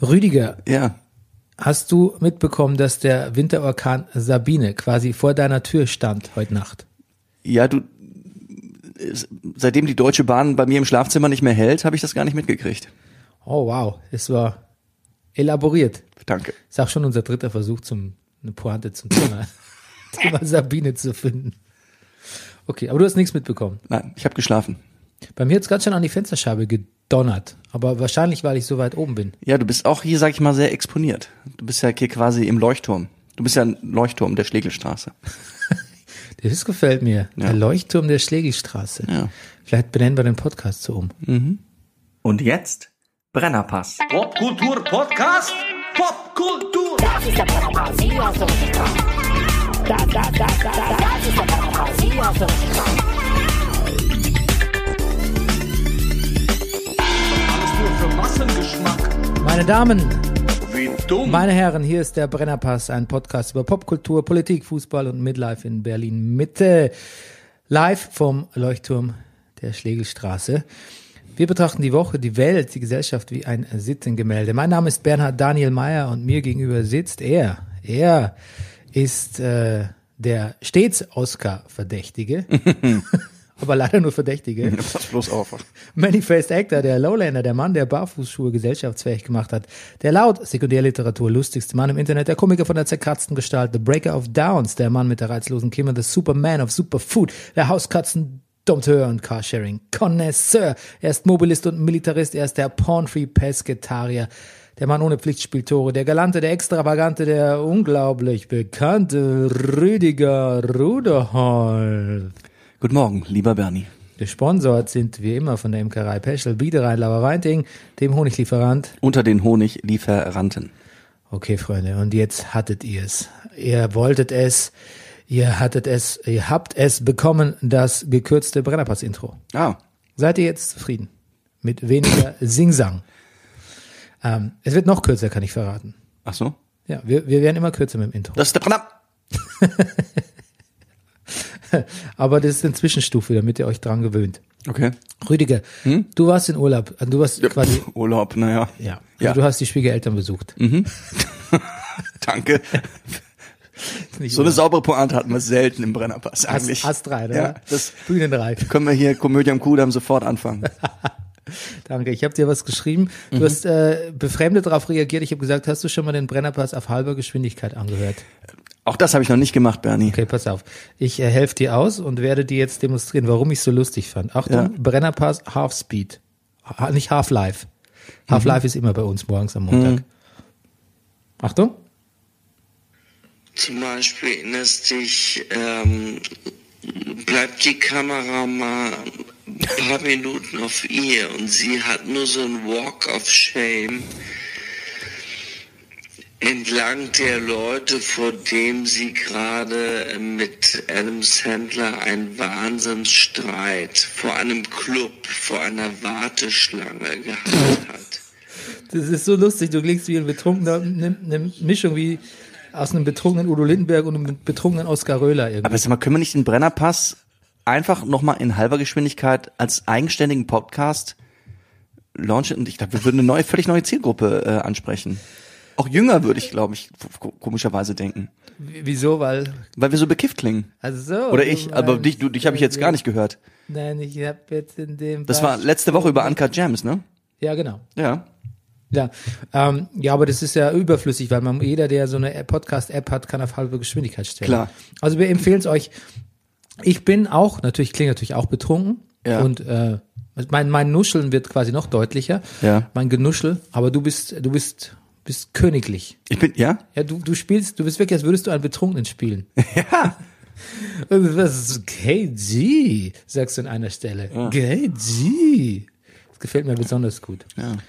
Rüdiger, Ja. hast du mitbekommen, dass der Winterorkan Sabine quasi vor deiner Tür stand heute Nacht? Ja, du, es- seitdem die Deutsche Bahn bei mir im Schlafzimmer nicht mehr hält, habe ich das gar nicht mitgekriegt. Oh wow, es war elaboriert. Danke. Ist auch schon unser dritter Versuch, zum, eine Pointe zum Thema, Thema Sabine zu finden. Okay, aber du hast nichts mitbekommen. Nein, ich habe geschlafen. Bei mir hat's ganz schön an die Fensterscheibe gedonnert. Aber wahrscheinlich, weil ich so weit oben bin. Ja, du bist auch hier, sag ich mal, sehr exponiert. Du bist ja hier quasi im Leuchtturm. Du bist ja ein Leuchtturm der Schlegelstraße. Das gefällt mir. Ja. Der Leuchtturm der Schlegelstraße. Ja. Vielleicht benennen wir den Podcast so um. Und jetzt Brennerpass. Popkultur Podcast. Popkultur. Das ist der Brennerpass. Das, das, das, das, das, das ist der Brennerpass, Massengeschmack. Meine Damen, Wie dumm. meine Herren, hier ist der Brennerpass, ein Podcast über Popkultur, Politik, Fußball und Midlife in Berlin Mitte. Live vom Leuchtturm der Schlegelstraße. Wir betrachten die Woche, die Welt, die Gesellschaft wie ein Sittengemälde. Mein Name ist Bernhard Daniel Mayer und mir gegenüber sitzt er. Er ist äh, der stets Oscar-Verdächtige, aber leider nur Verdächtige. Pass bloß auf. Many-Faced Actor, der Lowlander, der Mann, der Barfußschuhe gesellschaftsfähig gemacht hat, der laut Sekundärliteratur lustigste Mann im Internet, der Komiker von der zerkratzten Gestalt, The Breaker of Downs, der Mann mit der reizlosen Kimme, The Superman of Superfood, der Hauskatzen Dompteur und Carsharing Connoisseur. Er ist Mobilist und Militarist, er ist der Pornfree Pesketarier, der Mann ohne Pflichtspieltore, der galante, der extravagante, der unglaublich bekannte Rüdiger Ruderholz. Guten Morgen, lieber Bernie. Gesponsert sind wie immer von der Imkerei Peschel, Biederein, Lauerweinting, dem Honiglieferant. Unter den Honiglieferanten. Okay, Freunde, und jetzt hattet ihr es. Ihr wolltet es, ihr hattet es, ihr habt es bekommen, das gekürzte Brennerpass-Intro. Ah, Seid ihr jetzt zufrieden? Mit weniger Singsang. Ähm, es wird noch kürzer, kann ich verraten. ach so. Ja, wir, wir werden immer kürzer mit dem Intro. Das ist der Brenner. Aber das ist eine Zwischenstufe, damit ihr euch dran gewöhnt. Okay. Rüdiger, du warst in Urlaub. Also Du warst quasi, Pff, Urlaub, naja. ja, also Ja. du hast die Schwiegereltern besucht. Danke. Nicht So eine saubere Pointe hatten wir selten im Brennerpass eigentlich. Ast rein, Ja, oder? das Bühnenreif. können wir hier Komödie am Kudamm sofort anfangen. Danke. Ich habe dir was geschrieben. Du hast äh, befremdet darauf reagiert. Ich habe gesagt, hast du schon mal den Brennerpass auf halber Geschwindigkeit angehört? Auch das habe ich noch nicht gemacht, Bernie. Okay, pass auf. Ich äh, helfe dir aus und werde dir jetzt demonstrieren, warum ich so lustig fand. Achtung, Ja. Brennerpass Half Speed. Ha nicht Half Life. Half Life ist immer bei uns morgens am Montag. Achtung. Zum Beispiel erinnerst dich, ähm, bleibt die Kamera mal ein paar Minuten auf ihr und sie hat nur so einen Walk of Shame entlang der Leute, vor dem sie gerade äh, mit Adam Sandler einen Wahnsinnsstreit vor einem Club, vor einer Warteschlange gehabt hat. Das ist so lustig. Du klingst wie ein betrunkener, eine ne Mischung wie aus einem betrunkenen Udo Lindenberg und einem betrunkenen Oskar Röhler irgendwie. Aber sag mal, können wir nicht den Brennerpass einfach nochmal in halber Geschwindigkeit als eigenständigen Podcast launchen? Und ich glaube, wir würden eine neue, völlig neue Zielgruppe äh, ansprechen. Auch jünger würde ich, glaube ich, ko- komischerweise denken. Wieso? Weil, Weil wir so bekifft klingen. also so. Oder ich, aber dich, du, dich habe ich jetzt gar nicht gehört. Nein, ich habe jetzt in dem. Das war letzte Woche über Uncut Gems, ne? Ja, genau. Ja. Ja, ähm, ja, aber das ist ja überflüssig, weil man jeder, der so eine Podcast-App hat, kann auf halbe Geschwindigkeit stellen. Klar. Also wir empfehlen es euch. Ich bin auch, natürlich klinge natürlich auch betrunken Ja. und äh, mein mein Nuscheln wird quasi noch deutlicher. Ja. Mein Genuschel, aber du bist du bist bist königlich. Ich bin, ja? Ja, du du spielst, du bist wirklich, als würdest du einen Betrunkenen spielen. Ja. Was ist KG, sagst du an einer Stelle. KG. Das gefällt mir besonders gut. Ja. Okay.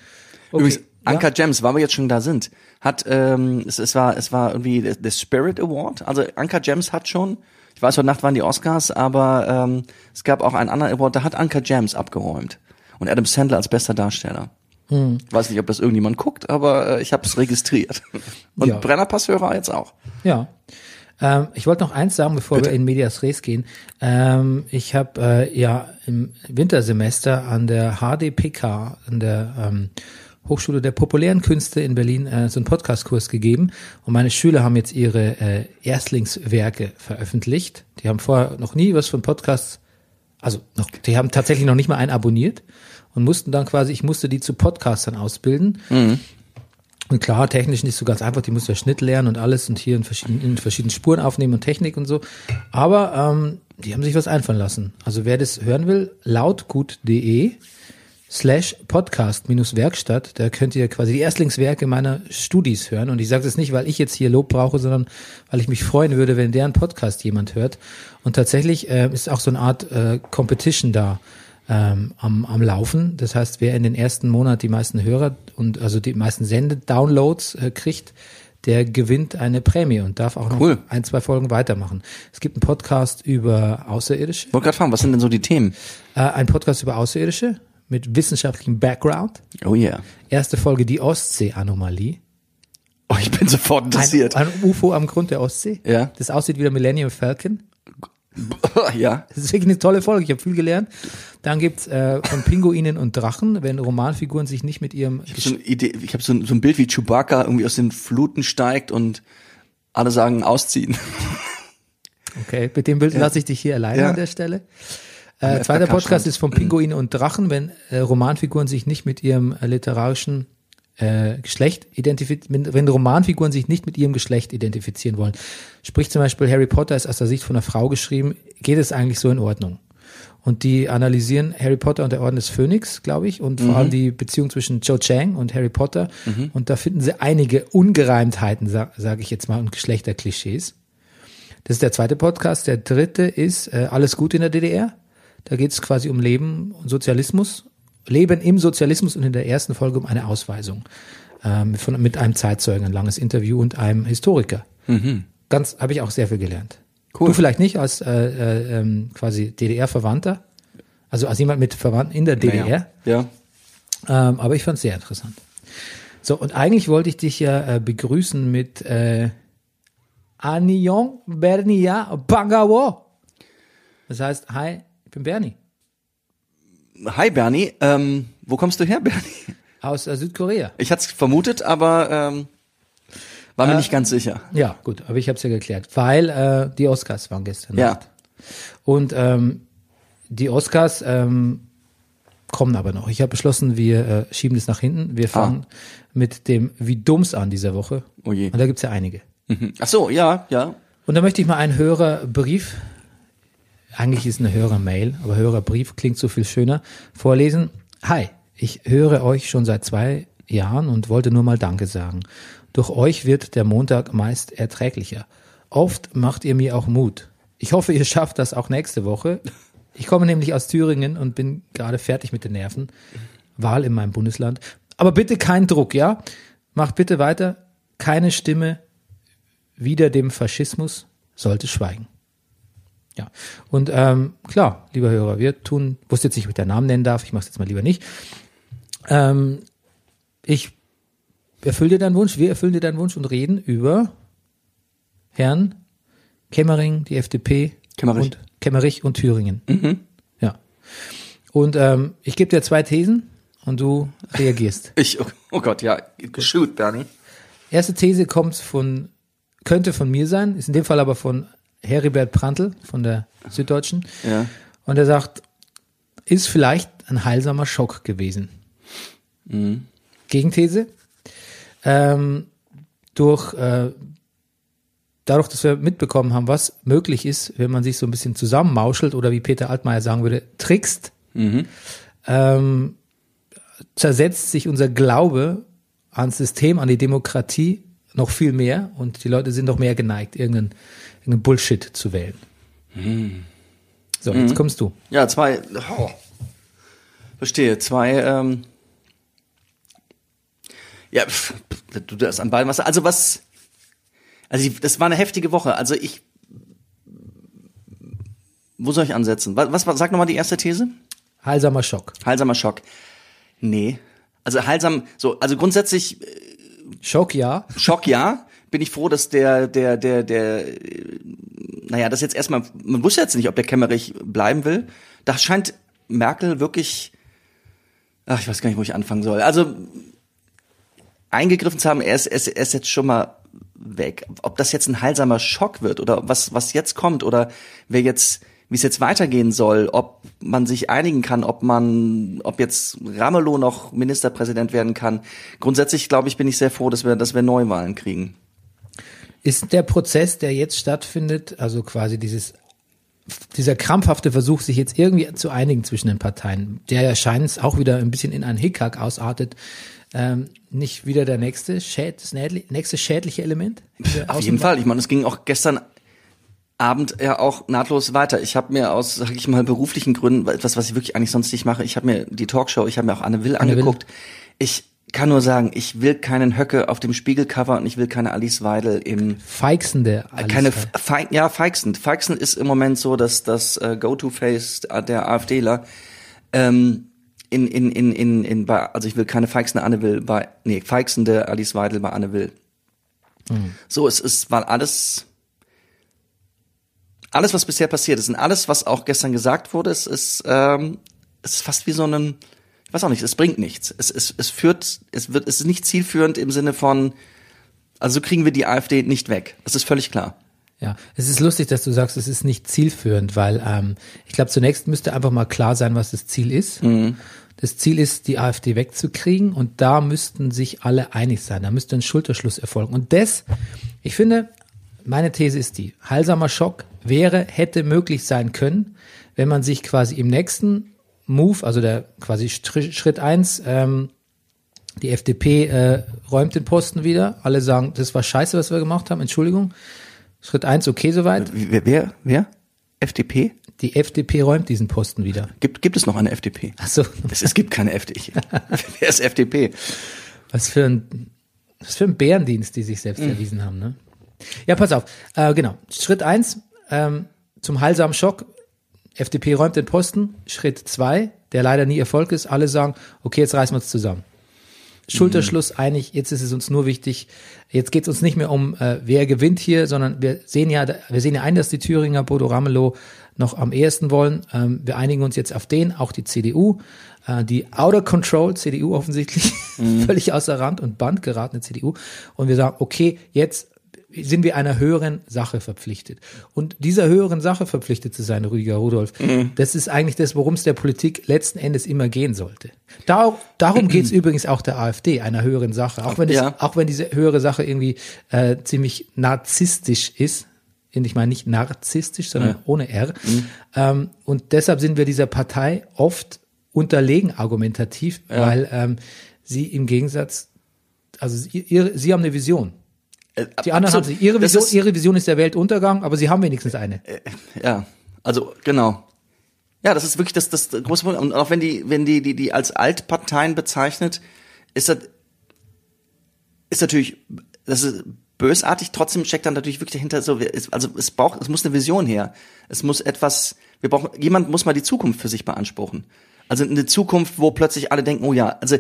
Übrigens, ja. Uncut Gems, weil wir jetzt schon da sind, hat, ähm, es, es war, es war irgendwie der, der Spirit Award. Also Uncut Gems hat schon, ich weiß, heute Nacht waren die Oscars, aber ähm, es gab auch einen anderen Award, da hat Uncut Gems abgeräumt. Und Adam Sandler als bester Darsteller. Hm. Weiß nicht, ob das irgendjemand guckt, aber äh, ich habe es registriert. Und Ja. Brennerpasshörer jetzt auch. Ja. Ähm, ich wollte noch eins sagen, bevor wir in Medias Res gehen. Ähm, ich habe äh, ja im Wintersemester an der HDPK, an der ähm, Hochschule der populären Künste in Berlin äh, so einen Podcastkurs gegeben und meine Schüler haben jetzt ihre äh, Erstlingswerke veröffentlicht. Die haben vorher noch nie was von Podcasts, also noch, die haben tatsächlich noch nicht mal einen abonniert und mussten dann quasi, ich musste die zu Podcastern ausbilden. Und klar, technisch nicht so ganz einfach, die muss ja Schnitt lernen und alles und hier in verschiedenen, in verschiedenen Spuren aufnehmen und Technik und so. Aber ähm, die haben sich was einfallen lassen. Also wer das hören will, lautgut.de slash podcast minus Werkstatt, da könnt ihr quasi die Erstlingswerke meiner Studis hören. Und ich sage das nicht, weil ich jetzt hier Lob brauche, sondern weil ich mich freuen würde, wenn deren Podcast jemand hört. Und tatsächlich äh, ist auch so eine Art äh, Competition da ähm, am, am Laufen. Das heißt, wer in den ersten Monat die meisten Hörer und also die meisten Sende-Downloads äh, kriegt, der gewinnt eine Prämie und darf auch noch Cool. ein, zwei Folgen weitermachen. Es gibt einen Podcast über Außerirdische, Ich wollte gerade fragen, was sind denn so die Themen? äh, ein Podcast über Außerirdische mit wissenschaftlichem Background. Oh yeah. Erste Folge die Ostsee-Anomalie. Oh, ich bin sofort interessiert. Ein, ein UFO am Grund der Ostsee. Ja. Das aussieht wie der Millennium Falcon. ja. Das ist wirklich eine tolle Folge. Ich habe viel gelernt. Dann gibt's äh, von Pinguinen und Drachen, wenn Romanfiguren sich nicht mit ihrem Ich habe so, hab so, ein, so ein Bild, wie Chewbacca irgendwie aus den Fluten steigt und alle sagen ausziehen. Okay, mit dem Bild lasse ich dich hier alleine Ja. an der Stelle. Äh, zweiter Podcast ist von Pinguinen und Drachen, wenn äh, Romanfiguren sich nicht mit ihrem äh, literarischen äh, Geschlecht identifizieren, wenn, Romanfiguren sich nicht mit ihrem Geschlecht identifizieren wollen. Sprich zum Beispiel Harry Potter ist aus der Sicht von einer Frau geschrieben, geht es eigentlich so in Ordnung? Und die analysieren Harry Potter und der Orden des Phönix, glaube ich, und vor allem die Beziehung zwischen Cho Chang und Harry Potter. Und da finden sie einige Ungereimtheiten, sage sag ich jetzt mal, und Geschlechterklischees. Das ist der zweite Podcast. Der dritte ist äh, Alles gut in der DDR. Da geht es quasi um Leben und Sozialismus. Leben im Sozialismus und in der ersten Folge um eine Ausweisung. Ähm, von, mit einem Zeitzeugen, ein langes Interview und einem Historiker. Ganz, habe ich auch sehr viel gelernt. Cool. Du vielleicht nicht als äh, äh, ähm, quasi DDR-Verwandter, also als jemand mit Verwandten in der DDR. Ja. Ähm, aber ich fand es sehr interessant. So, und eigentlich wollte ich dich ja äh, begrüßen mit äh, Anion Bernia Bangawo. Das heißt, hi, ich bin Bernie Hi Bernie, ähm, wo kommst du her, Bernie? aus äh, Südkorea. Ich hatte es vermutet, aber ähm, war mir Äh, nicht ganz sicher. Ja, gut, aber ich habe es ja geklärt, weil äh, die Oscars waren gestern Ja. Nacht. Und ähm, die Oscars ähm, kommen aber noch. Ich habe beschlossen, wir äh, schieben das nach hinten. Wir fangen mit dem Wie Dumms an dieser Woche. Oh je. Und da gibt's ja einige. Mhm. Ach so, ja, ja. Und da möchte ich mal einen Hörerbrief, eigentlich ist eine Hörermail, aber Hörerbrief klingt so viel schöner, vorlesen. Hi, ich höre euch schon seit zwei Jahren und wollte nur mal Danke sagen. Durch euch wird der Montag meist erträglicher. Oft macht ihr mir auch Mut. Ich hoffe, ihr schafft das auch nächste Woche. Ich komme nämlich aus Thüringen und bin gerade fertig mit den Nerven. Wahl in meinem Bundesland. Aber bitte kein Druck, ja? Macht bitte weiter. Keine Stimme wider dem Faschismus sollte schweigen. Ja, und ähm, klar, lieber Hörer, wir tun, wusste jetzt nicht, ob ich den Namen nennen darf, ich mache es jetzt mal lieber nicht. Ähm, ich erfülle dir deinen Wunsch, wir erfüllen dir deinen Wunsch und reden über Herrn Kemmering, die FDP Kemmerich. und Kemmerich und Thüringen. Ja. Und ähm, ich gebe dir zwei Thesen und du reagierst. Ich, oh, oh Gott, ja. Shoot, Bernie. Erste These kommt von, könnte von mir sein, ist in dem Fall aber von Heribert Prantl von der Süddeutschen. Ja. Und er sagt, ist vielleicht ein heilsamer Schock gewesen. Gegenthese. Ähm, durch, äh, dadurch, dass wir mitbekommen haben, was möglich ist, wenn man sich so ein bisschen zusammenmauschelt oder wie Peter Altmaier sagen würde, trickst, ähm, zersetzt sich unser Glaube ans System, an die Demokratie noch viel mehr und die Leute sind noch mehr geneigt, irgendeinen, irgendeinen Bullshit zu wählen. So, jetzt kommst du. Ja, zwei. Oh. Verstehe. Zwei. Ähm, ja, pff, du das an beiden was. Also was. Also das war eine heftige Woche. Also ich. Wo soll ich ansetzen? Was, was, was sag nochmal die erste These? Heilsamer Schock. Heilsamer Schock. Nee. Also heilsam, so, also grundsätzlich Schock, ja. Schock ja. Bin ich froh, dass der, der, der, der, äh, naja, das jetzt erstmal, man wusste jetzt nicht, ob der Kemmerich bleiben will. Da scheint Merkel wirklich, ach, ich weiß gar nicht, wo ich anfangen soll. Also, eingegriffen zu haben, er ist, er ist, er ist jetzt schon mal weg. Ob das jetzt ein heilsamer Schock wird oder was, was jetzt kommt oder wer jetzt, wie es jetzt weitergehen soll, ob man sich einigen kann, ob man, ob jetzt Ramelow noch Ministerpräsident werden kann. Grundsätzlich, glaube ich, bin ich sehr froh, dass wir, dass wir Neuwahlen kriegen. Ist der Prozess, der jetzt stattfindet, also quasi dieses dieser krampfhafte Versuch, sich jetzt irgendwie zu einigen zwischen den Parteien, der ja scheint auch wieder ein bisschen in einen Hickhack ausartet, ähm, nicht wieder der nächste, Schäd, nächste schädliche Element? Auf jeden Fall. Ich meine, es ging auch gestern Abend ja auch nahtlos weiter. Ich habe mir aus, sag ich mal, beruflichen Gründen, etwas, was ich wirklich eigentlich sonst nicht mache, ich habe mir die Talkshow, ich habe mir auch Anne Will Anne Will. angeguckt. Ich kann nur sagen, ich will keinen Höcke auf dem Spiegelcover und ich will keine Alice Weidel im Feixende. Alice keine Weidel. Fe ja feixend. Feixend ist im Moment so, dass das äh, Go-to-Face der AfDler. Ähm, in in in in in bei, also ich will keine feixende Anne Will bei nee feixende Alice Weidel bei Anne Will. So es ist weil alles alles was bisher passiert ist und alles was auch gestern gesagt wurde, es ist ähm, es ist fast wie so ein ich weiß auch nicht, es bringt nichts. Es es es führt es wird es ist nicht zielführend im Sinne von also so kriegen wir die AfD nicht weg. Das ist völlig klar. Ja, es ist lustig, dass du sagst, es ist nicht zielführend, weil ähm, ich glaube, zunächst müsste einfach mal klar sein, was das Ziel ist. Das Ziel ist, die AfD wegzukriegen und da müssten sich alle einig sein. Da müsste ein Schulterschluss erfolgen. Und das, ich finde, meine These ist die, heilsamer Schock wäre, hätte möglich sein können, wenn man sich quasi im nächsten Move, also der quasi Schritt eins, ähm, die FDP äh, räumt den Posten wieder. Alle sagen, das war scheiße, was wir gemacht haben. Entschuldigung. Schritt eins, okay soweit. Wer wer, wer? FDP? Die FDP räumt diesen Posten wieder. Gibt, gibt es noch eine FDP? Ach so, Es, es gibt keine FDP. Wer ist FDP? was für ein, was für ein Bärendienst, die sich selbst erwiesen haben, ne? Ja, pass auf. Äh, genau. Schritt eins ähm, zum heilsamen Schock. FDP räumt den Posten. Schritt zwei, der leider nie Erfolg ist. Alle sagen, okay, jetzt reißen wir uns zusammen. Schulterschluss einig, jetzt ist es uns nur wichtig, jetzt geht es uns nicht mehr um, äh, wer gewinnt hier, sondern wir sehen ja, wir sehen ja ein, dass die Thüringer Bodo Ramelow noch am ehesten wollen. Ähm, wir einigen uns jetzt auf den, auch die CDU, äh, die Outer Control CDU offensichtlich, völlig außer Rand und Band geratene CDU. Und wir sagen, okay, jetzt sind wir einer höheren Sache verpflichtet. Und dieser höheren Sache verpflichtet zu sein, Rüdiger Rudolf, das ist eigentlich das, worum es der Politik letzten Endes immer gehen sollte. Da, darum geht es übrigens auch der AfD, einer höheren Sache. Auch wenn, es, Ja. auch wenn diese höhere Sache irgendwie äh, ziemlich narzisstisch ist, ich meine nicht narzisstisch, sondern ohne R. Ähm, und deshalb sind wir dieser Partei oft unterlegen argumentativ, weil ähm, sie im Gegensatz, also sie, ihre, sie haben eine Vision. Die anderen haben sie. Ihre Äh, Vision, ist- ihre Vision ist der Weltuntergang, aber sie haben wenigstens eine. Ja, also genau. Ja, das ist wirklich das, das große Problem. Und auch wenn die, wenn die, die, die als Altparteien bezeichnet, ist das, ist natürlich, das ist bösartig, trotzdem steckt dann natürlich wirklich dahinter so, also es braucht, es muss eine Vision her. Es muss etwas, wir brauchen, jemand muss mal die Zukunft für sich beanspruchen. Also eine Zukunft, wo plötzlich alle denken, oh ja, also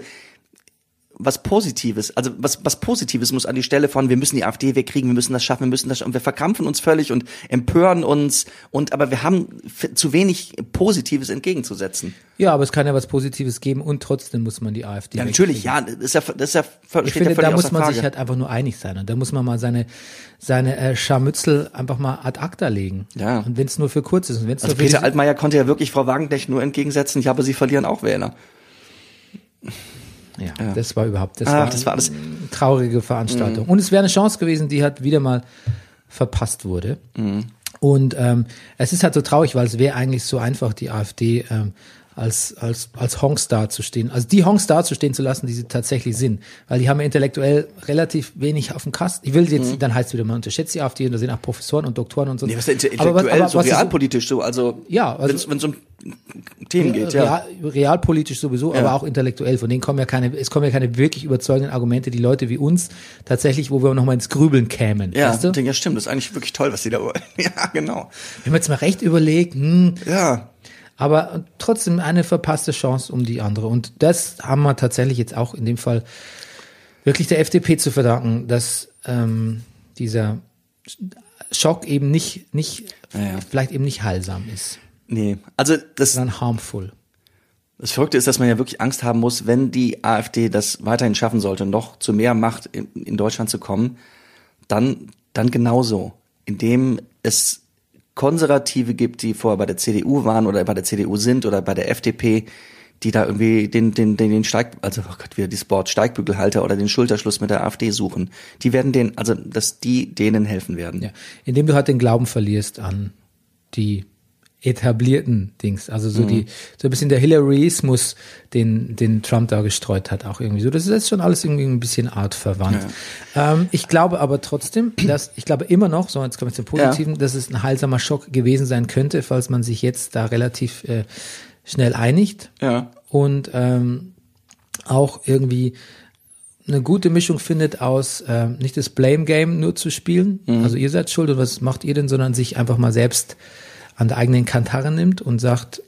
was Positives, also was, was Positives muss an die Stelle von, wir müssen die AfD wegkriegen, wir müssen das schaffen, wir müssen das schaffen, und wir verkrampfen uns völlig und empören uns und aber wir haben zu wenig Positives entgegenzusetzen. Ja, aber es kann ja was Positives geben und trotzdem muss man die AfD. Ja, natürlich, ja, das ist ja, das ist ja, Ich finde, ja da muss man Frage. sich halt einfach nur einig sein und da muss man mal seine seine äh, Scharmützel einfach mal ad acta legen. Ja. Und wenn es nur für kurz ist und wenn es also Peter Altmaier konnte ja wirklich Frau Wagenknecht nur entgegensetzen, ja, aber sie verlieren auch Wähler. Ja, das war überhaupt das, Ach, war, das war alles- eine traurige Veranstaltung. Mhm. Und es wäre eine Chance gewesen, die halt wieder mal verpasst wurde. Mhm. Und ähm, es ist halt so traurig, weil es wäre eigentlich so einfach, die AfD ähm, als, als, als Honks dazustehen, also die Honks dazustehen zu lassen, die sie tatsächlich sind. Weil die haben ja intellektuell relativ wenig auf dem Kasten. Ich will jetzt, dann heißt es wieder, man unterschätzt die AfD und da sind auch Professoren und Doktoren und so. Mhm. Nee, was ist denn Aber was- intellektuell, aber so was ist- realpolitisch so, also, Ja, also- wenn es um Themen geht, ja. Real, realpolitisch sowieso, Ja. aber auch intellektuell. Von denen kommen ja keine, es kommen ja keine wirklich überzeugenden Argumente, die Leute wie uns tatsächlich, wo wir nochmal ins Grübeln kämen. Ja, weißt du? ja, stimmt, das ist eigentlich wirklich toll, was die da wollen. Ja, genau. Wenn man jetzt mal recht überlegt, hm, Ja. aber trotzdem eine verpasste Chance um die andere. Und das haben wir tatsächlich jetzt auch in dem Fall wirklich der FDP zu verdanken, dass ähm, dieser Schock eben nicht, nicht Ja, ja. vielleicht eben nicht heilsam ist, Nee, also das, sondern harmful. Das Verrückte ist, dass man ja wirklich Angst haben muss, wenn die AfD das weiterhin schaffen sollte, noch zu mehr Macht in, in Deutschland zu kommen, dann, dann genauso. Indem es Konservative gibt, die vorher bei der CDU waren oder bei der CDU sind oder bei der FDP, die da irgendwie den, den, den, den Steig, also oh Gott, wieder dieses Wort Steigbügelhalter oder den Schulterschluss mit der AfD suchen. Die werden den, also dass die denen helfen werden. Ja. Indem du halt den Glauben verlierst an die etablierten Dings. Also so die, so ein bisschen der Hillaryismus, den, den Trump da gestreut hat, auch irgendwie so. Das ist jetzt schon alles irgendwie ein bisschen artverwandt. Ähm, ich glaube aber trotzdem, dass, ich glaube immer noch, so jetzt kommen wir zum Positiven, dass es ein heilsamer Schock gewesen sein könnte, falls man sich jetzt da relativ äh, schnell einigt Ja. und ähm, auch irgendwie eine gute Mischung findet aus ähm, nicht das Blame Game nur zu spielen, also ihr seid schuld und was macht ihr denn, sondern sich einfach mal selbst an der eigenen Kantare nimmt und sagt,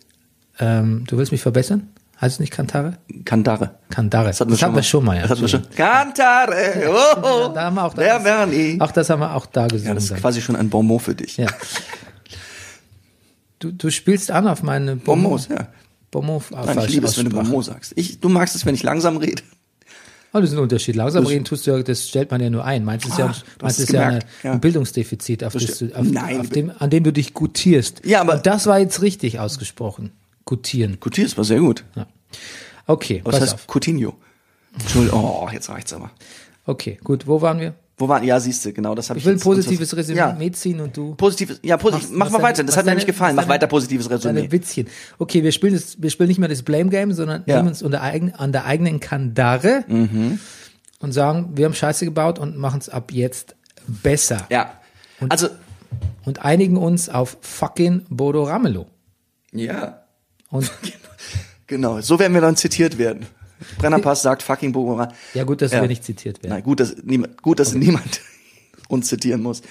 ähm, du willst mich verbessern? Heißt es nicht Kantare? Kandare. Kandare. Das hatten wir schon mal. schon mal, ja. Das hatten wir schon. Kantare, oh, Da haben wir auch, der das, Bernie. auch das haben wir auch da Ja, gesungen. das ist dann. quasi schon ein Bonbon für dich. ja. Du, du spielst an auf meine Bonbons, ja. Bonbon, ah, Nein, ich liebe es, wenn du. Bonbon sagst. Ich, du magst es, wenn ich langsam rede. Oh, das ist ein Unterschied. Langsam reden tust du ja, das stellt man ja nur ein. Meinst ja, Ah, du meinst hast ist es ja, eine, gemerkt, ja. ein Bildungsdefizit, auf, Das du, auf, Nein. auf dem, an dem du dich gutierst. Ja, aber- Und das war jetzt richtig ausgesprochen. Gutieren. Gut, das war sehr gut. Okay, Was heißt auf. Coutinho? Entschuldigung, oh, jetzt reicht's aber. Okay, gut. Wo waren wir? Wo waren, ja, siehst du, genau, das habe ich Ich will ein positives Resümee Ja, ziehen und du positives, ja, positiv, mach was mal deine- weiter, das hat mir deine- nicht gefallen, mach weiter deine- positives deine Resümee. Witzchen. Okay, wir spielen das, wir spielen nicht mehr das Blame Game, sondern Ja. nehmen uns unter eigen, an der eigenen Kandare Mhm. und sagen, wir haben Scheiße gebaut und machen es ab jetzt besser. Ja, also, Und einigen uns auf fucking Bodo Ramelow. ja, Und genau, so werden wir dann zitiert werden. Brennerpass sagt fucking Bogora. ja, gut, dass Ja. wir nicht zitiert werden. Nein, gut, dass niemand, gut, dass niemand uns zitieren muss.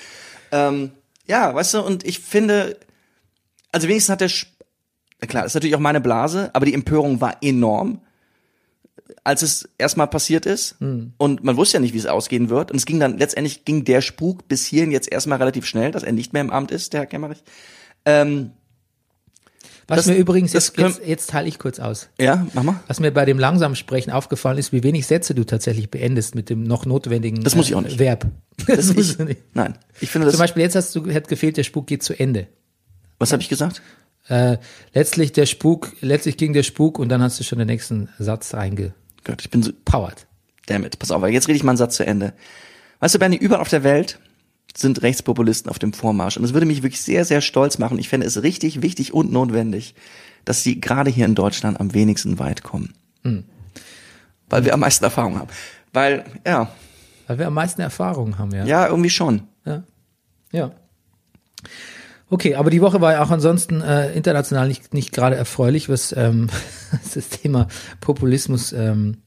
Ähm, ja, weißt du, und ich finde, also wenigstens hat der, na klar, ist natürlich auch meine Blase, aber die Empörung war enorm, als es erstmal passiert ist. Hm. Und man wusste ja nicht, wie es ausgehen wird. Und es ging dann, letztendlich ging der Spuk bis hierhin jetzt erstmal relativ schnell, dass er nicht mehr im Amt ist, der Herr Kemmerich. Ähm, Was das- mir übrigens, jetzt, können- jetzt, jetzt teile ich kurz aus. ja, mach mal. Was mir bei dem langsamen Sprechen aufgefallen ist, wie wenig Sätze du tatsächlich beendest mit dem noch notwendigen Das muss ich auch nicht. Verb. Das Das musst ich, nicht. nein, ich finde das, Zum Beispiel jetzt hast du, hat gefehlt, der Spuk geht zu Ende. was habe ich gesagt? Äh, letztlich der Spuk, letztlich ging der Spuk und dann hast du schon den nächsten Satz reingepowert. Gott, ich bin so, Damn it, pass auf, jetzt rede ich mal einen Satz zu Ende. Weißt du, Bernie, überall auf der Welt sind Rechtspopulisten auf dem Vormarsch. Und es würde mich wirklich sehr, sehr stolz machen. Ich fände es richtig wichtig und notwendig, dass sie gerade hier in Deutschland am wenigsten weit kommen. Weil wir am meisten Erfahrung haben. Weil, ja, Weil wir am meisten Erfahrung haben, ja. ja, irgendwie schon. Ja. ja. Okay, aber die Woche war ja auch ansonsten äh, international nicht, nicht gerade erfreulich, was ähm, das Thema Populismus. Ähm,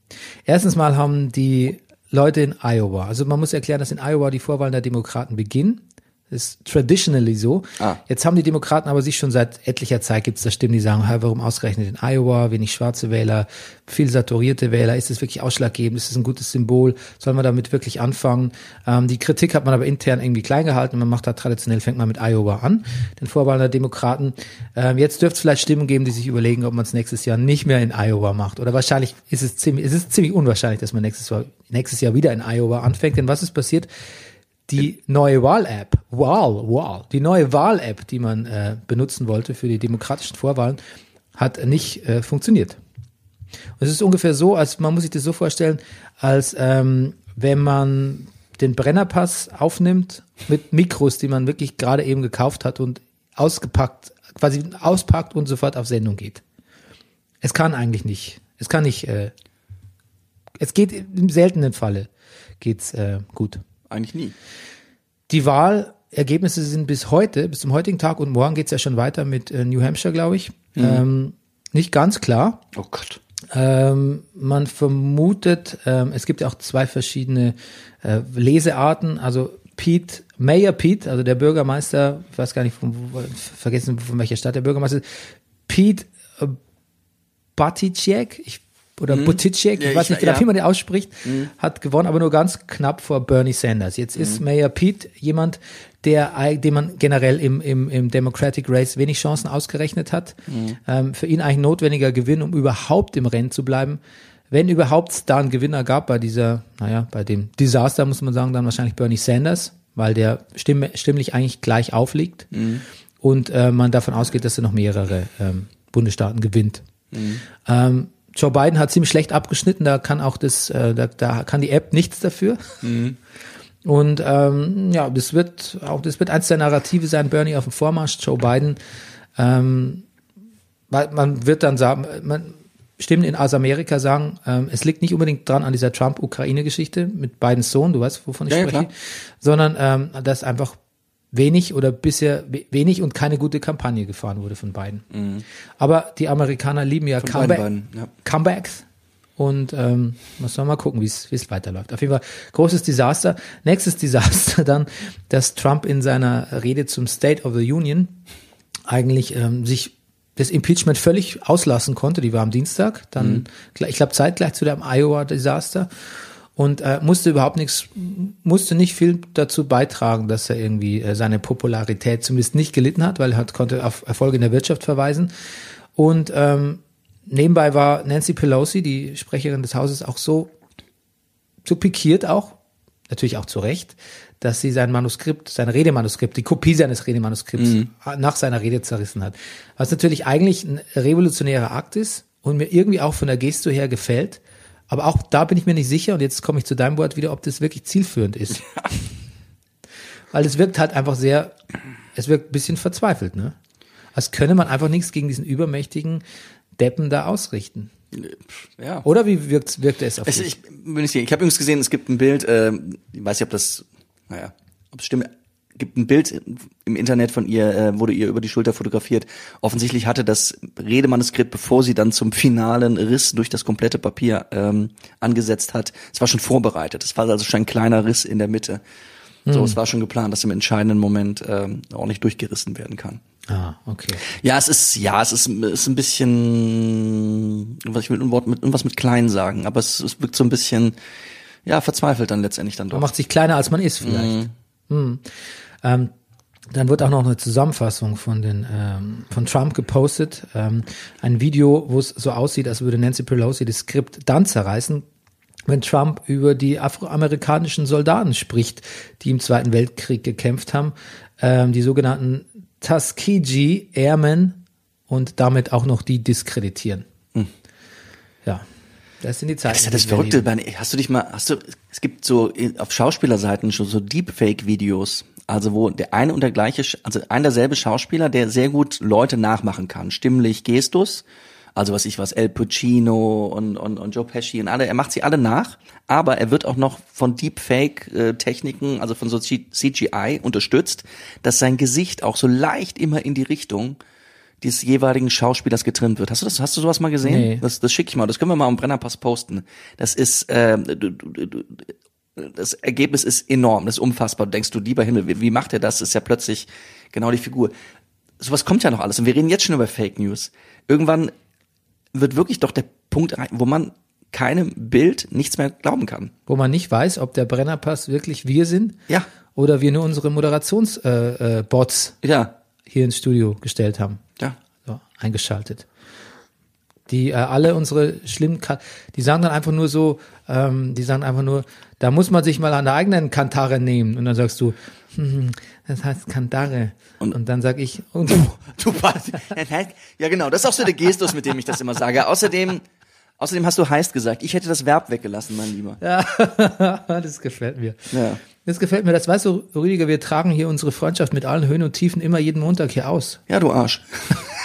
erstens mal haben die Leute in Iowa, also man muss erklären, dass in Iowa die Vorwahlen der Demokraten beginnen. Das ist traditionally so. Ah. Jetzt haben die Demokraten aber sich schon seit etlicher Zeit gibt es da Stimmen, die sagen, hey, warum ausgerechnet in Iowa, wenig schwarze Wähler, viel saturierte Wähler, ist das wirklich ausschlaggebend, ist das ein gutes Symbol, soll man damit wirklich anfangen? Ähm, die Kritik hat man aber intern irgendwie klein gehalten, man macht da traditionell, fängt man mit Iowa an, den Vorwahlen der Demokraten. Ähm, jetzt dürfte es vielleicht Stimmen geben, die sich überlegen, ob man es nächstes Jahr nicht mehr in Iowa macht. Oder wahrscheinlich ist es ziemlich, es ist ziemlich unwahrscheinlich, dass man nächstes Jahr, nächstes Jahr wieder in Iowa anfängt, denn was ist passiert? Die neue Wahl-App, Wahl, Wahl, die neue Wahl-App, die man äh, benutzen wollte für die demokratischen Vorwahlen, hat nicht äh, funktioniert. Und es ist ungefähr so, als man muss sich das so vorstellen, als ähm, wenn man den Brennerpass aufnimmt mit Mikros, die man wirklich gerade eben gekauft hat und ausgepackt, quasi auspackt und sofort auf Sendung geht. Es kann eigentlich nicht. Es kann nicht. Äh, es geht im seltenen Falle geht's äh, gut. Eigentlich nie. Die Wahlergebnisse sind bis heute, bis zum heutigen Tag und morgen geht's ja schon weiter mit äh, New Hampshire, glaube ich. Ähm, nicht ganz klar. Oh Gott. Ähm, man vermutet, ähm, es gibt ja auch zwei verschiedene äh, Lesearten. Also Pete, Mayor Pete, also der Bürgermeister, ich weiß gar nicht, von, vergessen von welcher Stadt der Bürgermeister ist, Pete äh, Buttigieg, ich oder Buttigieg, Ja, ich weiß ich- nicht genau, ja. wie man den ausspricht, hat gewonnen, aber nur ganz knapp vor Bernie Sanders. Jetzt ist Mayor Pete jemand, der, dem man generell im, im, im Democratic Race wenig Chancen ausgerechnet hat. Ähm, für ihn eigentlich ein notwendiger Gewinn, um überhaupt im Rennen zu bleiben. Wenn überhaupt es da einen Gewinner gab bei dieser, naja, bei dem Desaster, muss man sagen, dann wahrscheinlich Bernie Sanders, weil der stimm, stimmlich eigentlich gleich aufliegt und äh, man davon ausgeht, dass er noch mehrere ähm, Bundesstaaten gewinnt. Ähm, Joe Biden hat ziemlich schlecht abgeschnitten, da kann auch das, äh, da, da kann die App nichts dafür. Und ähm, ja, das wird auch, das wird eins der Narrative sein, Bernie auf dem Vormarsch, Joe Biden. Ähm, man wird dann sagen, man Stimmen in aus Amerika sagen, ähm, es liegt nicht unbedingt dran an dieser Trump-Ukraine-Geschichte mit Bidens Sohn, du weißt, wovon ich Ja, ja, spreche, klar. sondern ähm, dass einfach wenig oder bisher we- wenig und keine gute Kampagne gefahren wurde von Biden. Aber die Amerikaner lieben ja Mhm. Comeback, beiden beiden, ja. Comebacks. Und ähm, muss man mal gucken, wie es weiterläuft. Auf jeden Fall großes Desaster. Nächstes Desaster dann, dass Trump in seiner Rede zum State of the Union eigentlich ähm, sich das Impeachment völlig auslassen konnte. Die war am Dienstag, dann gleich- ich glaube zeitgleich zu dem Iowa-Desaster und äh, musste überhaupt nichts, musste nicht viel dazu beitragen, dass er irgendwie äh, seine Popularität zumindest nicht gelitten hat, weil er hat, konnte auf Erfolge in der Wirtschaft verweisen. Und ähm, nebenbei war Nancy Pelosi, die Sprecherin des Hauses, auch so, so pikiert auch, natürlich auch zu Recht, dass sie sein Manuskript, sein Redemanuskript, die Kopie seines Redemanuskripts nach seiner Rede zerrissen hat. Was natürlich eigentlich ein revolutionärer Akt ist und mir irgendwie auch von der Gesto her gefällt. Aber auch da bin ich mir nicht sicher, und jetzt komme ich zu deinem Wort wieder, ob das wirklich zielführend ist. Weil es wirkt halt einfach sehr, es wirkt ein bisschen verzweifelt, ne? Als könne man einfach nichts gegen diesen übermächtigen Deppen da ausrichten. Ja. Oder wie wirkt, wirkte es auf Es, dich? ich bin nicht sicher. Ich habe übrigens gesehen, es gibt ein Bild, äh, ich weiß nicht, ob das, naja, ob es stimmt, gibt ein Bild im Internet von ihr, äh, wurde ihr über die Schulter fotografiert. Offensichtlich hatte das Redemanuskript, bevor sie dann zum finalen Riss durch das komplette Papier ähm, angesetzt hat, es war schon vorbereitet. Es war also schon ein kleiner Riss in der Mitte. So, es war schon geplant, dass im entscheidenden Moment ähm, ordentlich durchgerissen werden kann. Ah, okay. Ja, es ist, ja, es ist, ist ein bisschen, was ich will ein Wort mit, irgendwas mit klein sagen, aber es, es wirkt so ein bisschen, ja, verzweifelt dann letztendlich dann Man doch. macht sich kleiner, als man ist vielleicht. Hm. Ähm, dann wird auch noch eine Zusammenfassung von den ähm, von Trump gepostet. Ähm, ein Video, wo es so aussieht, als würde Nancy Pelosi das Skript dann zerreißen, wenn Trump über die afroamerikanischen Soldaten spricht, die im Zweiten Weltkrieg gekämpft haben, ähm, die sogenannten Tuskegee Airmen und damit auch noch die diskreditieren. Ja, das sind die Zeiten. Das ist ja das Verrückte. Hast du dich mal, hast du, es gibt so auf Schauspielerseiten schon so Deepfake-Videos, also wo der eine und der gleiche, also ein derselbe Schauspieler, der sehr gut Leute nachmachen kann, stimmlich, Gestus, also was ich was, El Pacino und, und, und Joe Pesci und alle, er macht sie alle nach, aber er wird auch noch von Deepfake-Techniken, also von so CGI unterstützt, dass sein Gesicht auch so leicht immer in die Richtung des jeweiligen Schauspielers getrimmt wird. Hast du das, hast du sowas mal gesehen? Nee. Das, das schicke ich mal. Das können wir mal am Brennerpass posten. Das ist, äh, du, du, du, du- das Ergebnis ist enorm, das ist unfassbar. Du denkst du, lieber Himmel, wie, wie macht er das? Das ist ja plötzlich genau die Figur. Sowas kommt ja noch alles. Und wir reden jetzt schon über Fake News. Irgendwann wird wirklich doch der Punkt, erreicht, wo man keinem Bild nichts mehr glauben kann. wo man nicht weiß, ob der Brennerpass wirklich wir sind Ja. oder wir nur unsere Moderationsbots äh, äh, Bots Ja, hier ins Studio gestellt haben, ja. so, eingeschaltet. Die äh, alle unsere schlimmen, Ka die sagen dann einfach nur so, ähm, die sagen einfach nur, da muss man sich mal an der eigenen Kantare nehmen. Und dann sagst du, hm, das heißt Kantare. Und, dann sag ich, und, Du Bart. Ja, genau. Das ist auch so der Gestus, mit dem ich das immer sage. Außerdem, außerdem hast du heißt gesagt. Ich hätte das Verb weggelassen, mein Lieber. das gefällt mir. Ja. Das gefällt mir. Das weißt du, Rüdiger, wir tragen hier unsere Freundschaft mit allen Höhen und Tiefen immer jeden Montag hier aus. Ja, du Arsch.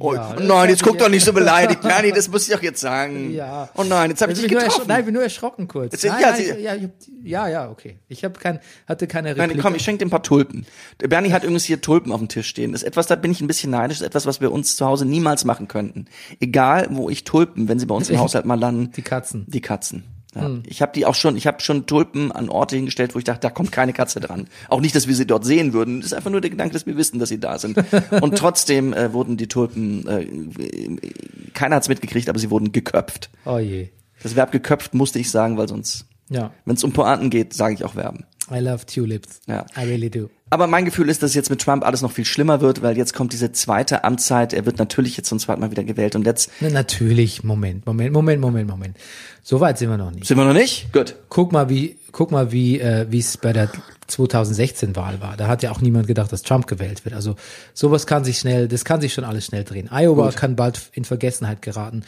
Oh, Ja, das nein, jetzt hab guck doch nicht so beleidigt. Bernie, das muss ich doch jetzt sagen. Ja. Oh nein, jetzt habe ich Ich dich getroffen. nein, ich bin nur erschrocken kurz. Jetzt- Nein, ja, nein, ich, ja, ich hab, ja, ja, okay. Ich habe kein, hatte keine Replik. Nein, komm, ich schenke dir ein paar Tulpen. Der Bernie hat übrigens hier Tulpen auf dem Tisch stehen. Das ist etwas, da bin ich ein bisschen neidisch. Das ist etwas, was wir uns zu Hause niemals machen könnten. Egal, wo ich Tulpen, wenn sie bei uns im Haushalt mal landen. Die Katzen. Die Katzen. Ja. Ich habe die auch schon, ich habe schon Tulpen an Orte hingestellt, wo ich dachte, da kommt keine Katze dran. Auch nicht, dass wir sie dort sehen würden. Das ist einfach nur der Gedanke, dass wir wissen, dass sie da sind. Und trotzdem äh, wurden die Tulpen, äh, keiner hat's mitgekriegt, aber sie wurden geköpft. Oh je. Das Verb geköpft musste ich sagen, weil sonst, Ja. wenn es um Pointen geht, sage ich auch Verben. I love tulips. Ja. I really do. Aber mein Gefühl ist, dass jetzt mit Trump alles noch viel schlimmer wird, weil jetzt kommt diese zweite Amtszeit. Er wird natürlich jetzt zum zweiten Mal wieder gewählt und jetzt Na, natürlich, Moment, Moment, Moment, Moment, Moment. So weit sind wir noch nicht. sind wir noch nicht. Gut. Guck mal, wie, guck mal, wie, äh, wie es bei der 2016 Wahl war. Da hat ja auch niemand gedacht, dass Trump gewählt wird. Also sowas kann sich schnell, das kann sich schon alles schnell drehen. Iowa kann bald in Vergessenheit geraten.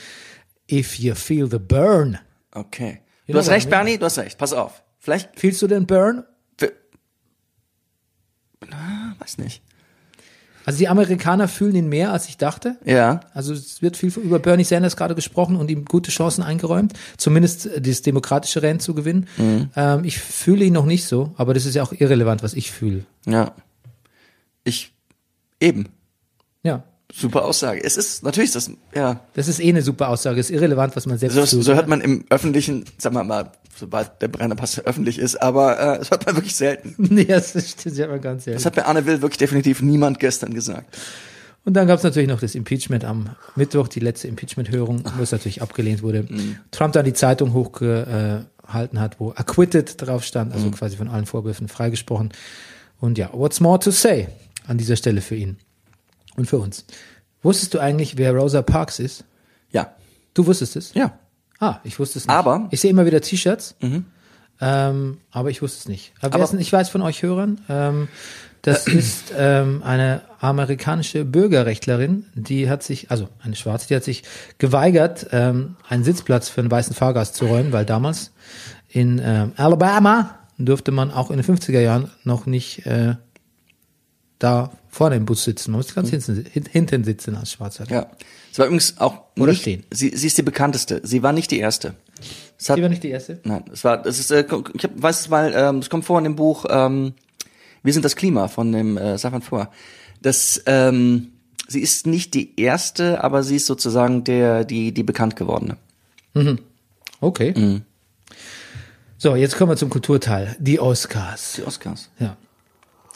If you feel the burn. Okay. You Du hast recht. Bernie, du hast recht. Pass auf. Vielleicht, Feelst du den Burn? Ah, weiß nicht. Also die Amerikaner fühlen ihn mehr, als ich dachte. Ja. Also es wird viel über Bernie Sanders gerade gesprochen und ihm gute Chancen eingeräumt, zumindest äh, das demokratische Rennen zu gewinnen. Mhm. Ähm, ich fühle ihn noch nicht so, aber das ist ja auch irrelevant, was ich fühle. Ja. Ich, eben. Ja, Super Aussage. Es ist, natürlich ist das, ja. das ist eh eine super Aussage. Es ist irrelevant, was man selbst So, fühlt. so hört man im öffentlichen, sagen wir mal, sobald der Brennerpass öffentlich ist, aber äh, das hört man wirklich selten. nee, das stimmt ja mal ganz Das ehrlich. hat bei Anne Will wirklich definitiv niemand gestern gesagt. Und dann gab es natürlich noch das Impeachment am Mittwoch, die letzte Impeachment-Hörung, wo es natürlich abgelehnt wurde. Mhm. Trump dann die Zeitung hochgehalten hat, wo acquitted drauf stand, Mhm. also quasi von allen Vorwürfen freigesprochen. Und ja, what's more to say an dieser Stelle für ihn und für uns? Wusstest du eigentlich, wer Rosa Parks ist? Ja. Du wusstest es? Ja. Ah, ich wusste es nicht. Aber- Mhm. ich sehe immer wieder T-Shirts, ähm, aber ich wusste es nicht. Aber, Aber- ich weiß von euch Hörern, ähm, das ist ähm, eine amerikanische Bürgerrechtlerin, die hat sich, also eine Schwarze, die hat sich geweigert, ähm, einen Sitzplatz für einen weißen Fahrgast zu räumen, weil damals in ähm, Alabama durfte man auch in den 50er Jahren noch nicht äh, da vorne im Bus sitzen. Man musste ganz hinten, hin- hinten sitzen als Schwarzer. Ja. Es war übrigens auch Oder nicht, stehen. Sie, sie ist die bekannteste. Sie war nicht die erste. Es hat, Die war nicht die erste? Nein, es war, es ist, äh, ich hab, weiß es weil, ähm, es kommt vor in dem Buch, ähm, Wir sind das Klima von dem äh, Safran vor. Das, ähm, sie ist nicht die erste, aber sie ist sozusagen der, die, die bekannt gewordene. Okay. Mhm. So, jetzt kommen wir zum Kulturteil. Die Oscars. Die Oscars. Ja.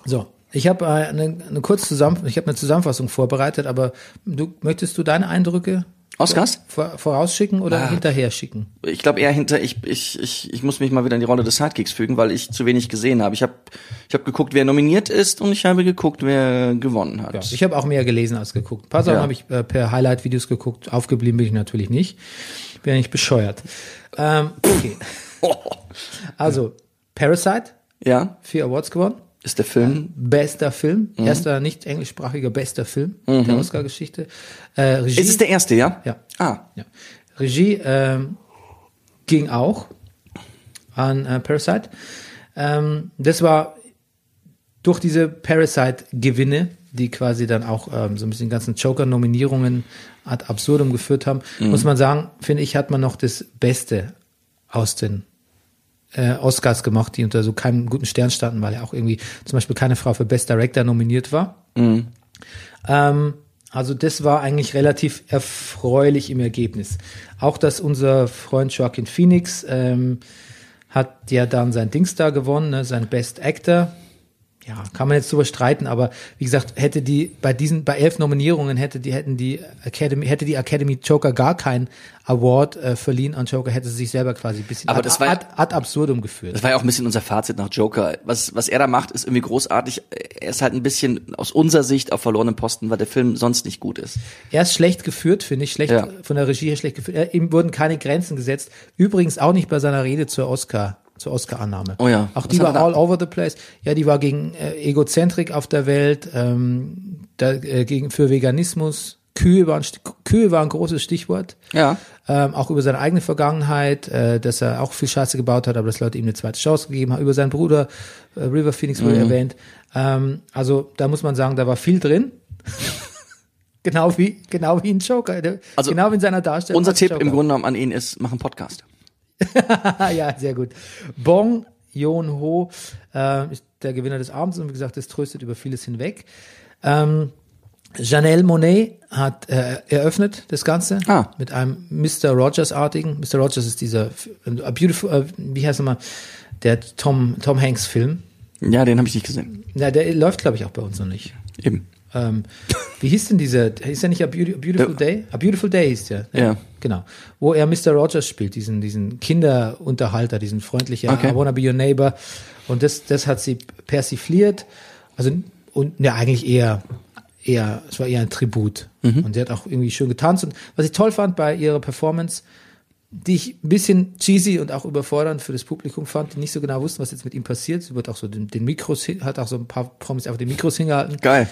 So, ich habe äh, eine, eine kurze Zusammenfassung, ich habe eine Zusammenfassung vorbereitet, aber du möchtest du deine Eindrücke Oscars? vor, vorausschicken oder Ah. hinterher schicken? Ich glaube eher hinter, ich, ich, ich, ich muss mich mal wieder in die Rolle des Sidekicks fügen, weil ich zu wenig gesehen habe. Ich habe ich hab geguckt, wer nominiert ist und ich habe geguckt, wer gewonnen hat. Ja, ich habe auch mehr gelesen als geguckt. Ein paar Sachen Ja. habe ich äh, per Highlight-Videos geguckt. Aufgeblieben bin ich natürlich nicht. Bin ja nicht bescheuert. Ähm, okay. Also, Parasite, ja, vier Awards gewonnen. Ist der Film. Bester Film, Mhm. erster nicht englischsprachiger bester Film der Oscar-Geschichte. Äh, Regie, Ist es der erste, ja? Ja. Ah, ja. Regie ähm, ging auch an äh, Parasite. Ähm, das war durch diese Parasite-Gewinne, die quasi dann auch ähm, so ein bisschen ganzen Joker-Nominierungen ad absurdum geführt haben, muss man sagen, finde ich, hat man noch das Beste aus den äh, Oscars gemacht, die unter so keinem guten Stern standen, weil ja auch irgendwie zum Beispiel keine Frau für Best Director nominiert war. Ähm, also das war eigentlich relativ erfreulich im Ergebnis. Auch dass unser Freund Joaquin Phoenix ähm, hat ja dann sein Dings da gewonnen, ne, sein Best Actor. Ja, kann man jetzt drüber streiten, aber wie gesagt, hätte die bei diesen bei elf Nominierungen hätte die hätten die Academy hätte die Academy Joker gar keinen Award äh, verliehen an Joker, hätte sie sich selber quasi ein bisschen Aber ad, das war ad, ad absurdum geführt. das war ja auch ein bisschen unser Fazit nach Joker. Was, was er da macht, ist irgendwie großartig. Er ist halt ein bisschen aus unserer Sicht auf verlorenem Posten, weil der Film sonst nicht gut ist. Er ist schlecht geführt, finde ich, schlecht Ja. von der Regie her schlecht geführt. Er, ihm wurden keine Grenzen gesetzt. Übrigens auch nicht bei seiner Rede zur Oscar, zur Oscar-Annahme. Oh ja. Auch die war all over the place. Ja, die war gegen äh, Egozentrik auf der Welt, ähm, da, äh, gegen für Veganismus. Kühe waren Kühe war ein großes Stichwort. Ja. Ähm, auch über seine eigene Vergangenheit, äh, dass er auch viel Scheiße gebaut hat, aber dass Leute ihm eine zweite Chance gegeben haben. Über seinen Bruder äh, River Phoenix Mhm. wurde erwähnt. Ähm, also da muss man sagen, da war viel drin. genau wie genau wie ein Joker, Also, genau wie in seiner Darstellung. Unser Tipp Joker. im Grunde genommen an ihn ist, mach einen Podcast. Ja, sehr gut. Bong Joon-ho äh, ist der Gewinner des Abends und wie gesagt, das tröstet über vieles hinweg. Ähm, Janelle Monet hat äh, eröffnet das Ganze Ah. mit einem Mr. Rogers-artigen. Mr. Rogers ist dieser a beautiful, äh, wie heißt er mal, der Tom, Tom Hanks Film. Ja, den habe ich nicht gesehen. Na, der läuft, glaube ich, auch bei uns noch nicht. Eben. Ähm, wie hieß denn dieser, hieß der nicht A Beauty- A Beautiful Day? A Beautiful Day hieß der. Ja. Genau. Wo er Mr. Rogers spielt, diesen, diesen Kinderunterhalter, diesen freundlichen Okay. I wanna be your neighbor. Und das, das hat sie persifliert. Also, und ja, eigentlich eher, eher, es war eher ein Tribut. Und sie hat auch irgendwie schön getanzt. Und was ich toll fand bei ihrer Performance, die ich ein bisschen cheesy und auch überfordernd für das Publikum fand, die nicht so genau wussten, was jetzt mit ihm passiert. Sie wird auch so den, den Mikros, hat auch so ein paar Promis einfach den Mikros hingehalten. Geil.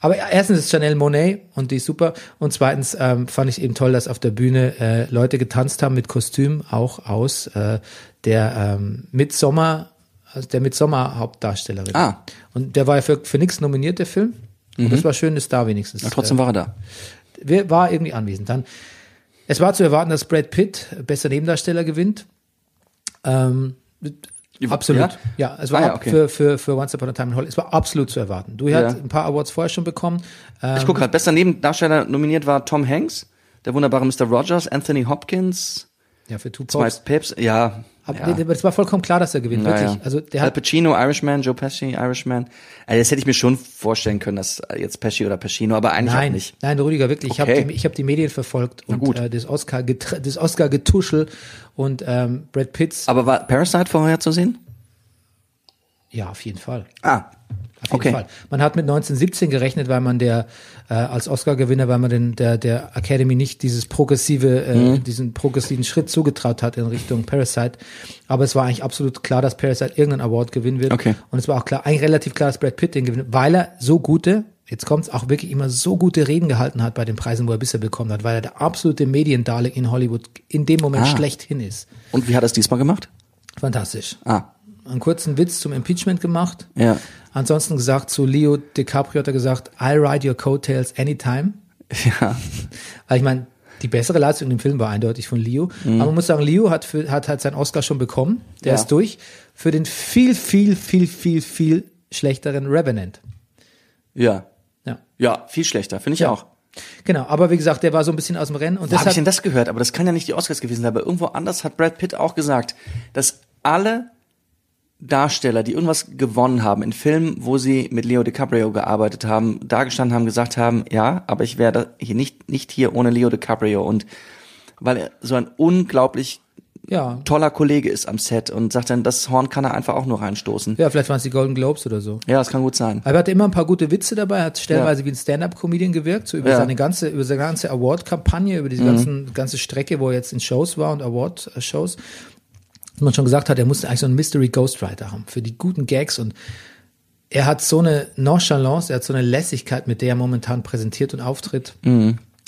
Aber erstens ist Chanel Monet und die ist super. Und zweitens ähm, fand ich eben toll, dass auf der Bühne äh, Leute getanzt haben mit Kostüm, auch aus äh, der ähm, Midsommar, also der Midsommar-Hauptdarstellerin. Ah. Und der war ja für, für nichts nominiert, der Film. Und das war schön, ist da wenigstens. Aber trotzdem war er da. Wer war irgendwie anwesend. Dann, es war zu erwarten, dass Brad Pitt bester Nebendarsteller gewinnt. Ähm, absolut. Ja? Ja, es war Ah ja, okay. für, für, für Once Upon a Time in Hollywood. Es war absolut zu erwarten. Du Ja. hast ein paar Awards vorher schon bekommen. Ähm, Ich gucke gerade, bester Nebendarsteller nominiert war Tom Hanks, der wunderbare Mr. Rogers, Anthony Hopkins, ja, für Two zwei Popes. Peps, ja. Aber ja. es war vollkommen klar, dass er gewinnt, Ja, wirklich. Also der Al Pacino, Irishman, Joe Pesci, Irishman. Also das hätte ich mir schon vorstellen können, dass jetzt Pesci oder Pacino, aber eigentlich nein, nicht. nein, Rüdiger, wirklich. Ich Okay. habe die, ich hab die Medien verfolgt und gut. äh, das Oscar das Oscar getuschel und ähm, Brad Pitts. Aber war Parasite vorher zu sehen? Ja, auf jeden Fall. Ah, Auf jeden okay. Fall. Man hat mit 1917 gerechnet, weil man der äh, als Oscar-Gewinner, weil man den, der, der Academy nicht dieses progressive, äh, Mhm. diesen progressiven Schritt zugetraut hat in Richtung Parasite. Aber es war eigentlich absolut klar, dass Parasite irgendeinen Award gewinnen wird. Okay. Und es war auch klar, eigentlich relativ klar, dass Brad Pitt den gewinnt, weil er so gute, jetzt kommt's, auch wirklich immer so gute Reden gehalten hat bei den Preisen, wo er bisher bekommen hat, weil er der absolute Mediendarling in Hollywood in dem Moment Ah. schlechthin ist. Und wie hat er es diesmal gemacht? Fantastisch. Ah, Einen kurzen Witz zum Impeachment gemacht. ja. Ansonsten gesagt, zu Leo DiCaprio hat er gesagt, I'll ride your coattails anytime. Ja. Weil ich meine, die bessere Leistung im Film war eindeutig von Leo. Aber man muss sagen, Leo hat, für, hat halt seinen Oscar schon bekommen. Der Ja. ist durch. Für den viel, viel, viel, viel, viel schlechteren Revenant. Ja. Ja. Ja, viel schlechter, finde ich Ja. auch. Genau. Aber wie gesagt, der war so ein bisschen aus dem Rennen. Und Wo habe ich denn das gehört? Aber das kann ja nicht die Oscars gewesen sein. Aber irgendwo anders hat Brad Pitt auch gesagt, dass alle Darsteller, die irgendwas gewonnen haben in Filmen, wo sie mit Leo DiCaprio gearbeitet haben, da gestanden haben, gesagt haben, ja, aber ich wäre hier nicht, nicht hier ohne Leo DiCaprio. Und weil er so ein unglaublich ja. toller Kollege ist am Set und sagt dann, das Horn kann er einfach auch nur reinstoßen. Ja, vielleicht waren es die Golden Globes oder so. Ja, das kann gut sein. Aber er hatte immer ein paar gute Witze dabei, hat stellenweise wie ein Stand-up-Comedian gewirkt, so über Ja. seine ganze, über seine ganze Award-Kampagne, über diese ganzen, ganze Strecke, wo er jetzt in Shows war und Award-Shows. Dass man schon gesagt hat, er musste eigentlich so einen Mystery Ghostwriter haben für die guten Gags und er hat so eine Nonchalance, er hat so eine Lässigkeit, mit der er momentan präsentiert und auftritt.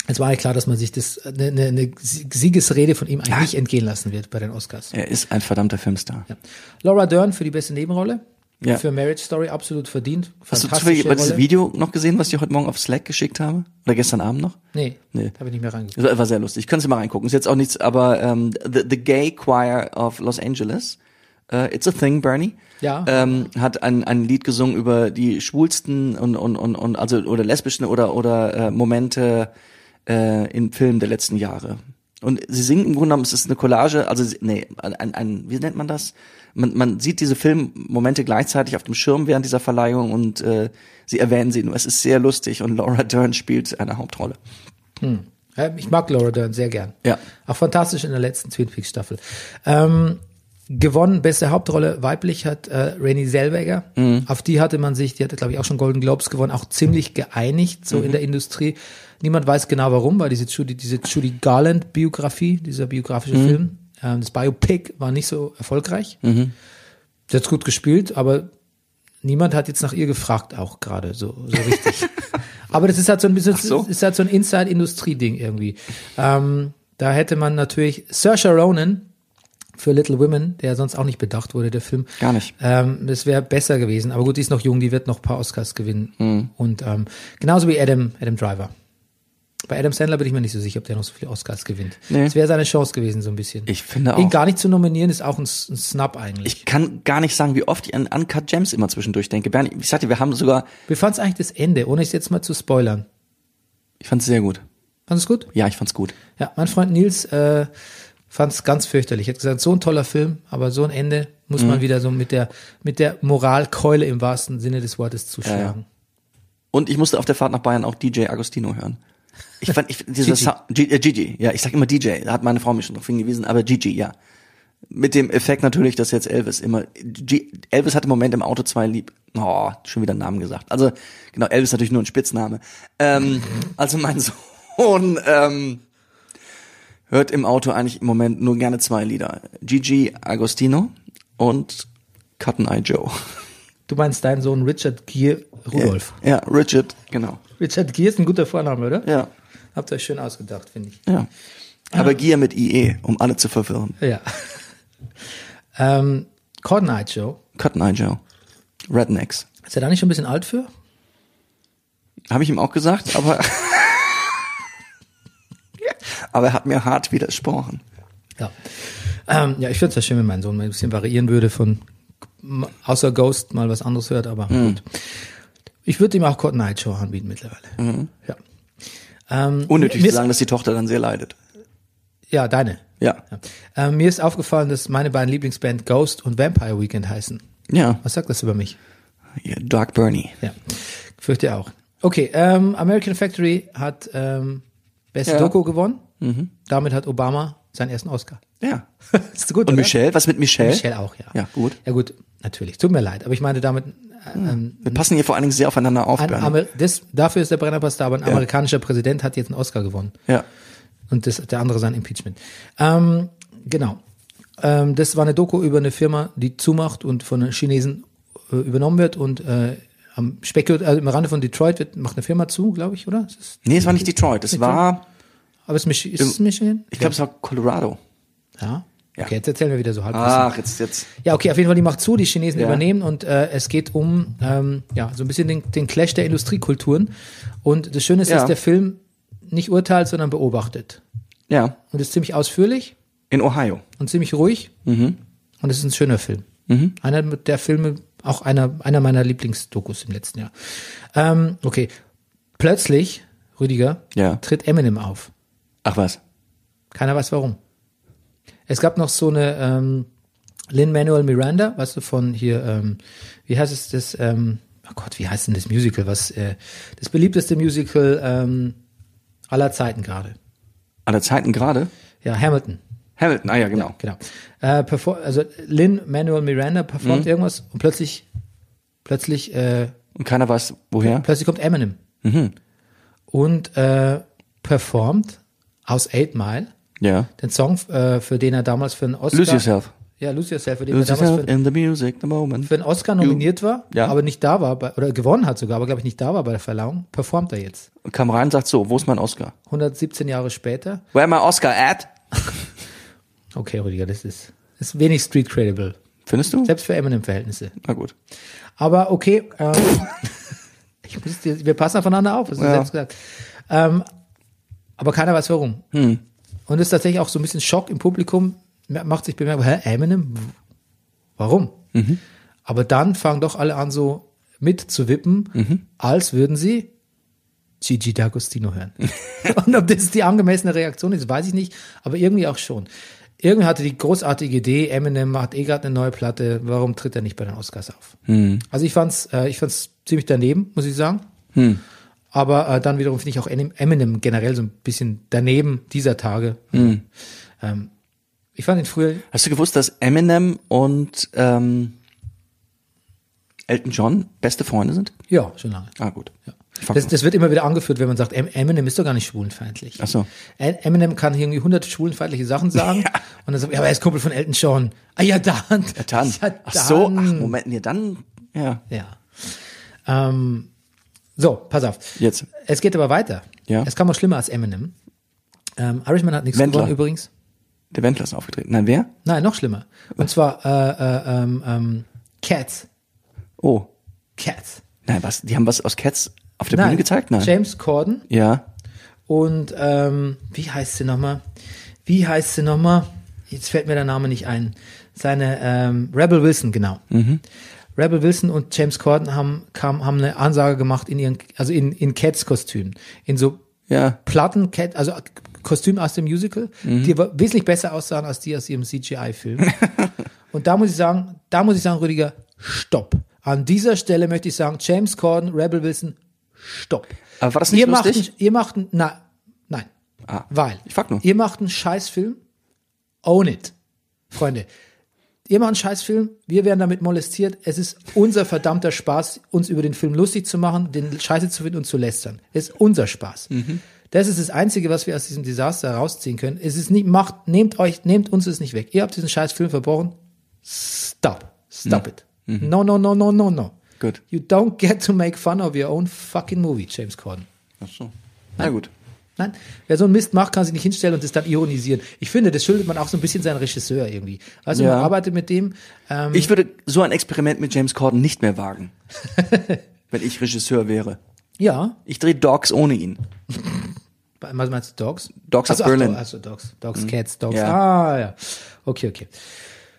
Es war eigentlich klar, dass man sich das, eine, eine, eine Siegesrede von ihm eigentlich nicht entgehen lassen wird bei den Oscars. Er ist ein verdammter Filmstar. Ja. Laura Dern für die beste Nebenrolle. Ja. Für Marriage Story absolut verdient. Hast du zufällig dieses Rolle. Video noch gesehen, was ich dir heute Morgen auf Slack geschickt habe? Oder gestern Abend noch? Nee, Nee. habe ich nicht mehr reingeguckt. Das war sehr lustig. Können Sie mal reingucken. Ist jetzt auch nichts, aber ähm, the, the Gay Choir of Los Angeles, äh, It's a Thing, Bernie, Ja. ähm, hat ein, ein Lied gesungen über die schwulsten und, und, und, und also oder lesbischen oder oder äh, Momente äh, in Filmen der letzten Jahre. Und sie singen im Grunde genommen, es ist eine Collage, also nee, ein, ein wie nennt man das? Man, man sieht diese Filmmomente gleichzeitig auf dem Schirm während dieser Verleihung und äh, sie erwähnen sie nur. Es ist sehr lustig und Laura Dern spielt eine Hauptrolle. Ja, Ich mag Laura Dern sehr gern. Ja. Auch fantastisch in der letzten Twin Peaks Staffel. Ähm, gewonnen, beste Hauptrolle weiblich hat äh, Renée Zellweger. Mhm. Auf die hatte man sich, die hatte glaube ich auch schon Golden Globes gewonnen, auch ziemlich geeinigt so Mhm. in der Industrie. Niemand weiß genau warum, weil diese Judy, diese Judy Garland Biografie, dieser biografische Mhm. Film, ähm, das Biopic war nicht so erfolgreich. Mhm. Sie hat gut gespielt, aber niemand hat jetzt nach ihr gefragt, auch gerade so, so richtig. aber das ist halt so ein bisschen, so. ist halt so ein Inside-Industrie-Ding irgendwie. Ähm, da hätte man natürlich Saoirse Ronan für Little Women, der sonst auch nicht bedacht wurde, der Film. Gar nicht. Ähm, das wäre besser gewesen. Aber gut, die ist noch jung, die wird noch ein paar Oscars gewinnen. Mhm. Und ähm, genauso wie Adam, Adam Driver. Bei Adam Sandler bin ich mir nicht so sicher, ob der noch so viele Oscars gewinnt. Nee. Das wäre seine Chance gewesen, so ein bisschen. Ich finde Ihn auch. gar nicht zu nominieren, ist auch ein, ein Snap eigentlich. Ich kann gar nicht sagen, wie oft ich an Uncut Gems immer zwischendurch denke. Bernie, ich sagte, wir haben sogar, Wie fand's eigentlich das Ende, ohne es jetzt mal zu spoilern? Ich fand's sehr gut. Fandest du gut? Ja, ich fand's gut. Ja, mein Freund Nils äh, fand es ganz fürchterlich. Er hat gesagt, so ein toller Film, aber so ein Ende muss Mhm. man wieder so mit der mit der Moralkeule im wahrsten Sinne des Wortes zuschlagen. Und ich musste auf der Fahrt nach Bayern auch DJ Agostino hören. Ich fand, ich, dieser Gigi. Sound, G, äh, Gigi, ja, ich sag immer DJ, da hat meine Frau mich schon drauf hingewiesen, aber Gigi, ja. Mit dem Effekt natürlich, dass jetzt Elvis immer, G, Elvis hat im Moment im Auto zwei lieb, oh, schon wieder einen Namen gesagt. Also, genau, Elvis natürlich nur ein Spitzname. Ähm, also mein Sohn, ähm, hört im Auto eigentlich im Moment nur gerne zwei Lieder. Gigi Agostino und Cotton Eye Joe. Du meinst deinen Sohn Richard Gere Rudolf. Ja, Richard, genau. Richard Gere ist ein guter Vorname, oder? Ja. Habt ihr euch schön ausgedacht, finde ich. Ja. Aber Gier mit IE, um alle zu verwirren. Ja. ähm, Cotton Eye Joe. Cotton Eye Joe. Rednecks. Ist er da nicht schon ein bisschen alt für? Habe ich ihm auch gesagt, aber aber er hat mir hart widersprochen. Ja. Ähm, ja, ich finde es ja schön, wenn mein Sohn mal ein bisschen variieren würde von außer Ghost mal was anderes hört, aber Mhm. gut. Ich würde ihm auch Cotton Eye Joe anbieten mittlerweile. Ja. Ähm, Unnötig zu sagen, dass die Tochter dann sehr leidet. Ja, deine. Ja. Ja. Ähm, mir ist aufgefallen, dass meine beiden Lieblingsband Ghost und Vampire Weekend heißen. Ja. Was sagt das über mich? ja Dark Bernie. Ja, fürchte auch. Okay, ähm, American Factory hat ähm, beste Ja. Doku gewonnen. Damit hat Obama seinen ersten Oscar. Ja. ist gut, Und oder? Michelle, was mit Michelle? Michelle auch, ja. Ja, gut. Ja gut, natürlich. Tut mir leid, aber ich meine damit, äh, ähm, Wir passen hier vor allen Dingen sehr aufeinander auf, das, dafür ist der Brennerpass da, aber ein Ja. amerikanischer Präsident hat jetzt einen Oscar gewonnen. Ja. Und das, der andere sein Impeachment. Ähm, genau. Ähm, das war eine Doku über eine Firma, die zumacht und von den Chinesen äh, übernommen wird und äh, am Speckgürtel, also im Rande von Detroit wird, macht eine Firma zu, glaube ich, oder? Ist es, Nee, es war nicht Detroit, es war, aber es ist, ist es Michigan? ich glaube, es war Colorado. Ja. Ja. Okay, jetzt erzählen wir wieder so halb. Ach, jetzt, jetzt. Ja, okay, auf jeden Fall, die macht zu, die Chinesen Ja. übernehmen und äh, es geht um ähm, ja so ein bisschen den, den Clash der Industriekulturen. Und das Schöne ist, Ja. dass der Film nicht urteilt, sondern beobachtet. Ja. Und ist ziemlich ausführlich In Ohio. und ziemlich ruhig. Mhm. Und es ist ein schöner Film. Einer der Filme, auch einer, einer meiner Lieblingsdokus im letzten Jahr. Ähm, okay. Plötzlich, Rüdiger, Ja. tritt Eminem auf. Ach was. Keiner weiß warum. Es gab noch so eine ähm, Lin Manuel Miranda, weißt du, von hier, ähm, wie heißt es das, ähm, oh Gott, wie heißt denn das Musical, was, äh, das beliebteste Musical ähm, aller Zeiten gerade. Aller Zeiten gerade. Ja, Hamilton. Hamilton, ah ja, genau. Genau. Äh, perfor also Lin Manuel Miranda performt Mhm. irgendwas und plötzlich, plötzlich, äh, Und keiner weiß, woher. plötzlich kommt Eminem Mhm. und äh, performt aus Eight Mile Ja. den Song, äh, für den er damals für einen Oscar, Lose yourself. ja, Lose Yourself, für den Lose er damals für, in the music, the moment. für einen Oscar nominiert war, Ja. aber nicht da war, bei, oder gewonnen hat sogar, aber glaube ich nicht da war bei der Verleihung, performt er jetzt. Kam rein und sagt so, wo ist mein Oscar? 117 Jahre später. Where my Oscar at? Okay, Rüdiger, das ist, ist wenig street credible. Findest du? Selbst für Eminem-Verhältnisse. Na gut. Aber okay, ähm, ich muss dir, wir passen aufeinander auf, hast du Ja. selbst gesagt. Ähm, aber keiner weiß warum. Hm. Und es ist tatsächlich auch so ein bisschen Schock im Publikum, macht sich bemerkbar, hä, Eminem? Warum? Mhm. Aber dann fangen doch alle an so mit zu wippen, Mhm. als würden sie Gigi D'Agostino hören. Und ob das die angemessene Reaktion ist, weiß ich nicht, aber irgendwie auch schon. Irgendwie hatte die großartige Idee, Eminem hat eh gerade eine neue Platte, warum tritt er nicht bei den Oscars auf? Hm. Also ich fand's, äh, ich fand's ziemlich daneben, muss ich sagen. Hm. Aber äh, dann wiederum finde ich auch Eminem generell so ein bisschen daneben dieser Tage. Hm. Ähm, ich fand ihn früher, Hast du gewusst, dass Eminem und ähm, Elton John beste Freunde sind? ja, schon lange. Ah, gut. Ja. Das, das wird immer wieder angeführt, wenn man sagt, Em- Eminem ist doch gar nicht schwulenfeindlich. Ach so. Em- Eminem kann irgendwie 100 schwulenfeindliche Sachen sagen und dann sagt, ja, aber er ist Kumpel von Elton John. Ah ja, dann. Ja, dann. Ja, Ach so, ach, dann. Moment, nee, dann, ja. Ja. Ähm, so, pass auf. Jetzt. Es geht aber weiter. Ja. Es kam noch schlimmer als Eminem. Ähm, Irishman hat nichts Wendler. gewonnen übrigens. Der Wendler ist aufgetreten. Nein, wer? Nein, noch schlimmer. Und zwar äh, äh, ähm, ähm, Cats. Oh. Cats. Nein, was? Die haben was aus Cats auf der Bühne gezeigt? Nein. James Corden Ja. und ähm, wie heißt sie nochmal? Wie heißt sie nochmal? Jetzt fällt mir der Name nicht ein. Seine ähm, Rebel Wilson, genau. Mhm. Rebel Wilson und James Corden haben, kam, haben eine Ansage gemacht in ihren, also in, in Cats-Kostümen. In so Ja. Platten, Cat- also Kostüme aus dem Musical, Mhm. die aber wesentlich besser aussahen als die aus ihrem CGI-Film. Und da muss ich sagen, da muss ich sagen, Rüdiger, stopp. An dieser Stelle möchte ich sagen, James Corden, Rebel Wilson, stopp. Aber war das nicht ihr macht, lustig? einen- ihr macht, einen- na, nein. Ah. Weil, Ich frag nur. ihr macht einen Scheißfilm, own it. Freunde, ihr macht einen Scheißfilm, wir werden damit molestiert, es ist unser verdammter Spaß, uns über den Film lustig zu machen, den Scheiße zu finden und zu lästern. Es ist unser Spaß. Mhm. Das ist das Einzige, was wir aus diesem Desaster rausziehen können. Es ist nicht, macht, nehmt euch, nehmt uns es nicht weg. Ihr habt diesen Scheißfilm verbrochen. Stop. Stop it. No, no, no, no, no, no. Mhm. Gut. You don't get to make fun of your own fucking movie, James Corden. Ach so. Na gut. Nein, wer so einen Mist macht, kann sich nicht hinstellen und das dann ironisieren. Ich finde, das schuldet man auch so ein bisschen seinen Regisseur irgendwie. Also Ja. man arbeitet mit dem, ähm, Ich würde so ein Experiment mit James Corden nicht mehr wagen. wenn ich Regisseur wäre. ja, Ich drehe Dogs ohne ihn. was meinst du, Dogs? Dogs of also, Berlin. Also Dogs, Dogs, Cats, Dogs. Ja. Ah, ja. Okay, okay.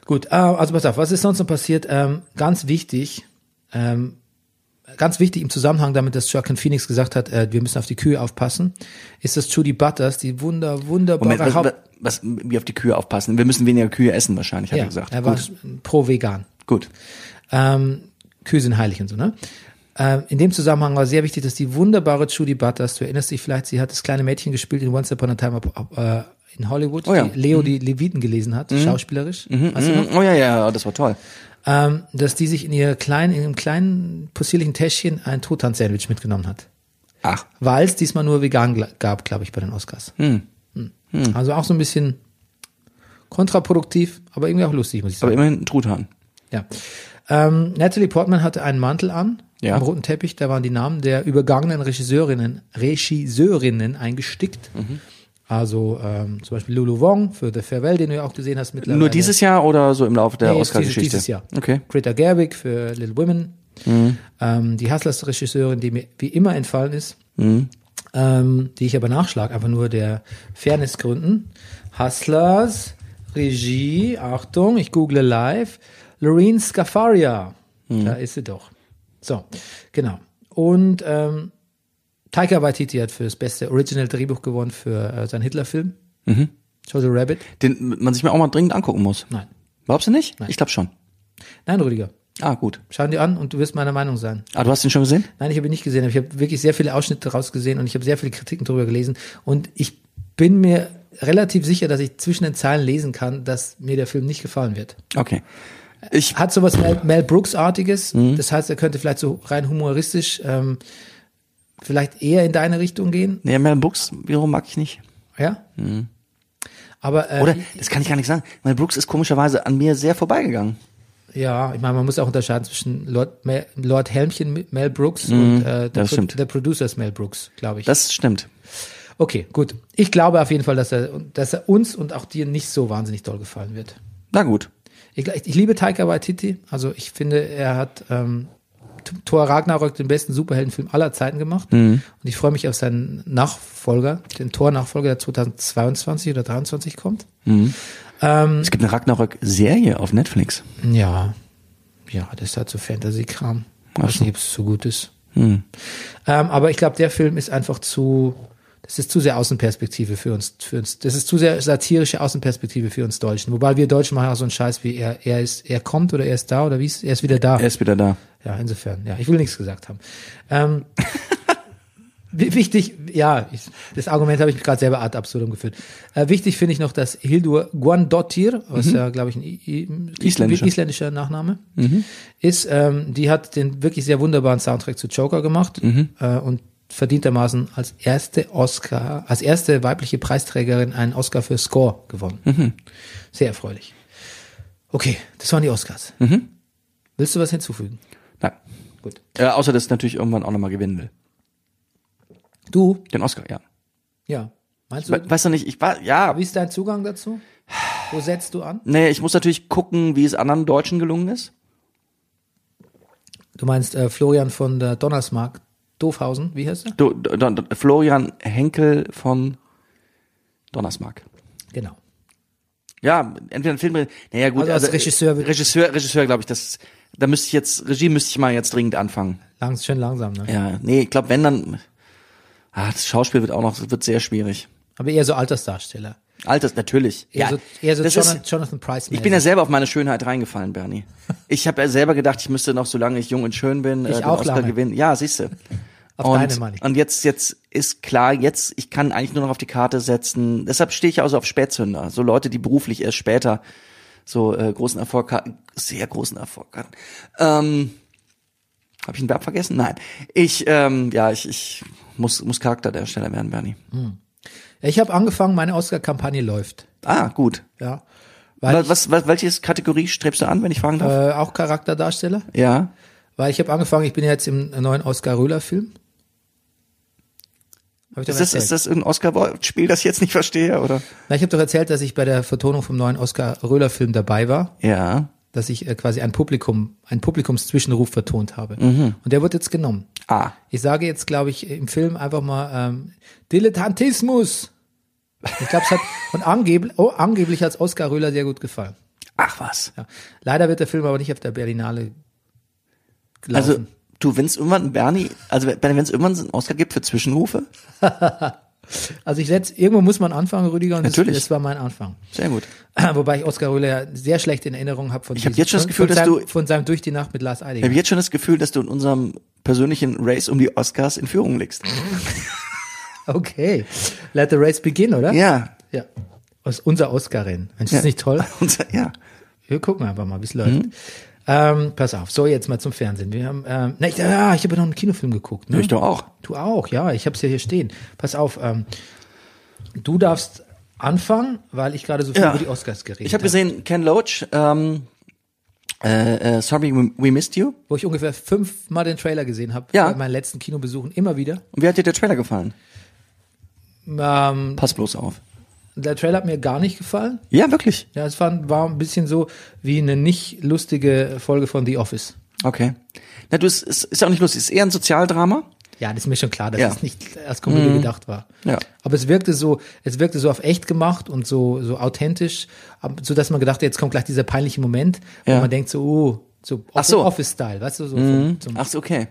Gut, äh, also pass auf, was ist sonst noch passiert? Ähm, ganz wichtig, ähm, ganz wichtig im Zusammenhang damit, dass Joaquin Phoenix gesagt hat, äh, wir müssen auf die Kühe aufpassen, ist, dass Judy Butters, die wunder, wunderbare Moment, was, Haupt... was, was, wie auf die Kühe aufpassen. Wir müssen weniger Kühe essen wahrscheinlich, hat ja, er gesagt. er war gut. pro vegan. gut. Ähm, Kühe sind heilig und so, ne? Ähm, in dem Zusammenhang war sehr wichtig, dass die wunderbare Judy Butters, du erinnerst dich vielleicht, sie hat das kleine Mädchen gespielt in Once Upon a Time äh, in Hollywood, Oh ja. die Leo die Leviten gelesen hat, schauspielerisch. Weißt du noch? Mm, Oh ja, ja, das war toll. Ähm, dass die sich in ihr kleinen, in einem kleinen possierlichen Täschchen ein Truthahn-Sandwich mitgenommen hat. Ach, Weil es diesmal nur vegan gab, glaube ich, bei den Oscars. Hm. Hm. Also auch so ein bisschen kontraproduktiv, aber irgendwie auch lustig, muss ich sagen. aber immerhin ein Truthahn. Ja. Ähm, Natalie Portman hatte einen Mantel an, Ja. am roten Teppich, da waren die Namen der übergangenen Regisseurinnen, Regisseurinnen eingestickt. Mhm. Also ähm, zum Beispiel Lulu Wong für The Farewell, den du ja auch gesehen hast mittlerweile. Nur dieses Jahr oder so im Laufe der Nee, Oscar-Geschichte? Dieses, dieses Jahr. Okay. Greta Gerwig für Little Women. Mhm. Ähm, die Hustlers-Regisseurin, die mir wie immer entfallen ist, Mhm. ähm, die ich aber nachschlag, einfach nur der Fairness gründen. Hustlers, Regie, Achtung, ich google live. Lorene Scafaria. Mhm. Da ist sie doch. So, genau. Und ähm, Taika Waititi hat für das beste Original Drehbuch gewonnen für äh, seinen Hitler-Film. Mhm. Jojo Rabbit. Den man sich mir auch mal dringend angucken muss. Nein. Glaubst du nicht? Ich glaube schon. Nein, Rüdiger. Ah, gut. Schau dir an und du wirst meiner Meinung sein. Ah, du hast ihn schon gesehen? Nein, ich habe ihn nicht gesehen. aber Ich habe wirklich sehr viele Ausschnitte daraus gesehen und ich habe sehr viele Kritiken darüber gelesen. Und ich bin mir relativ sicher, dass ich zwischen den Zeilen lesen kann, dass mir der Film nicht gefallen wird. Okay. Ich, Hat sowas Mel, Mel Brooks-artiges. Mhm. Das heißt, er könnte vielleicht so rein humoristisch ähm, vielleicht eher in deine Richtung gehen. nee, Mel Brooks wiederum mag ich nicht. Ja. Aber äh, Oder, das kann ich gar nicht sagen. Mel Brooks ist komischerweise an mir sehr vorbeigegangen. ja, ich meine, man muss auch unterscheiden zwischen Lord, Mel, Lord Helmchen Mel Brooks und äh, der, Mhm. stimmt. der Producers Mel Brooks, glaube ich. Das stimmt. Okay, gut. Ich glaube auf jeden Fall, dass er, dass er uns und auch dir nicht so wahnsinnig toll gefallen wird. Na gut. Ich, ich liebe Taika Waititi. Also ich finde, er hat ähm, Thor Ragnarök den besten Superheldenfilm aller Zeiten gemacht. Und ich freue mich auf seinen Nachfolger, den Thor-Nachfolger, der 2022 oder 2023 kommt. Es gibt eine Ragnarök-Serie auf Netflix. Ja, ja, das ist halt so Fantasy-Kram. Ach Weiß so. nicht, ob es so gut ist. Ähm, aber ich glaube, der Film ist einfach zu, das ist zu sehr Außenperspektive für uns, für uns. Das ist zu sehr satirische Außenperspektive für uns Deutschen. Wobei wir Deutschen machen auch so einen Scheiß wie er, er ist, er kommt oder er ist da oder wie ist, er ist wieder da. Er ist wieder da. Ja, insofern, ja, ich will nichts gesagt haben. Ähm, wi- wichtig, ja, ich, das Argument habe ich gerade selber ad absurdum geführt. Äh, wichtig finde ich noch, dass Hildur Guandottir, was ja, glaube ich, ein I Isländischer. isländischer Nachname ist, ähm, die hat den wirklich sehr wunderbaren Soundtrack zu Joker gemacht äh, und verdientermaßen als erste Oscar, als erste weibliche Preisträgerin einen Oscar für Score gewonnen. Sehr erfreulich. Okay, das waren die Oscars. Willst du was hinzufügen? Gut. Äh, außer, dass ich natürlich irgendwann auch nochmal gewinnen will. Du? Den Oscar, ja. Ja. Meinst du, We weißt du nicht, ich war, ja, wie ist dein Zugang dazu? Wo setzt du an? nee, ich muss natürlich gucken, wie es anderen Deutschen gelungen ist. Du meinst äh, Florian von der Donnersmark Doofhausen, wie heißt er? Du, du, du, Florian Henkel von Donnersmark. Genau. Ja, entweder ein Film, naja gut, Also als Regisseur wird- Regisseur, Regisseur, glaube ich, das, da müsste ich jetzt, Regie müsste ich mal jetzt dringend anfangen. Langs, schön langsam, ne? Ja, nee, ich glaube, wenn dann, Ah, das Schauspiel wird auch noch, wird sehr schwierig. Aber eher so Altersdarsteller. Alters, natürlich. Eher so, eher so Jonathan, ist, Jonathan Price. ich bin ja selber auf meine Schönheit reingefallen, Bernie. Ich habe ja selber gedacht, ich müsste noch, solange ich jung und schön bin, äh, Ich den auch Oscar lange. gewinnen. Ja, siehste. Auf und, deine Money. und jetzt, jetzt ist klar, jetzt, ich kann eigentlich nur noch auf die Karte setzen. Deshalb stehe ich also auf Spätzünder. So Leute, die beruflich erst später so äh, großen Erfolg sehr großen Erfolg hatten. Ähm, Habe ich ein Verb vergessen? Nein. Ich, ähm, ja, ich, ich muss, muss Charakterdarsteller werden, Bernie. Ich habe angefangen, meine Oscar-Kampagne läuft. Ah, gut. Ja. Weil Was, was, was, welche Kategorie strebst du an, wenn ich fragen darf? äh, auch Charakterdarsteller. ja. Weil ich habe angefangen, ich bin jetzt im neuen Oskar Röhler-Film. Hab ich doch Ist das, erzählt? ist das irgendein Oscar-Spiel, das ich jetzt nicht verstehe, oder? Na, ich habe doch erzählt, dass ich bei der Vertonung vom neuen Oskar Röhler-Film dabei war, Ja. Dass ich äh, quasi ein Publikum, einen Publikumszwischenruf vertont habe. Mhm. Und der wird jetzt genommen. Ah. Ich sage jetzt, glaube ich, im Film einfach mal ähm, Dilettantismus. Ich glaube, es hat und angeblich, oh, angeblich hat Oskar Röhler sehr gut gefallen. Ach was. Ja. Leider wird der Film aber nicht auf der Berlinale laufen. Also, du, wenn es irgendwann, Bernie, also wenn es irgendwann einen Oscar gibt für Zwischenrufe, Also ich setz, irgendwo muss man anfangen, Rüdiger, und das, Natürlich. das war mein Anfang. sehr gut. Wobei ich Oskar Röhler ja sehr schlecht in Erinnerung habe von Ich hab diesem- jetzt schon das von- Gefühl, von dass seinem, du- von seinem Durch die Nacht mit Lars Ich Eidinger. habe jetzt schon das Gefühl, dass du in unserem persönlichen Race um die Oscars in Führung liegst. Okay. Let the race begin, oder? Ja. Ja. Das ist unser Oscar-Rennen. Mensch, ist Ja. das nicht toll? Und, ja. Wir gucken einfach mal, wie es läuft. Mhm. Ähm, pass auf, so jetzt mal zum Fernsehen. Wir haben, ähm, na, ich, ja, ich habe ja noch einen Kinofilm geguckt. Ne? Ich doch auch. Du auch, ja, ich habe es ja hier stehen. Pass auf, ähm, du darfst anfangen, weil ich gerade so viel Ja. über die Oscars geredet Ich habe gesehen, Ken Loach, ähm, äh, äh, Sorry, we, we missed you. Wo ich ungefähr fünfmal den Trailer gesehen habe, Ja. bei meinen letzten Kinobesuchen, immer wieder. Und wie hat dir der Trailer gefallen? Ähm, Pass bloß auf. Der Trailer hat mir gar nicht gefallen. Ja, wirklich. Ja, es war, war ein bisschen so wie eine nicht lustige Folge von The Office. Okay. Na, du, es ist ja auch nicht lustig. Es ist eher ein Sozialdrama. Ja, das ist mir schon klar, dass Ja. Mhm. es nicht als Komödie gedacht war. Ja. Aber es wirkte so, es wirkte so auf echt gemacht und so, so authentisch, so dass man gedacht hat, jetzt kommt gleich dieser peinliche Moment, wo Ja. man denkt so, oh, so, so. Mhm. Office-Style, weißt du, so vom, zum, Ach so, okay.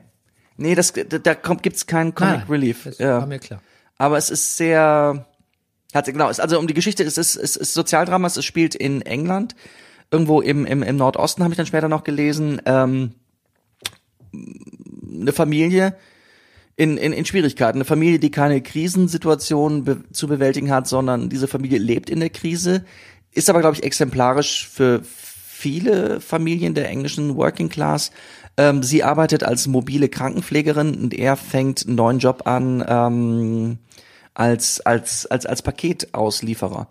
Nee, das, da, kommt, gibt's keinen Comic Relief. Das Ja. war mir klar. Aber es ist sehr, hat, genau, es, also um die Geschichte, es ist, es ist Sozialdrama, es spielt in England, irgendwo im, im, im Nordosten, habe ich dann später noch gelesen, ähm, eine Familie in, in, in Schwierigkeiten, eine Familie, die keine Krisensituation be zu bewältigen hat, sondern diese Familie lebt in der Krise, ist aber, glaube ich, exemplarisch für viele Familien der englischen Working Class. Ähm, sie arbeitet als mobile Krankenpflegerin und er fängt einen neuen Job an ähm, als, als, als, als Paketauslieferer.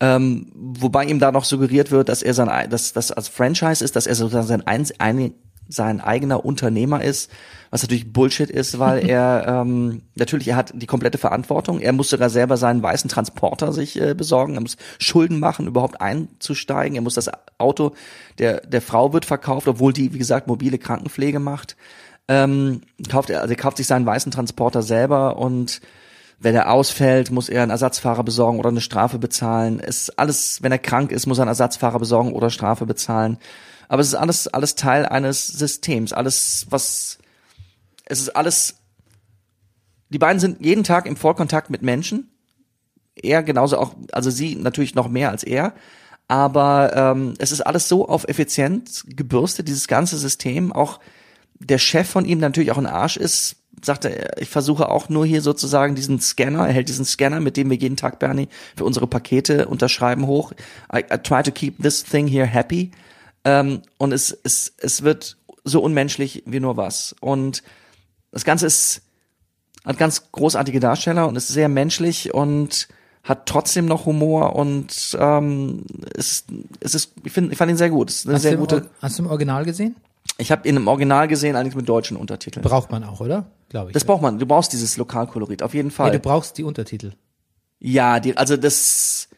Ähm, wobei ihm da noch suggeriert wird, dass er sein, ei- dass das als Franchise ist, dass er sozusagen sein, eins, ein, sein eigener Unternehmer ist, was natürlich Bullshit ist, weil er ähm, natürlich er hat die komplette Verantwortung. Er muss sogar selber seinen weißen Transporter sich äh, besorgen. Er muss Schulden machen, überhaupt einzusteigen. Er muss das Auto der der Frau wird verkauft, obwohl die wie gesagt mobile Krankenpflege macht. Ähm, kauft er, also er kauft sich seinen weißen Transporter selber und wenn er ausfällt, muss er einen Ersatzfahrer besorgen oder eine Strafe bezahlen. Es ist alles, wenn er krank ist, muss er einen Ersatzfahrer besorgen oder Strafe bezahlen. Aber es ist alles, alles Teil eines Systems. Alles, was, es ist alles, die beiden sind jeden Tag im Vollkontakt mit Menschen. Er genauso auch, also sie natürlich noch mehr als er. Aber ähm, es ist alles so auf Effizienz gebürstet, dieses ganze System. Auch der Chef von ihm, natürlich auch ein Arsch ist, sagt er, ich versuche auch nur hier sozusagen diesen Scanner, er hält diesen Scanner, mit dem wir jeden Tag, Bernie, für unsere Pakete unterschreiben hoch. I, I try to keep this thing here happy. Ähm, und es, es, es wird so unmenschlich wie nur was. Und das Ganze ist, hat ganz großartige Darsteller und ist sehr menschlich und hat trotzdem noch Humor und ähm, es, ist- es ist, ich finde, ich fand ihn sehr gut. Es ist eine Hast, sehr du gute. Hast du im Original gesehen? Ich habe ihn im Original gesehen, allerdings mit deutschen Untertiteln. Braucht man auch, oder? Glaube ich. Das braucht man. Du brauchst dieses Lokalkolorit auf jeden nee, Fall. du brauchst die Untertitel. ja, die, also das.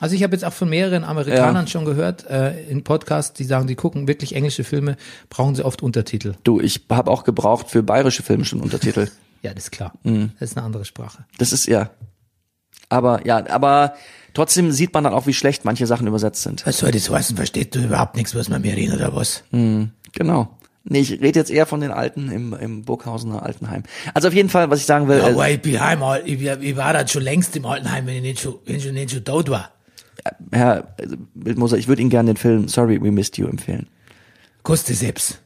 Also ich habe jetzt auch von mehreren Amerikanern schon gehört, äh, in Podcasts, die sagen, die gucken wirklich englische Filme, brauchen sie oft Untertitel. Du, ich habe auch gebraucht für bayerische Filme schon Untertitel. Ja, das ist klar. Mhm. Das ist eine andere Sprache. Das ist ja. Aber ja, aber trotzdem sieht man dann auch, wie schlecht manche Sachen übersetzt sind. Was soll das heißen? Versteht du überhaupt nichts, was man mir reden oder was? Genau. Nee, ich rede jetzt eher von den Alten im, im Burghausener Altenheim. Also auf jeden Fall, was ich sagen will, äh, Aber ich bin heim, ich, ich war dann schon längst im Altenheim, wenn ich nicht schon, wenn ich nicht schon tot war. Herr also, Wildmoser, ich würde Ihnen gerne den Film Sorry We Missed You empfehlen. Kostet selbst.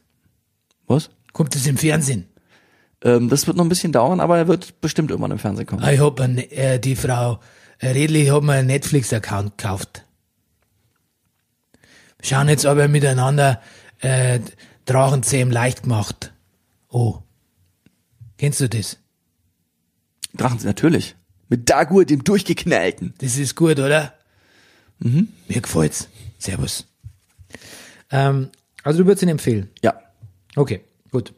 Was? Kommt es im Fernsehen? Ähm, das wird noch ein bisschen dauern, aber er wird bestimmt irgendwann im Fernsehen kommen. Ich ein, äh, die Frau äh, Redlich hat mir einen Netflix-Account gekauft. Schauen jetzt aber miteinander äh, Drachenzähm leicht gemacht. Oh. Kennst du das? Drachen Sie natürlich. Mit Dagur, dem Durchgeknallten. Das ist gut, oder? Mhm. Mir gefällt's. Servus. Ähm, also du würdest ihn empfehlen. Ja. Okay, gut.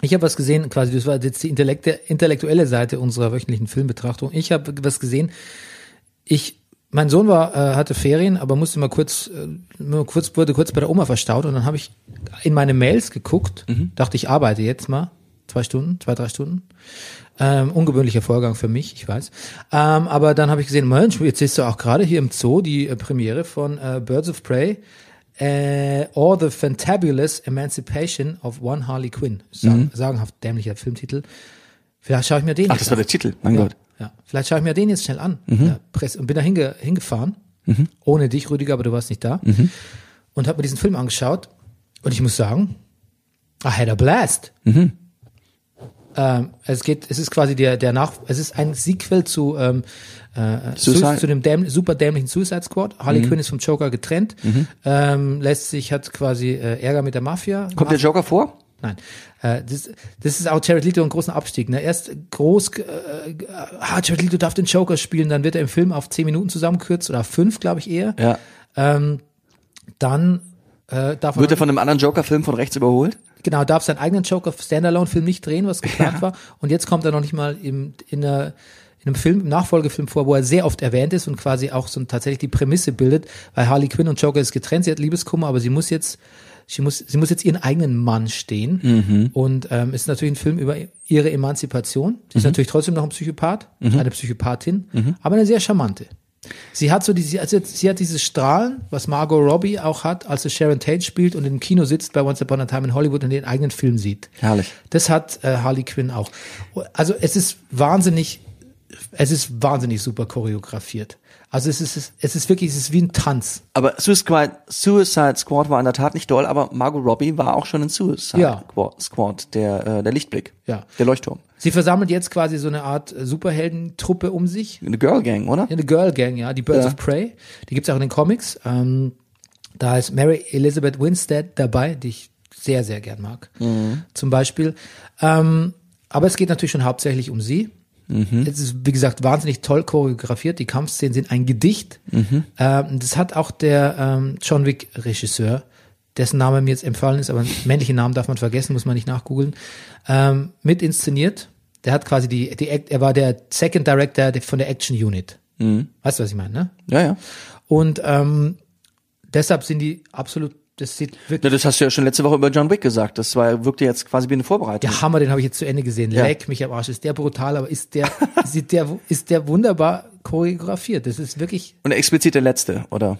Ich habe was gesehen, quasi, das war jetzt die intellektuelle Seite unserer wöchentlichen Filmbetrachtung. Ich habe was gesehen. Ich, mein Sohn war, äh, hatte Ferien, aber musste mal kurz, äh, kurz, wurde kurz bei der Oma verstaut und dann habe ich in meine Mails geguckt, dachte ich arbeite jetzt mal zwei Stunden, zwei, drei Stunden. Ähm, ungewöhnlicher Vorgang für mich, ich weiß. Ähm, aber dann habe ich gesehen, Mensch, jetzt siehst du auch gerade hier im Zoo die äh, Premiere von äh, Birds of Prey äh, or the Fantabulous Emancipation of One Harley Quinn. Sagen, Sagenhaft dämlicher Filmtitel. Vielleicht schaue ich mir den Ach, jetzt das war an. der Titel. Mein ja, Gott. Ja. Vielleicht schaue ich mir den jetzt schnell an. Press, und bin da hinge, hingefahren. Ohne dich, Rüdiger, aber du warst nicht da. Und habe mir diesen Film angeschaut. Und ich muss sagen, I had a blast. Ähm, es geht, es ist quasi der, der Nach, es ist ein Sequel zu, ähm, äh, zu, Suicide? zu dem däm super dämlichen Suicide Squad. Harley Quinn ist vom Joker getrennt, ähm, lässt sich, hat quasi äh, Ärger mit der Mafia. Kommt der Joker vor? Nein. Äh, das, das ist auch Jared Leto einen großen Abstieg. Ne? Erst groß, äh, ah, Jared Leto darf den Joker spielen, dann wird er im Film auf zehn Minuten zusammengekürzt oder auf fünf, glaube ich eher. Ja. Ähm, dann äh, darf Wird er von einem anderen Joker-Film von rechts überholt? Genau darf seinen eigenen Joker Standalone-Film nicht drehen, was geplant war. Und jetzt kommt er noch nicht mal im, in, einer, in einem Film, im Nachfolgefilm vor, wo er sehr oft erwähnt ist und quasi auch so tatsächlich die Prämisse bildet, weil Harley Quinn und Joker ist getrennt, sie hat Liebeskummer, aber sie muss jetzt Sie muss, sie muss jetzt ihren eigenen Mann stehen und ähm, ist natürlich ein Film über ihre Emanzipation. Sie ist natürlich trotzdem noch ein Psychopath, eine Psychopathin, aber eine sehr charmante. Sie hat so diese, also sie hat dieses Strahlen, was Margot Robbie auch hat, als sie Sharon Tate spielt und im Kino sitzt bei Once Upon a Time in Hollywood und den eigenen Film sieht. Herrlich. Das hat äh, Harley Quinn auch. Also es ist wahnsinnig, es ist wahnsinnig super choreografiert. Also es ist, es ist wirklich, es ist wie ein Tanz. Aber Suicide, Suicide Squad war in der Tat nicht doll, aber Margot Robbie war auch schon in Suicide Ja. Squad- Squad, der, äh, der Lichtblick. Ja. Der Leuchtturm. Sie versammelt jetzt quasi so eine Art äh, Superheldentruppe um sich. Eine Girl Gang, oder? Ja, eine Girl Gang, ja, die Birds Ja. of Prey. Die gibt's auch in den Comics. Ähm, da ist Mary Elizabeth Winstead dabei, die ich sehr, sehr gern mag. Zum Beispiel. Ähm, aber es geht natürlich schon hauptsächlich um sie. Es ist, wie gesagt, wahnsinnig toll choreografiert. Die Kampfszenen sind ein Gedicht. Ähm, das hat auch der ähm, John Wick-Regisseur, dessen Name mir jetzt empfallen ist, aber männliche Namen darf man vergessen, muss man nicht nachgoogeln, ähm, mit inszeniert. Der hat quasi die, die, Act- er war der Second Director von der Action Unit. Weißt du, was ich meine, ne? Ja, ja. Und ähm, deshalb sind die absolut, das sieht wirklich, das hast du ja schon letzte Woche über John Wick gesagt. Das war, wirkte jetzt quasi wie eine Vorbereitung. der Hammer, den habe ich jetzt zu Ende gesehen. Ja. Leck mich am Arsch. Ist der brutal, aber ist der, sieht der, ist der wunderbar choreografiert. Das ist wirklich, Und explizit der letzte, oder?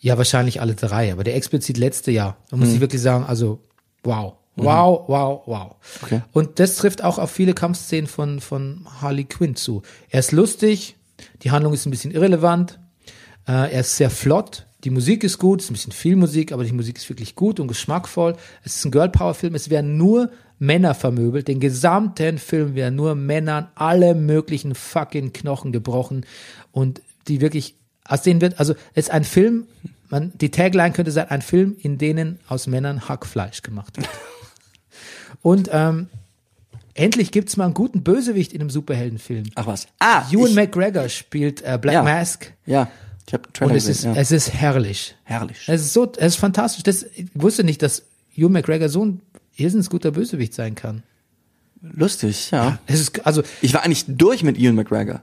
ja, wahrscheinlich alle drei, aber der explizit letzte Jahr. Da muss ich wirklich sagen, also, wow. Wow, wow, wow. Okay. Und das trifft auch auf viele Kampfszenen von, von Harley Quinn zu. Er ist lustig, die Handlung ist ein bisschen irrelevant, äh, er ist sehr flott, die Musik ist gut, es ist ein bisschen viel Musik, aber die Musik ist wirklich gut und geschmackvoll. Es ist ein Girl Power Film, es werden nur Männer vermöbelt, den gesamten Film werden nur Männern alle möglichen fucking Knochen gebrochen und die wirklich, aus denen wird, also es ist ein Film, man, die Tagline könnte sein, ein Film, in denen aus Männern Hackfleisch gemacht wird. Und ähm, endlich gibt's mal einen guten Bösewicht in einem Superheldenfilm. Ach was. Ah, Ewan ich, McGregor spielt äh, Black Ja. Mask ja. Ich habe Trailer und es ist, gesehen. ja. es ist herrlich. Herrlich. Es ist so, es ist fantastisch. Das, ich wusste nicht, dass Ewan McGregor so ein irrsinnig guter Bösewicht sein kann. Lustig, ja. Es ist, also, Ich war eigentlich durch mit Ian McGregor.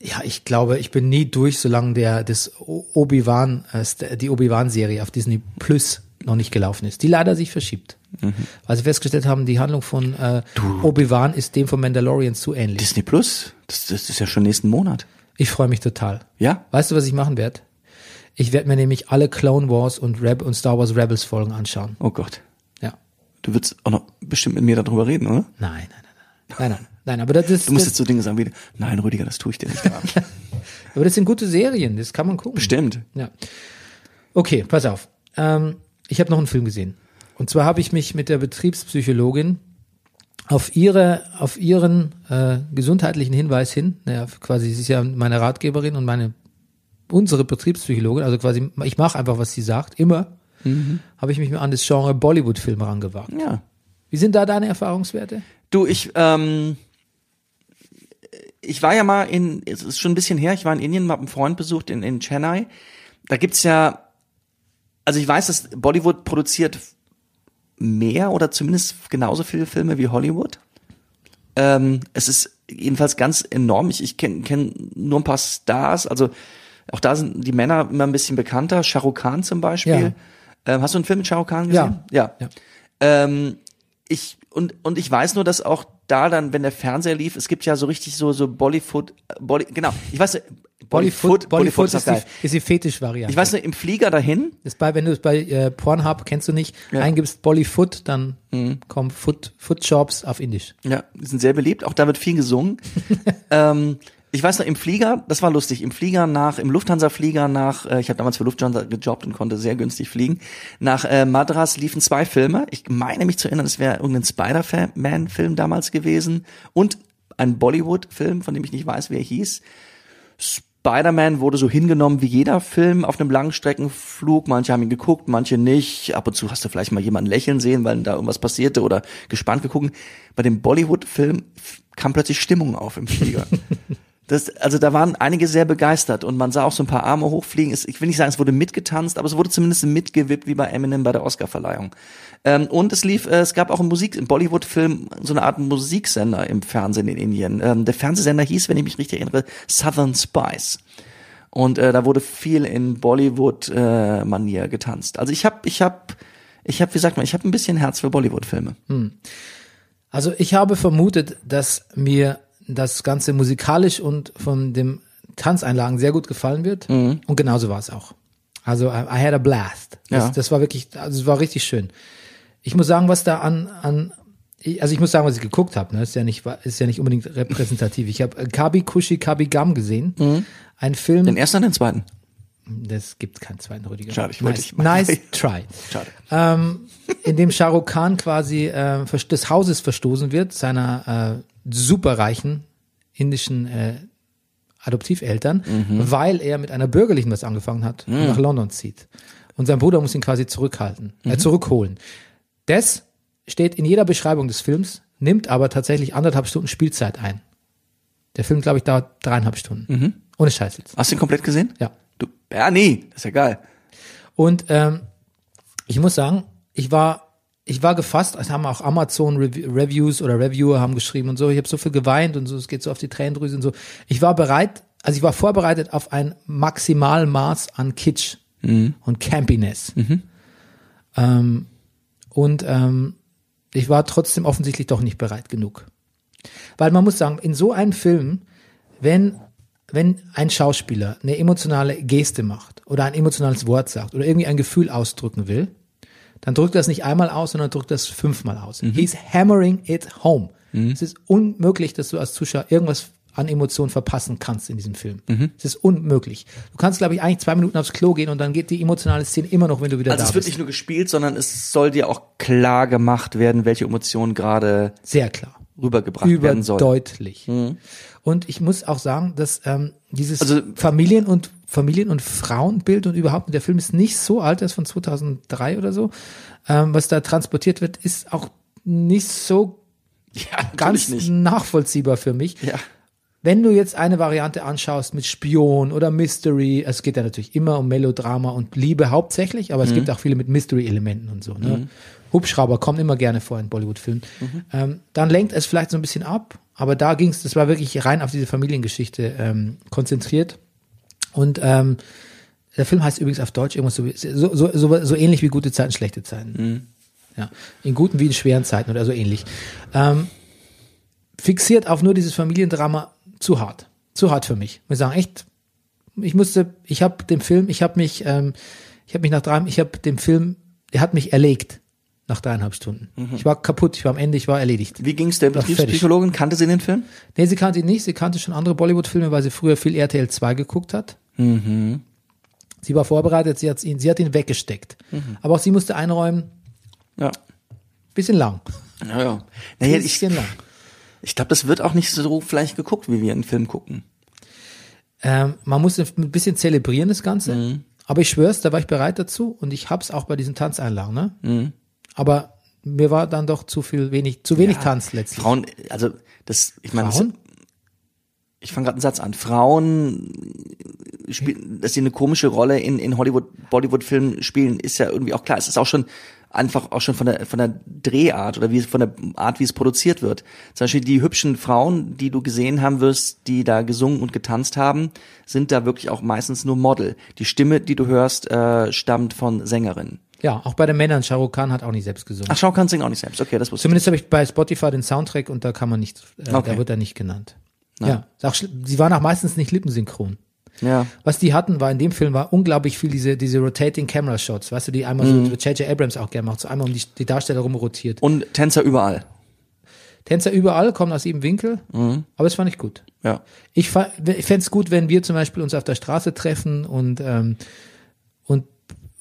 ja, ich glaube, ich bin nie durch, solange der, das Obi-Wan, äh, die Obi-Wan-Serie auf Disney Plus noch nicht gelaufen ist, die leider sich verschiebt. Weil sie festgestellt haben, die Handlung von äh, Obi-Wan ist dem von Mandalorian zu ähnlich. Disney Plus? Das, das ist ja schon nächsten Monat. Ich freue mich total. Ja? Weißt du, was ich machen werde? Ich werde mir nämlich alle Clone Wars und, Reb und Star Wars Rebels Folgen anschauen. Oh Gott. Ja. Du würdest auch noch bestimmt mit mir darüber reden, oder? Nein, nein, nein, nein, nein, nein, nein, aber das ist, Du musst das, jetzt so Dinge sagen wie, nein, Rüdiger, das tue ich dir nicht an. aber das sind gute Serien, das kann man gucken. Bestimmt. Ja. Okay, pass auf. Ähm, ich habe noch einen Film gesehen. Und zwar habe ich mich mit der Betriebspsychologin auf ihre, auf ihren äh, gesundheitlichen Hinweis hin, naja, quasi, sie ist ja meine Ratgeberin und meine unsere Betriebspsychologin, also quasi, ich mache einfach, was sie sagt, immer, habe ich mich mal an das Genre Bollywood-Film rangewagt. Ja. Wie sind da deine Erfahrungswerte? Du, ich, ähm, ich war ja mal in, es ist schon ein bisschen her, ich war in Indien, hab einen Freund besucht in, in Chennai. Da gibt's ja, also ich weiß, dass Bollywood produziert mehr oder zumindest genauso viele Filme wie Hollywood. Ähm, es ist jedenfalls ganz enorm. Ich, ich kenne kenn nur ein paar Stars, also auch da sind die Männer immer ein bisschen bekannter. Shah Rukh Khan zum Beispiel. Ähm, hast du einen Film mit Shah Rukh Khan gesehen? Ja. Ja. Ähm, ich und und ich weiß nur, dass auch da dann, wenn der Fernseher lief, es gibt ja so richtig so so Bollywood, Bolly, genau. Ich weiß, Bollywood, Bollywood ist ist, die, ist die Fetisch-Variante. Ich weiß nur, im Flieger dahin, ist bei, wenn du es bei äh, Pornhub kennst du nicht, Ja. Mhm. eingibst Bollyfoot, dann kommen Foot, Foot Shops auf Indisch. ja, die sind sehr beliebt. Auch da wird viel gesungen. ähm, ich weiß noch, im Flieger, das war lustig, im Flieger nach, im Lufthansa-Flieger nach, äh, ich habe damals für Lufthansa gejobbt und konnte sehr günstig fliegen, nach äh, Madras liefen zwei Filme. Ich meine mich zu erinnern, es wäre irgendein Spider-Man-Film damals gewesen und ein Bollywood-Film, von dem ich nicht weiß, wie er hieß. Spider-Man wurde so hingenommen wie jeder Film auf einem Langstreckenflug. Manche haben ihn geguckt, manche nicht. Ab und zu hast du vielleicht mal jemanden lächeln sehen, weil da irgendwas passierte oder gespannt geguckt. Bei dem Bollywood-Film kam plötzlich Stimmung auf im Flieger. Das, also da waren einige sehr begeistert und man sah auch so ein paar Arme hochfliegen. Es, ich will nicht sagen, es wurde mitgetanzt, aber es wurde zumindest mitgewippt wie bei Eminem bei der Oscarverleihung. Ähm, und es lief, äh, es gab auch im Musik, im Bollywood-Film so eine Art Musiksender im Fernsehen in Indien. Ähm, der Fernsehsender hieß, wenn ich mich richtig erinnere, Southern Spice. Und äh, da wurde viel in Bollywood-Manier getanzt. Also ich habe, ich habe, ich habe, wie sagt man, ich habe ein bisschen Herz für Bollywood-Filme. Also ich habe vermutet, dass mir das Ganze musikalisch und von dem Tanzeinlagen sehr gut gefallen wird. Mhm. Und genauso war es auch. Also I, I had a blast. Das, Ja. das war wirklich, also es war richtig schön. Ich muss sagen, was da an, an also ich muss sagen, was ich geguckt habe, ne, ist ja nicht, ist ja nicht unbedingt repräsentativ. Ich habe Kabi Kushi Kabi Gam gesehen, ein Film, Mhm. Den ersten oder den zweiten? das gibt keinen zweiten Rüdiger. Schade, ich wollte nice, nice try. Schade. Ähm, in dem Shah Rukh Khan quasi äh, des Hauses verstoßen wird, seiner äh, superreichen indischen äh, Adoptiveltern, Mhm. weil er mit einer bürgerlichen was angefangen hat und nach London zieht. Und sein Bruder muss ihn quasi zurückhalten, Mhm. äh, zurückholen. Das steht in jeder Beschreibung des Films, nimmt aber tatsächlich anderthalb Stunden Spielzeit ein. Der Film, glaube ich, dauert dreieinhalb Stunden. Mhm. Ohne Scheiß jetzt. Hast du ihn komplett gesehen? Ja. Du, ja, nee, das ist ja geil. Und ähm, ich muss sagen, ich war, ich war gefasst, es haben auch Amazon Rev Reviews oder Reviewer haben geschrieben und so, ich habe so viel geweint und so, es geht so auf die Tränendrüse und so. Ich war bereit, also ich war vorbereitet auf ein Maximalmaß an Kitsch und Campiness. Ähm, und ähm, ich war trotzdem offensichtlich doch nicht bereit genug. Weil man muss sagen, in so einem Film, wenn, wenn ein Schauspieler eine emotionale Geste macht oder ein emotionales Wort sagt oder irgendwie ein Gefühl ausdrücken will, dann drückt er das nicht einmal aus, sondern drückt das fünfmal aus. He's hammering it home. Es ist unmöglich, dass du als Zuschauer irgendwas an Emotionen verpassen kannst in diesem Film. Es ist unmöglich. Du kannst, glaube ich, eigentlich zwei Minuten aufs Klo gehen und dann geht die emotionale Szene immer noch, wenn du wieder Also da es wird bist. nicht nur gespielt, sondern es soll dir auch klar gemacht werden, welche Emotionen gerade Sehr klar. rübergebracht werden sollen. Überdeutlich. Und ich muss auch sagen, dass ähm, dieses Also- Familien- und Familien- und Frauenbild und überhaupt, der Film ist nicht so alt, der ist von 2003 oder so, ähm, was da transportiert wird, ist auch nicht so Ja, ganz nicht. nachvollziehbar für mich. Ja. Wenn du jetzt eine Variante anschaust mit Spion oder Mystery, es geht ja natürlich immer um Melodrama und Liebe hauptsächlich, aber es gibt auch viele mit Mystery-Elementen und so. Ne? Hubschrauber kommen immer gerne vor in Bollywood-Filmen. Ähm, dann lenkt es vielleicht so ein bisschen ab, aber da ging es, das war wirklich rein auf diese Familiengeschichte ähm, konzentriert. Und ähm, der Film heißt übrigens auf Deutsch irgendwas so, so, so, so, ähnlich wie gute Zeiten, schlechte Zeiten. Ja, in guten wie in schweren Zeiten oder so ähnlich. Ähm, fixiert auf nur dieses Familiendrama zu hart. Zu hart für mich. Wir sagen echt, ich musste, ich habe dem Film, ich habe mich, ähm, ich habe mich nach drei, ich habe dem Film, er hat mich erlegt. nach dreieinhalb Stunden. Ich war kaputt, ich war am Ende, ich war erledigt. Wie ging's der War fertig. Betriebspsychologin? Kannte sie den Film? Nee, sie kannte ihn nicht, sie kannte schon andere Bollywood-Filme, weil sie früher viel RTL 2 geguckt hat. Sie war vorbereitet, sie hat ihn, sie hat ihn weggesteckt. Aber auch sie musste einräumen, Ja. bisschen lang. Ja, ja. Naja, ich, Bisschen lang. ich glaube, das wird auch nicht so vielleicht geguckt, wie wir einen Film gucken. Ähm, man muss ein bisschen zelebrieren, das Ganze. Mhm. Aber ich schwör's, da war ich bereit dazu und ich hab's auch bei diesen Tanzeinlagen, ne? Mhm. Aber mir war dann doch zu viel wenig, zu wenig Tanz letztlich. Frauen, also das, ich meine, Frauen? Ich fange gerade einen Satz an. Frauen spielen, dass sie eine komische Rolle in, in Hollywood, Bollywood-Filmen spielen, ist ja irgendwie auch klar. Es ist auch schon einfach auch schon von der von der Drehart oder wie von der Art, wie es produziert wird. Zum Beispiel die hübschen Frauen, die du gesehen haben wirst, die da gesungen und getanzt haben, sind da wirklich auch meistens nur Model. Die Stimme, die du hörst, äh, stammt von Sängerinnen. Ja, auch bei den Männern. Shah Khan hat auch nicht selbst gesungen. Ach, Schau kann singen auch nicht selbst. Okay, das wusste Zumindest habe ich bei Spotify den Soundtrack und da kann man nicht, äh, Okay. da wird er nicht genannt. Ja, ist auch, sie waren auch meistens nicht lippensynchron. Ja. Was die hatten, war in dem Film war unglaublich viel diese, diese Rotating Camera Shots, weißt du, die einmal Mhm. so, J.J. Abrams auch gerne macht, so einmal um die, die Darsteller rum rotiert. Und Tänzer überall. Tänzer überall, kommen aus jedem Winkel, Mhm. aber es fand ich gut. Ja. Ich, fa- ich fände es gut, wenn wir zum Beispiel uns auf der Straße treffen und, ähm, und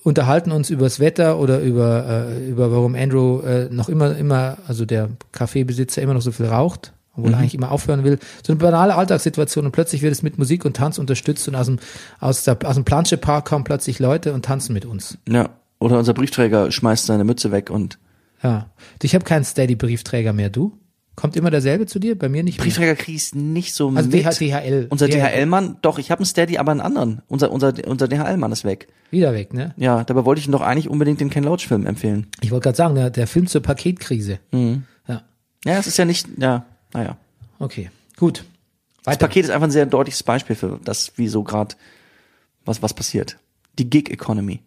unterhalten uns übers Wetter oder über, äh, über warum Andrew äh, noch immer, immer, also der Kaffeebesitzer immer noch so viel raucht, obwohl er eigentlich immer aufhören will. So eine banale Alltagssituation und plötzlich wird es mit Musik und Tanz unterstützt und aus dem, aus, der, aus dem Planschepark kommen plötzlich Leute und tanzen mit uns. Ja. Oder unser Briefträger schmeißt seine Mütze weg und Ja. Ich habe keinen Steady-Briefträger mehr, du? Kommt immer derselbe zu dir? Bei mir nicht mehr. Briefträger kriegst nicht so Also mit. DH DHL. Unser DHL. DHL-Mann, doch, ich habe einen Steady, aber einen anderen. Unser, unser, unser DHL-Mann ist weg. Wieder weg, ne? Ja, dabei wollte ich ihm doch eigentlich unbedingt den Ken Loach-Film empfehlen. Ich wollte gerade sagen, der, der Film zur Paketkrise. Mhm. Ja, Ja, es ist ja nicht, ja, naja. okay. Gut. Das Paket ist einfach ein sehr deutliches Beispiel für das, wie so gerade was, was passiert. Die Gig-Economy.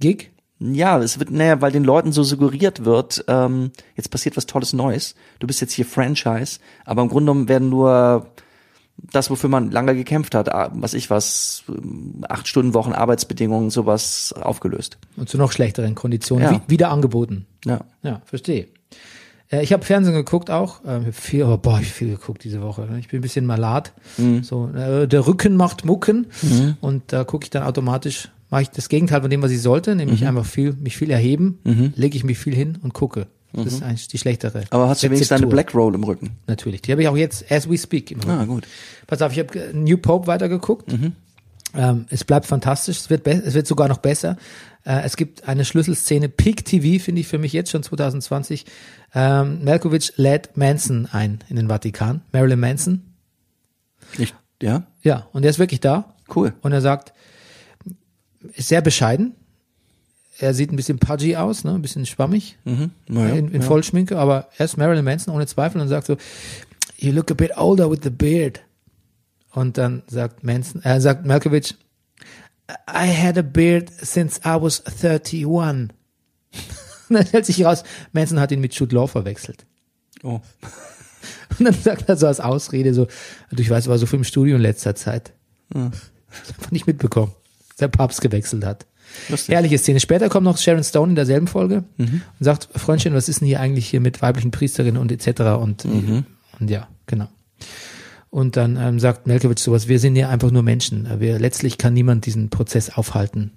Gig? Ja, es wird, naja, weil den Leuten so suggeriert wird, ähm, jetzt passiert was Tolles Neues. Du bist jetzt hier Franchise, aber im Grunde genommen werden nur das, wofür man lange gekämpft hat, ah, was ich was, ähm, acht Stunden Wochen Arbeitsbedingungen, sowas aufgelöst. Und zu noch schlechteren Konditionen. Ja. Wie, wieder angeboten. Ja. Ja, verstehe. Äh, Ich habe Fernsehen geguckt auch. Äh, viel, oh, boah, ich viel geguckt diese Woche. ne? Ich bin ein bisschen malat. Mhm. So, äh, der Rücken macht Mucken. Und da gucke ich dann automatisch, mache ich das Gegenteil von dem, was ich sollte, nämlich Mhm. einfach viel, mich viel erheben, lege ich mich viel hin und gucke. Das ist eigentlich die schlechtere. Mhm. Aber hast du wenigstens deine. Black Roll im Rücken? Natürlich. Die habe ich auch jetzt, as we speak. Im Rücken. Ah, gut. Pass auf, ich habe New Pope weitergeguckt. Ähm, es bleibt fantastisch, es wird, es wird sogar noch besser. Äh, es gibt eine Schlüsselszene, Peak TV, finde ich für mich jetzt schon 2020. Ähm, Malkovich lädt Manson ein in den Vatikan, Marilyn Manson. Ich, ja, Ja, und er ist wirklich da. cool. Und er sagt, ist sehr bescheiden. Er sieht ein bisschen pudgy aus, ne, ein bisschen schwammig Naja, in, in ja. Vollschminke, aber er ist Marilyn Manson ohne Zweifel und sagt so, you look a bit older with the beard. Und dann sagt Manson, er sagt Malkovich, I had a beard since I was 31. Und dann stellt sich raus, Manson hat ihn mit Jude Law verwechselt. Oh. Und dann sagt er so als Ausrede so, du, ich weiß, war so viel im Studio in letzter Zeit. Das hat man nicht mitbekommen, dass der Papst gewechselt hat. Lustig. Herrliche Szene. Später kommt noch Sharon Stone in derselben Folge und sagt, Freundchen, was ist denn hier eigentlich hier mit weiblichen Priesterinnen und etc. Und, und ja, genau. Und dann ähm, sagt Melkowitsch sowas, wir sind ja einfach nur Menschen. Wir, letztlich kann niemand diesen Prozess aufhalten.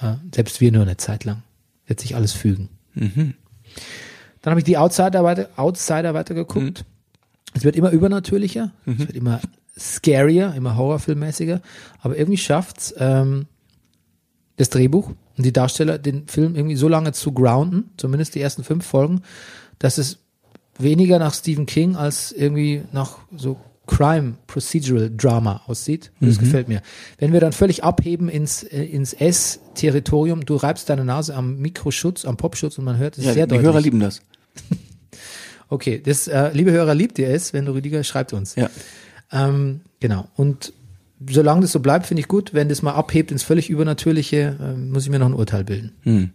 Äh, selbst wir nur eine Zeit lang. Wird sich alles fügen. Dann habe ich die Outsider weiter, Outsider weitergeguckt. Es wird immer übernatürlicher, es wird immer scarier, immer horrorfilmmäßiger, aber irgendwie schafft's ähm, das Drehbuch und die Darsteller, den Film irgendwie so lange zu grounden, zumindest die ersten fünf Folgen, dass es weniger nach Stephen King als irgendwie nach so Crime Procedural Drama aussieht. Das gefällt mir. Wenn wir dann völlig abheben ins, äh, ins S-Territorium, du reibst deine Nase am Mikroschutz, am Popschutz und man hört es Ja, sehr die deutlich. Hörer lieben das. Okay, das, äh, liebe Hörer, liebt ihr es, wenn du Rüdiger, schreibt uns. Ja. Ähm, genau. Und solange das so bleibt, finde ich gut. Wenn das mal abhebt ins völlig Übernatürliche, ähm, muss ich mir noch ein Urteil bilden. Hm.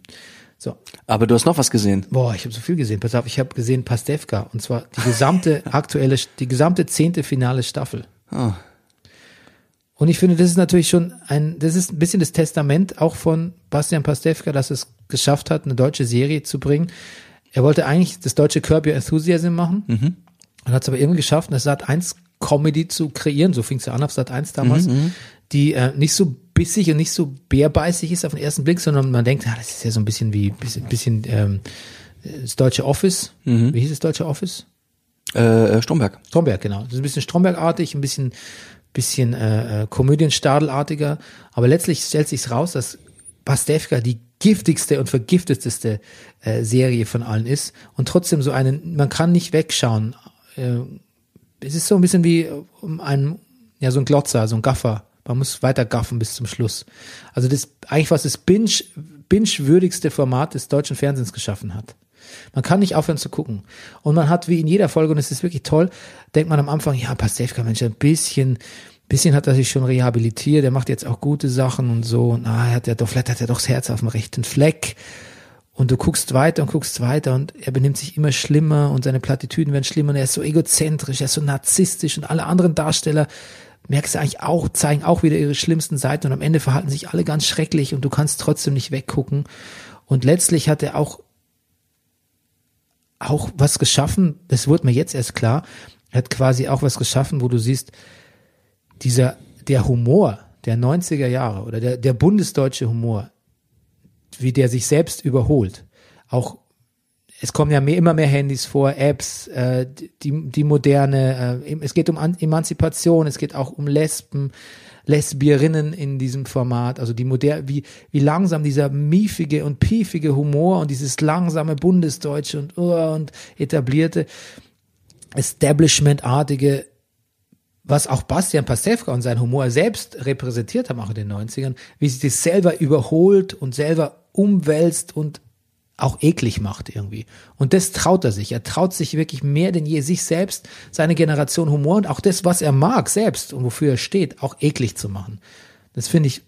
So. Aber du hast noch was gesehen. Boah, ich habe so viel gesehen. Pass auf, ich habe gesehen Pastewka und zwar die gesamte aktuelle, die gesamte zehnte finale Staffel. Ah. Und ich finde, das ist natürlich schon ein, das ist ein bisschen das Testament auch von Bastian Pastewka, dass es geschafft hat, eine deutsche Serie zu bringen. Er wollte eigentlich das deutsche Curb Your Enthusiasm machen und hat es aber irgendwie geschafft, eine Sat 1 Comedy zu kreieren, so fing es ja an auf Sat 1 damals, die äh, nicht so bissig und nicht so bärbeißig ist auf den ersten Blick, sondern man denkt, ja, das ist ja so ein bisschen wie bisschen, bisschen ähm, das deutsche Office. Wie hieß das deutsche Office? Äh, Stromberg. Stromberg, genau. Das ist ein bisschen Stromberg-artig, ein bisschen, bisschen äh, äh, Komödienstadelartiger. Aber letztlich stellt sich's raus, dass Pastewka die giftigste und vergiftetste äh, Serie von allen ist und trotzdem so einen, man kann nicht wegschauen. Äh, es ist so ein bisschen wie um einen, ja, so ein Glotzer, so ein Gaffer. Man muss weiter gaffen bis zum Schluss. Also das eigentlich was das binge binge-würdigste Format des deutschen Fernsehens geschaffen hat. Man kann nicht aufhören zu gucken. Und man hat wie in jeder Folge, und es ist wirklich toll, denkt man am Anfang, ja, Pastewka, Mensch, ein bisschen, bisschen hat er sich schon rehabilitiert, er macht jetzt auch gute Sachen und so, und ah, er hat ja doch, vielleicht hat er doch das Herz auf dem rechten Fleck. Und du guckst weiter und guckst weiter und er benimmt sich immer schlimmer und seine Plattitüden werden schlimmer und er ist so egozentrisch, er ist so narzisstisch und alle anderen Darsteller merkst du eigentlich auch, zeigen auch wieder ihre schlimmsten Seiten und am Ende verhalten sich alle ganz schrecklich und du kannst trotzdem nicht weggucken. Und letztlich hat er auch auch was geschaffen, das wurde mir jetzt erst klar, er hat quasi auch was geschaffen, wo du siehst, dieser, der Humor der 90er Jahre oder der, der bundesdeutsche Humor, wie der sich selbst überholt. Auch es kommen ja mehr, immer mehr Handys vor, Apps, äh, die, die moderne, äh, es geht um An Emanzipation, es geht auch um Lesben, Lesbierinnen in diesem Format, also die moderne, wie, wie langsam dieser miefige und piefige Humor und dieses langsame Bundesdeutsche und, uh, und etablierte Establishment-artige was auch Bastian Pastewka und sein Humor selbst repräsentiert haben, auch in den 90ern, wie sich das selber überholt und selber umwälzt und auch eklig macht irgendwie. Und das traut er sich. Er traut sich wirklich mehr denn je, sich selbst, seine Generation Humor und auch das, was er mag selbst und wofür er steht, auch eklig zu machen. Das finde ich,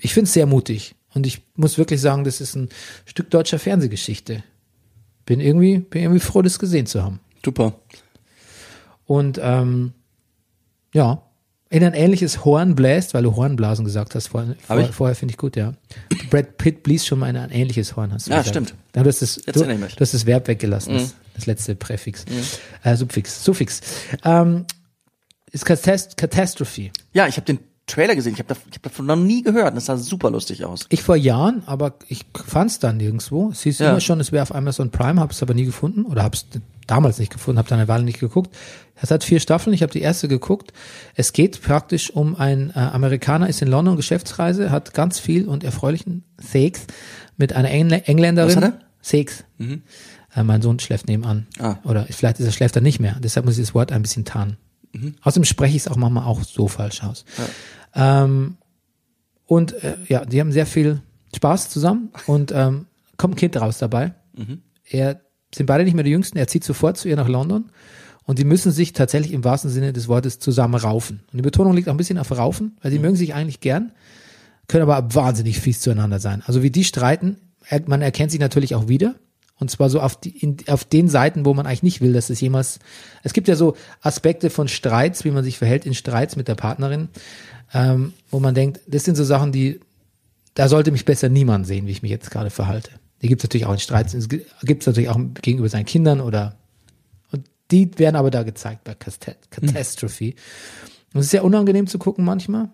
ich finde es sehr mutig. Und ich muss wirklich sagen, das ist ein Stück deutscher Fernsehgeschichte. Bin irgendwie, bin irgendwie froh, das gesehen zu haben. Super. Und ähm, ja, in ein ähnliches Horn bläst, weil du Hornblasen gesagt hast vorher, Hab vorher, finde ich gut, ja. Brad Pitt blies schon mal in ein ähnliches Horn, hast du Ja, gesagt. stimmt. Du hast das, Jetzt du, erinnere ich mich. du hast das Verb weggelassen, das, das letzte Präfix. Äh, Subfix, Suffix. Ähm, ist Catast Catastrophe. Ja, ich habe den Trailer gesehen. Ich habe da, ich hab davon noch nie gehört. und Das sah super lustig aus. Ich vor Jahren, aber ich fand es dann nirgendwo. Es hieß Ja. immer schon, es wäre auf Amazon Prime, habe es aber nie gefunden oder habe es damals nicht gefunden, habe dann eine Weile nicht geguckt. Es hat vier Staffeln, ich habe die erste geguckt. Es geht praktisch um ein äh, Amerikaner, ist in London Geschäftsreise, hat ganz viel und erfreulichen Sex mit einer Engl Engländerin. Was hat er? Sex. Äh, mein Sohn schläft nebenan. Ah. Oder vielleicht ist er schläft er nicht mehr. Deshalb muss ich das Wort ein bisschen tarnen. Außerdem spreche ich es auch manchmal auch so falsch aus. Ähm, und äh, ja, die haben sehr viel Spaß zusammen und ähm, kommt ein Kind raus dabei. Er sind beide nicht mehr die Jüngsten. Er zieht sofort zu ihr nach London und die müssen sich tatsächlich im wahrsten Sinne des Wortes zusammen raufen. Und die Betonung liegt auch ein bisschen auf Raufen, weil sie mögen sich eigentlich gern, können aber wahnsinnig fies zueinander sein. Also wie die streiten, man erkennt sich natürlich auch wieder. Und zwar so auf, die, in, auf den Seiten, wo man eigentlich nicht will, dass es jemals. Es gibt ja so Aspekte von Streits, wie man sich verhält in Streits mit der Partnerin, ähm, wo man denkt, das sind so Sachen, die, da sollte mich besser niemand sehen, wie ich mich jetzt gerade verhalte. Die gibt es natürlich auch in Streits, es gibt es natürlich auch gegenüber seinen Kindern oder und die werden aber da gezeigt bei Catastrophe. Und es ist sehr unangenehm zu gucken manchmal.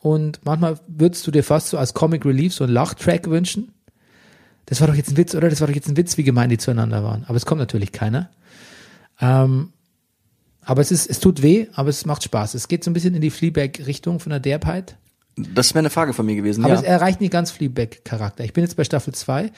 Und manchmal würdest du dir fast so als Comic Relief so einen Lachtrack wünschen. Das war doch jetzt ein Witz, oder? Das war doch jetzt ein Witz, wie gemein die zueinander waren. Aber es kommt natürlich keiner. Ähm, aber es ist, es tut weh, aber es macht Spaß. Es geht so ein bisschen in die Fleabag-Richtung von der Derbheit. Das wäre eine Frage von mir gewesen. Aber ja. es erreicht nicht ganz Fleabag-Charakter. Ich bin jetzt bei Staffel 2.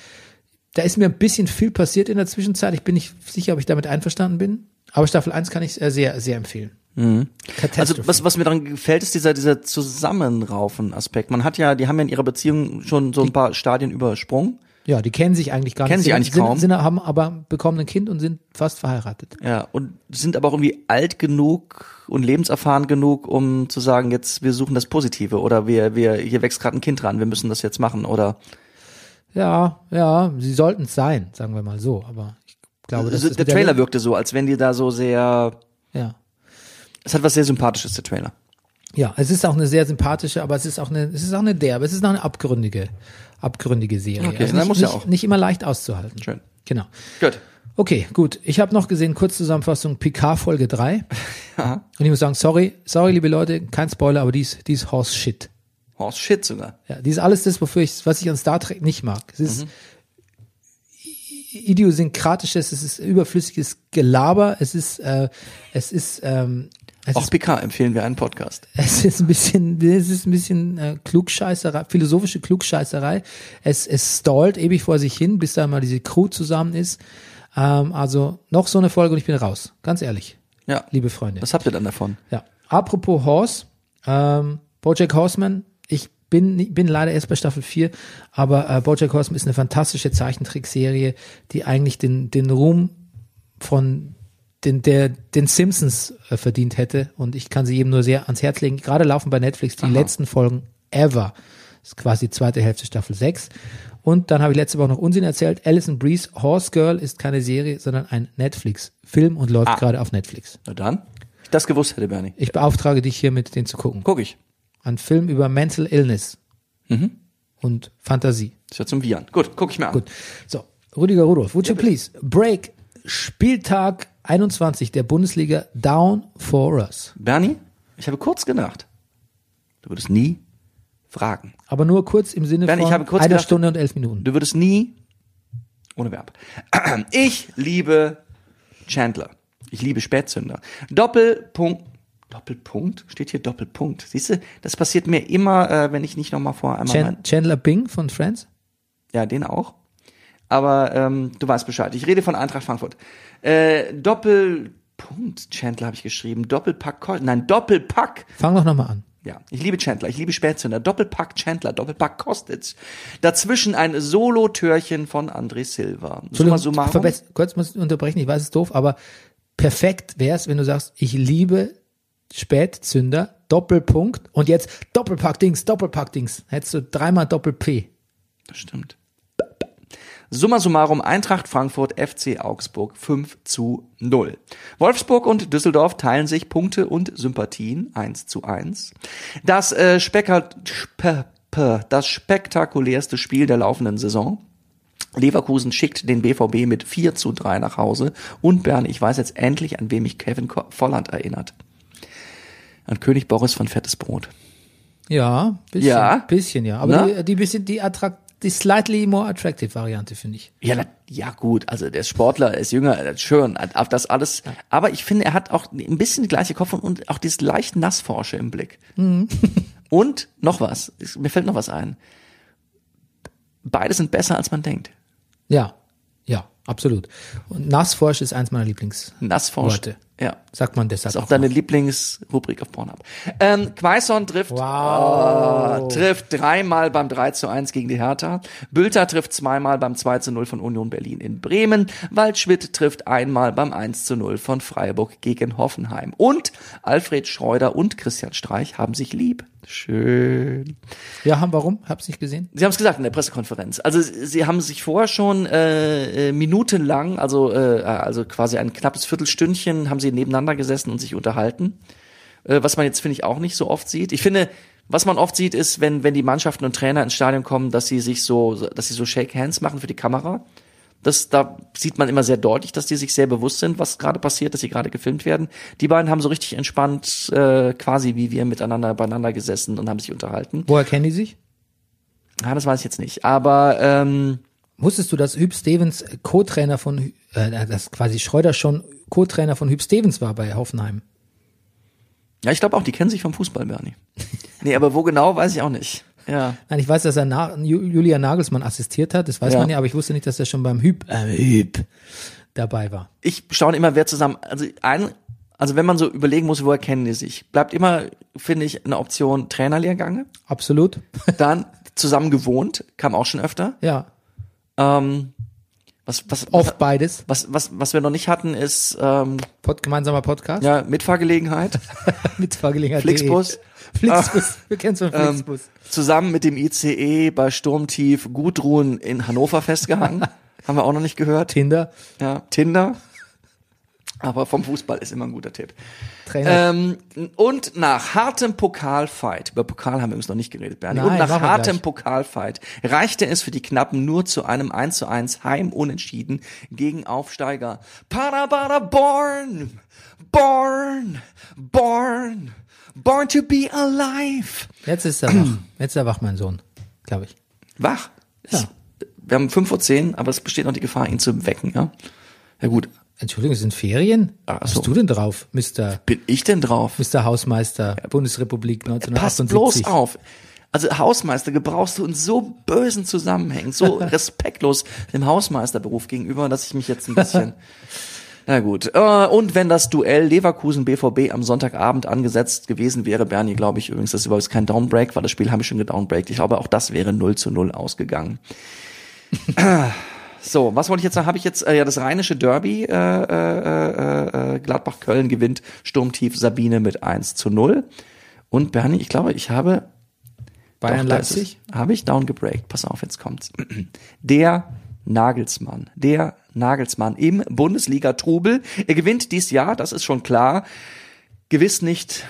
Da ist mir ein bisschen viel passiert in der Zwischenzeit. Ich bin nicht sicher, ob ich damit einverstanden bin. Aber Staffel 1 kann ich sehr, sehr empfehlen. Also Catastrophe. was, was mir daran gefällt, ist dieser, dieser Zusammenraufen-Aspekt. Man hat ja, die haben ja in ihrer Beziehung schon so ein paar Stadien übersprungen. ja, die kennen sich eigentlich gar Kennen nicht. sich Sind- eigentlich sind, kaum. Sind, haben aber bekommen ein Kind und sind fast verheiratet. Ja, und sind aber auch irgendwie alt genug und lebenserfahren genug, um zu sagen, jetzt wir suchen das Positive oder wir, wir, hier wächst gerade ein Kind ran, wir müssen das jetzt machen oder Ja, ja, sie sollten es sein, sagen wir mal so. Aber ich glaube, das ist der Trailer wirkte so, als wenn die da so sehr Ja. es hat was sehr Sympathisches, der Trailer. Ja, es ist auch eine sehr sympathische, aber es ist auch eine, es ist auch eine derbe, es ist auch eine abgründige, abgründige Serie. Okay, also nicht, muss ja auch. nicht immer leicht auszuhalten. Schön. Genau. Gut. Okay, gut. Ich habe noch gesehen, Kurzzusammenfassung Picard Folge 3. Und ich muss sagen, sorry, sorry, liebe Leute, kein Spoiler, aber die ist, die ist Horse Shit. Horse Shit sogar. Ja, die ist alles das, wofür ich, was ich an Star Trek nicht mag. Es Mhm. ist i- idiosynkratisches, es ist überflüssiges Gelaber, es ist, äh, es ist, ähm, es Auch ist, PK empfehlen wir einen Podcast. es ist ein bisschen, es ist ein bisschen äh, Klugscheißerei, philosophische Klugscheißerei. Es, es stallt ewig vor sich hin, bis da mal diese Crew zusammen ist. Ähm, also noch so eine Folge und ich bin raus. Ganz ehrlich, Ja. liebe Freunde. Was habt ihr dann davon? Ja. Apropos Horse, ähm, Bojack Horseman, bin, bin leider erst bei Staffel 4, aber äh, Bojack Horseman ist eine fantastische Zeichentrickserie, die eigentlich den, den Ruhm von den, der, den Simpsons äh, verdient hätte und ich kann sie jedem nur sehr ans Herz legen. Gerade laufen bei Netflix die letzten Folgen ever. Das ist quasi die zweite Hälfte Staffel 6. Und dann habe ich letzte Woche noch Unsinn erzählt. Alison Breeze, Horse Girl ist keine Serie, sondern ein Netflix-Film und läuft gerade auf Netflix. Na dann. Ich das gewusst hätte, Bernie. Ich beauftrage dich hiermit, den zu gucken. Guck ich. Ein Film über Mental Illness und Fantasie. Ist ja zum Viren. Gut, guck ich mir an. Gut. So, Rüdiger Rudolph, would you please break Spieltag 21 der Bundesliga down for us? Bernie, ich habe kurz gedacht. Du würdest nie fragen. Aber nur kurz im Sinne Bernd, von einer gedacht- Stunde und elf Minuten. Du würdest nie, ohne Verb. Ich liebe Chandler. Ich liebe Spätzünder. Doppelpunkt. Doppelpunkt? Steht hier Doppelpunkt. Siehst du, das passiert mir immer, äh, wenn ich nicht nochmal vor einmal Chan Chandler Bing von Friends? Ja, den auch. Aber ähm, du weißt Bescheid. Ich rede von Eintracht Frankfurt. Äh, Doppelpunkt, Chandler habe ich geschrieben. Doppelpack, Ko- nein, Doppelpack. Fang doch nochmal an. Ja, ich liebe Chandler, ich liebe Spätzünder. Doppelpack Chandler, Doppelpack Kostic. Dazwischen ein Solo-Türchen von André Silva. Summa summarum. kurz muss ich unterbrechen, ich weiß, es ist doof, aber perfekt wär's, wenn du sagst, ich liebe Spätzünder, Doppelpunkt und jetzt Doppelpack-Dings, Doppelpack-Dings. Hättest du dreimal Doppel-P. Das stimmt. Summa summarum Eintracht Frankfurt FC Augsburg 5 zu 0. Wolfsburg und Düsseldorf teilen sich Punkte und Sympathien 1 zu 1. Das, äh, Specker, spe, p- das spektakulärste Spiel der laufenden Saison. Leverkusen schickt den BVB mit 4 zu 3 nach Hause. Und Bern, ich weiß jetzt endlich, an wem mich Kevin Volland erinnert. An König Boris von Fettes Brot. Ja, bisschen, Ja. bisschen, ja. Aber Na? die, die bisschen, die attrakt, die slightly more attractive Variante, finde ich. Ja, na, ja gut, also der Sportler, er ist jünger, er ist schön, das alles. Aber ich finde, er hat auch ein bisschen die gleiche Kopf und auch dieses leicht Nassforsche im Blick. Und noch was, mir fällt noch was ein. Beide sind besser, als man denkt. Ja, ja, absolut. Und Nassforsch ist eins meiner Lieblings. Nassforsch. Worte. Ja. Sagt man deshalb Das ist auch auch deine noch. Lieblingsrubrik auf Pornhub. Ähm, Quaison trifft, Wow. oh, trifft dreimal beim 3 zu 1 gegen die Hertha. Bülter trifft zweimal beim 2 zu 0 von Union Berlin in Bremen. Waldschmidt trifft einmal beim 1 zu 0 von Freiburg gegen Hoffenheim. Und Alfred Schreuder und Christian Streich haben sich lieb. Schön. Ja, haben, warum? Hab's nicht gesehen. Sie haben es gesagt in der Pressekonferenz. Also sie haben sich vorher schon äh, äh, minutenlang, also äh, also quasi ein knappes Viertelstündchen, haben sie nebeneinander gesessen und sich unterhalten. Äh, was man jetzt finde ich auch nicht so oft sieht. Ich finde, was man oft sieht, ist, wenn wenn die Mannschaften und Trainer ins Stadion kommen, dass sie sich so, dass sie so Shake Hands machen für die Kamera. Das, da sieht man immer sehr deutlich, dass die sich sehr bewusst sind, was gerade passiert, dass sie gerade gefilmt werden. Die beiden haben so richtig entspannt, äh, quasi wie wir miteinander beieinander gesessen und haben sich unterhalten. Woher kennen die sich? Ja, das weiß ich jetzt nicht. Aber ähm, Wusstest du, dass Hüb Stevens Co-Trainer von, äh, dass quasi Schreuder schon Co-Trainer von Hüb Stevens war bei Hoffenheim? ja, ich glaube auch, die kennen sich vom Fußball, Bernie. nee, aber wo genau, weiß ich auch nicht. Ja. Nein, ich weiß, dass er Na Ju- Julia Nagelsmann assistiert hat, das weiß Ja. man ja, aber ich wusste nicht, dass er schon beim Hüb, äh, Hüb dabei war. Ich staune immer, wer zusammen, also ein, also wenn man so überlegen muss, woher kennen die sich, bleibt immer, finde ich, eine Option Trainerlehrgänge. Absolut. Dann zusammen gewohnt, kam auch schon öfter. ja, Ähm, was, was, was, oft beides. was, was, was wir noch nicht hatten, ist ähm, Pod gemeinsamer Podcast. ja Mitfahrgelegenheit. Mit Fahrgelegenheit. Flixbus. Flixbus. Wir kennen es von Ähm, Flixbus. zusammen mit dem ICE bei Sturmtief Gudrun in Hannover festgehangen. Haben wir auch noch nicht gehört. Tinder. Ja, Tinder. Aber vom Fußball ist immer ein guter Tipp. Trainer. Ähm, und nach hartem Pokalfight, über Pokal haben wir übrigens noch nicht geredet, Bernie, Nein, und nach hartem gleich. Pokalfight reichte es für die Knappen nur zu einem 1 zu 1 Heim-Unentschieden gegen Aufsteiger. Parabara born, born, born, born to be alive. Jetzt ist er wach. Jetzt ist er wach, mein Sohn. Glaube ich. Wach. Ja. Wir haben 5.10 Uhr, aber es besteht noch die Gefahr, ihn zu wecken, ja? Ja gut. Entschuldigung, es sind Ferien? Ach Was so. bist du denn drauf, Mr. Bin ich denn drauf? Mr. Hausmeister, Bundesrepublik Pass 1978? bloß auf. Also Hausmeister gebrauchst du in so bösen Zusammenhängen, so respektlos dem Hausmeisterberuf gegenüber, dass ich mich jetzt ein bisschen. Na gut. Äh, Und wenn das Duell Leverkusen BVB am Sonntagabend angesetzt gewesen wäre, Bernie, glaube ich übrigens, das ist übrigens kein Downbreak, weil das Spiel habe ich schon gedownbreakt. Ich glaube, auch das wäre 0 zu 0 ausgegangen. So, was wollte ich jetzt sagen? Habe ich jetzt äh, ja das rheinische Derby, äh, äh, äh, Gladbach-Köln gewinnt Sturmtief Sabine mit 1 zu 0. Und Bernie, ich glaube, ich habe Bayern doch. Leipzig? Habe ich down gebreakt. Pass auf, jetzt kommt's. Der Nagelsmann, der Nagelsmann im Bundesliga-Trubel. Er gewinnt dies Jahr, das ist schon klar. Gewiss nicht,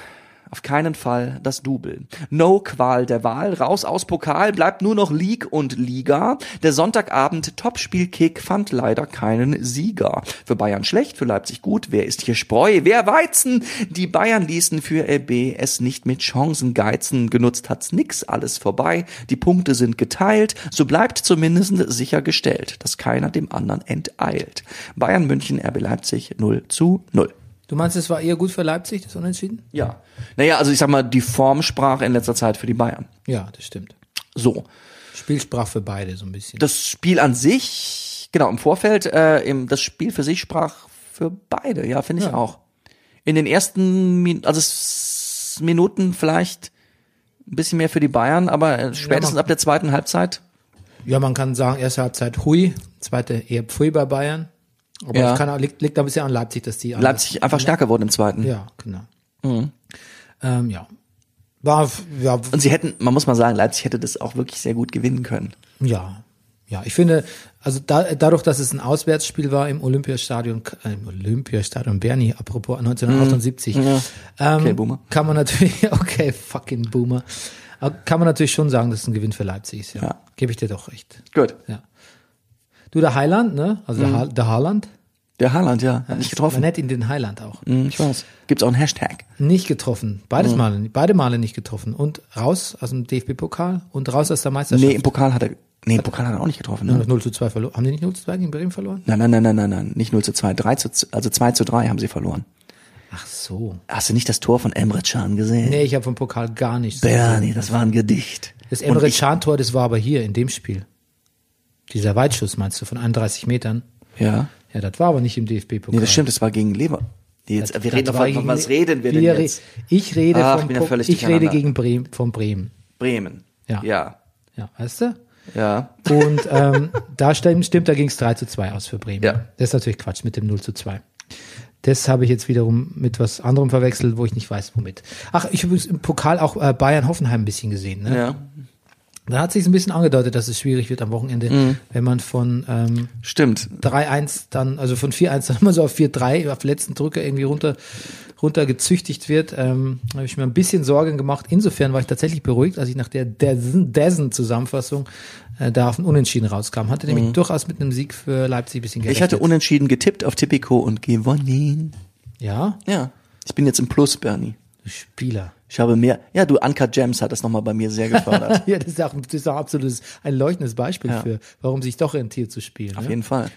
auf keinen Fall das Double. No Qual der Wahl, raus aus Pokal, bleibt nur noch League und Liga. Der Sonntagabend Topspielkick fand leider keinen Sieger. Für Bayern schlecht, für Leipzig gut. Wer ist hier Spreu? Wer Weizen? Die Bayern ließen für RB es nicht mit Chancen geizen. Genutzt hat's nix, alles vorbei. Die Punkte sind geteilt. So bleibt zumindest sichergestellt, dass keiner dem anderen enteilt. Bayern München, RB Leipzig 0 zu 0. Du meinst, es war eher gut für Leipzig, das Unentschieden? Ja. Naja, also ich sag mal, die Form sprach in letzter Zeit für die Bayern. Ja, das stimmt. So. Spiel sprach für beide so ein bisschen. Das Spiel an sich, genau, im Vorfeld, äh, im, das Spiel für sich sprach für beide, ja, finde ich Ja. auch. In den ersten Min also Minuten vielleicht ein bisschen mehr für die Bayern, aber äh, spätestens man- ab der zweiten Halbzeit. ja, man kann sagen, erste Halbzeit hui, zweite eher pfui bei Bayern. Aber Ja. kann, auch- liegt, liegt ein bisschen an Leipzig, dass die Leipzig einfach stärker wurde im zweiten. Ja, genau. Mhm. Ähm, ja. War, ja, Und sie hätten, man muss mal sagen, Leipzig hätte das auch wirklich sehr gut gewinnen können. ja. Ja, ich finde, also da, dadurch, dass es ein Auswärtsspiel war im Olympiastadion, äh, im Olympiastadion Bernie, apropos 1978, ähm, Okay, Boomer. kann man natürlich, okay, fucking Boomer, Aber kann man natürlich schon sagen, dass es ein Gewinn für Leipzig ist, ja. Ja. Gebe ich dir doch recht. Gut. Ja. Du, der Heiland, ne? Also der, ha der Haaland. Der Haaland, ja, hat nicht Man getroffen. nennt ihn den Heiland auch. Hm, Ich weiß. Gibt's auch einen Hashtag. Nicht getroffen. Beides Male, beide Male nicht getroffen. Und raus aus dem DFB-Pokal und raus aus der Meisterschaft. Nee, im Pokal hat er, nee, im Pokal hat er auch nicht getroffen, ne? noch 0 zu 2 verloren. Haben die nicht 0 zu 2 gegen Bremen verloren? Nein, nein, nein, nein, nein, nein, nicht 0 zu 2, 3 zu, also 2 zu 3 haben sie verloren. Ach so. Hast du nicht das Tor von Emre Can gesehen? Nee, ich habe vom Pokal gar nichts. Bernie, das war ein Gedicht. Das Emre ich- Can Tor, das war aber hier in dem Spiel. Dieser Weitschuss meinst du von 31 Metern? Ja. Ja, das war aber nicht im DFB-Pokal. Nee, das stimmt, das war gegen Lever. Nee, jetzt, Das- wir reden doch war von, was reden wir denn wir re- jetzt? Ich rede Ach, vom völlig ich rede gegen Bremen, von Bremen. Bremen. Ja. Ja. Ja, weißt du? Ja. Und ähm, da stimmt, stimmt da ging es 3 zu 2 aus für Bremen. Ja. Das ist natürlich Quatsch mit dem 0 zu 2. Das habe ich jetzt wiederum mit was anderem verwechselt, wo ich nicht weiß, womit. Ach, ich habe im Pokal auch äh, Bayern-Hoffenheim ein bisschen gesehen. Ne? Ja. Da hat sich ein bisschen angedeutet, dass es schwierig wird am Wochenende, Mhm. wenn man von ähm, Stimmt. 3-1 dann, also von 4-1 dann immer so auf 4-3 auf letzten Drücker irgendwie runter, runter gezüchtigt wird, ähm, habe ich mir ein bisschen Sorgen gemacht. Insofern war ich tatsächlich beruhigt, als ich nach der Dessen-Zusammenfassung äh, da auf ein Unentschieden rauskam. Hatte nämlich durchaus mit einem Sieg für Leipzig ein bisschen gerechnet. Mhm. Ich hatte unentschieden getippt auf Tipico und gewonnen. Ja, Ja. Ich bin jetzt im Plus, Bernie. Spieler. Ich habe mehr. Ja, du, Uncut Gems hat das nochmal bei mir sehr gefördert. Ja, das ist auch, das ist auch absolutes, ein leuchtendes Beispiel Ja. für, warum sich doch rentiert zu spielen. Auf ne? jeden Fall.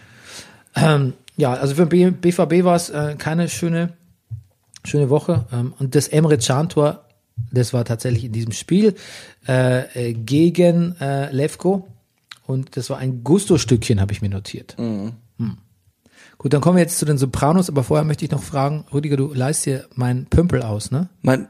Ähm, ja, also für B- BVB war es äh, keine schöne, schöne Woche. Ähm, und das Emre Can Tor, das war tatsächlich in diesem Spiel äh, äh, gegen äh, Levko. Und das war ein Gusto-Stückchen, habe ich mir notiert. Hm. Gut, dann kommen wir jetzt zu den Sopranos, aber vorher möchte ich noch fragen, Rüdiger, du leist dir meinen Pümpel aus, ne? Mein,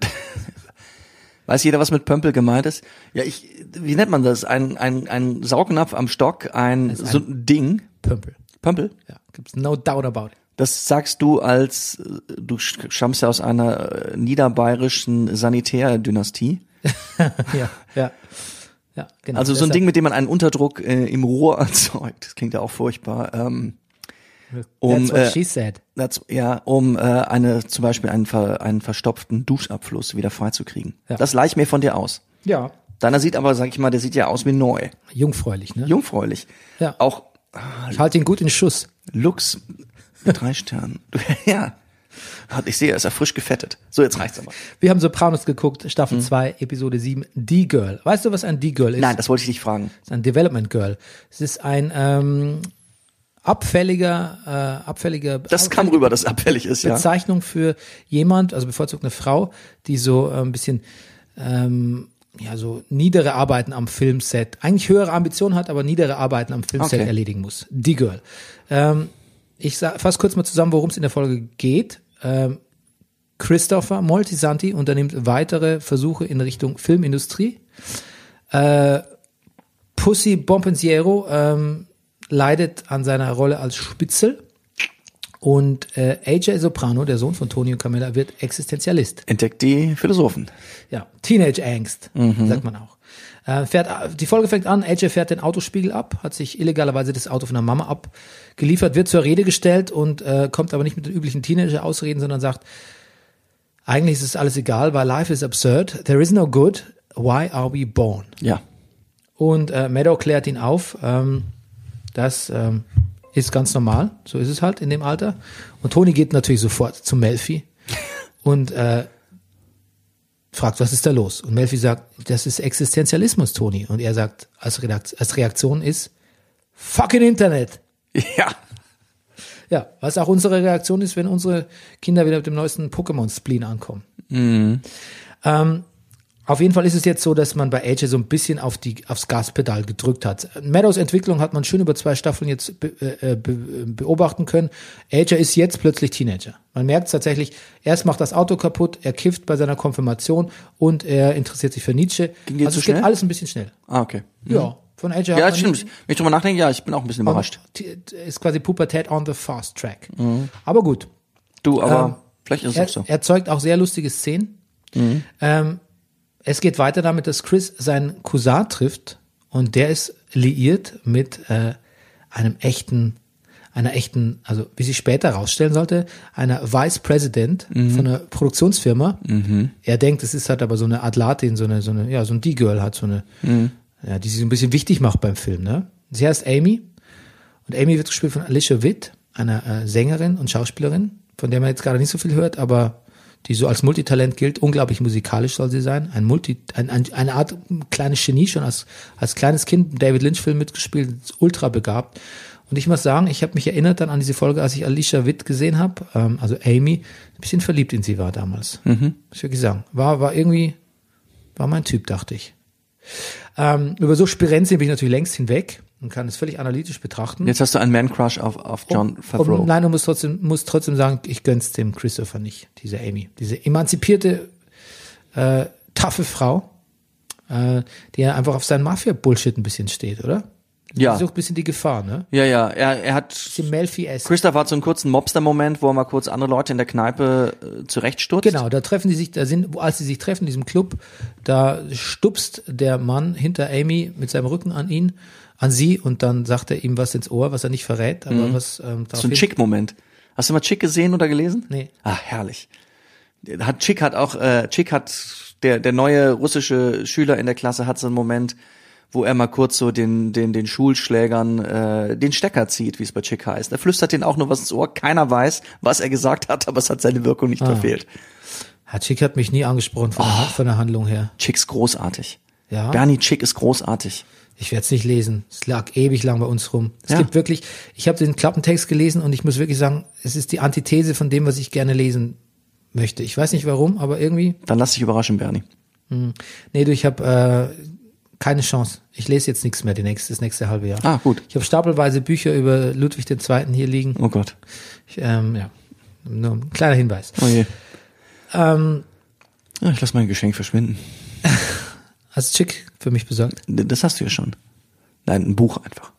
weiß jeder, was mit Pömpel gemeint ist? Ja, ich, wie nennt man das? Ein, ein, ein Saugnapf am Stock, ein, so ein Ding. Pümpel. Pömpel? Ja, gibt's no doubt about it. Das sagst du als, du stammst ja aus einer äh, niederbayerischen Sanitärdynastie. ja, ja. Ja, genau. Also so ein Ding, mit dem man einen Unterdruck äh, im Rohr erzeugt. Das klingt ja auch furchtbar. Ähm, Um, That's what äh, she said. that's, ja, um äh, eine zum Beispiel einen, ver, einen verstopften Duschabfluss wieder freizukriegen. Ja. Das leih ich mir von dir aus. Ja. Deiner sieht aber, sag ich mal, der sieht ja aus wie neu. Jungfräulich, ne? Jungfräulich. Ja. Auch Ich halte ihn gut in Schuss. Lux mit drei Sternen. Ja. Ich sehe, er ist ja frisch gefettet. So, jetzt reicht's aber. Wir haben Sopranos geguckt, Mhm. Staffel 2, Episode 7, D-Girl. Weißt du, was ein D-Girl ist? Nein, das wollte ich dich fragen. Es ist ein Development Girl. Es ist ein ähm, abfälliger, äh, abfälliger Das kam rüber, dass abfällig ist, ja. Bezeichnung für jemand, also bevorzugt eine Frau, die so äh, ein bisschen ähm, ja so niedere Arbeiten am Filmset, eigentlich höhere Ambitionen hat, aber niedere Arbeiten am Filmset Okay. erledigen muss. Die Girl. Ähm, ich fasse kurz mal zusammen, worum es in der Folge geht. Ähm, Christopher Moltisanti unternimmt weitere Versuche in Richtung Filmindustrie. Äh, Pussy Bompensiero ähm, leidet an seiner Rolle als Spitzel. Und äh, AJ Soprano, der Sohn von Tony und Camilla, wird Existenzialist. Entdeckt die Philosophen. Ja, Teenage Angst, sagt man auch. Äh, fährt, die Folge fängt an, AJ fährt den Autospiegel ab, hat sich illegalerweise das Auto von der Mama abgeliefert, wird zur Rede gestellt und äh, kommt aber nicht mit den üblichen Teenager-Ausreden, sondern sagt, eigentlich ist es alles egal, weil life is absurd, there is no good, why are we born? Ja. Und äh, Meadow klärt ihn auf, ähm, das ähm, ist ganz normal, so ist es halt in dem Alter. Und Tony geht natürlich sofort zu Melfi und äh, fragt, was ist da los? Und Melfi sagt, das ist Existenzialismus, Tony. Und er sagt, als, Redakt als Reaktion ist, fucking Internet. Ja. Ja, was auch unsere Reaktion ist, wenn unsere Kinder wieder mit dem neuesten Pokémon-Spleen ankommen. Ähm, auf jeden Fall ist es jetzt so, dass man bei AJ so ein bisschen auf die, aufs Gaspedal gedrückt hat. Meadows Entwicklung hat man schön über zwei Staffeln jetzt be, äh, be, beobachten können. AJ ist jetzt plötzlich Teenager. Man merkt tatsächlich, erst macht das Auto kaputt, er kifft bei seiner Konfirmation und er interessiert sich für Nietzsche. Ging dir also zu es geht schnell? alles ein bisschen schnell. Ah, okay. Ja, von hat Ja, stimmt. Wenn ich drüber nachdenke, ja, ich bin auch ein bisschen überrascht. Ist quasi Pubertät on the fast track. Aber gut. Du, aber Ähm, vielleicht ist es Er, auch so. er zeugt auch sehr lustige Szenen. Ähm, es geht weiter damit, dass Chris seinen Cousin trifft und der ist liiert mit äh, einem echten, einer echten, also wie sich später herausstellen sollte, einer Vice President von einer Produktionsfirma. Er denkt, es ist halt aber so eine Atlatin, so eine, so eine, ja, so ein D-Girl hat, so eine, ja, die sich so ein bisschen wichtig macht beim Film, ne? Sie heißt Amy und Amy wird gespielt von Alicia Witt, einer äh, Sängerin und Schauspielerin, von der man jetzt gerade nicht so viel hört, aber die so als Multitalent gilt. Unglaublich musikalisch soll sie sein. Ein Multi, ein, ein, eine Art kleines Genie, schon als, als kleines Kind David Lynch-Film mitgespielt, ultra begabt. Und ich muss sagen, ich habe mich erinnert dann an diese Folge, als ich Alicia Witt gesehen habe, ähm, also Amy, ein bisschen verliebt in sie war damals. Mhm. Muss ich wirklich sagen. War, war irgendwie, war mein Typ, dachte ich. Ähm, über so Spirenzien bin ich natürlich längst hinweg und kann es völlig analytisch betrachten. Jetzt hast du einen Man-Crush auf, auf John Favreau. Um, nein, du musst trotzdem, musst trotzdem sagen, ich gönn's dem Christopher nicht, diese Amy. Diese emanzipierte, äh, taffe Frau, äh, die einfach auf seinen Mafia-Bullshit ein bisschen steht, oder? Ja. Die sucht ein bisschen die Gefahr, ne? ja, ja, er, er hat Die melfi s Christoph hat so einen kurzen Mobster-Moment, wo er mal kurz andere Leute in der Kneipe äh, zurechtstutzt. Genau, da treffen die sich, da sind, als sie sich treffen in diesem Club, da stupst der Mann hinter Amy mit seinem Rücken an ihn, an sie und dann sagt er ihm was ins Ohr, was er nicht verrät, aber was ähm, So ein Chick-Moment. Hast du mal Chick gesehen oder gelesen? Nee. Ah, herrlich. Hat Chick hat auch, äh, Chick hat, der, der neue russische Schüler in der Klasse hat so einen Moment, wo er mal kurz so den, den, den Schulschlägern äh, den Stecker zieht, wie es bei Chick heißt. Er flüstert denen auch nur was ins Ohr. Keiner weiß, was er gesagt hat, aber es hat seine Wirkung nicht verfehlt. Herr Chick hat mich nie angesprochen von, der, von der Handlung her. Chick ist großartig. Ja. Bernie Chick ist großartig. Ich werde es nicht lesen. Es lag ewig lang bei uns rum. Es Ja. gibt wirklich, ich habe den Klappentext gelesen und ich muss wirklich sagen, es ist die Antithese von dem, was ich gerne lesen möchte. Ich weiß nicht warum, aber irgendwie, Dann lass dich überraschen, Bernie. nee, du, ich habe äh, keine Chance. Ich lese jetzt nichts mehr die nächste, das nächste halbe Jahr. Ah, gut. Ich habe stapelweise Bücher über Ludwig II. hier liegen. Oh Gott. Ich, ähm, ja, nur ein kleiner Hinweis. Oh je. Ähm, Ja, ich lass mein Geschenk verschwinden. hast du Chick für mich besorgt? Das hast du ja schon. Nein, ein Buch einfach.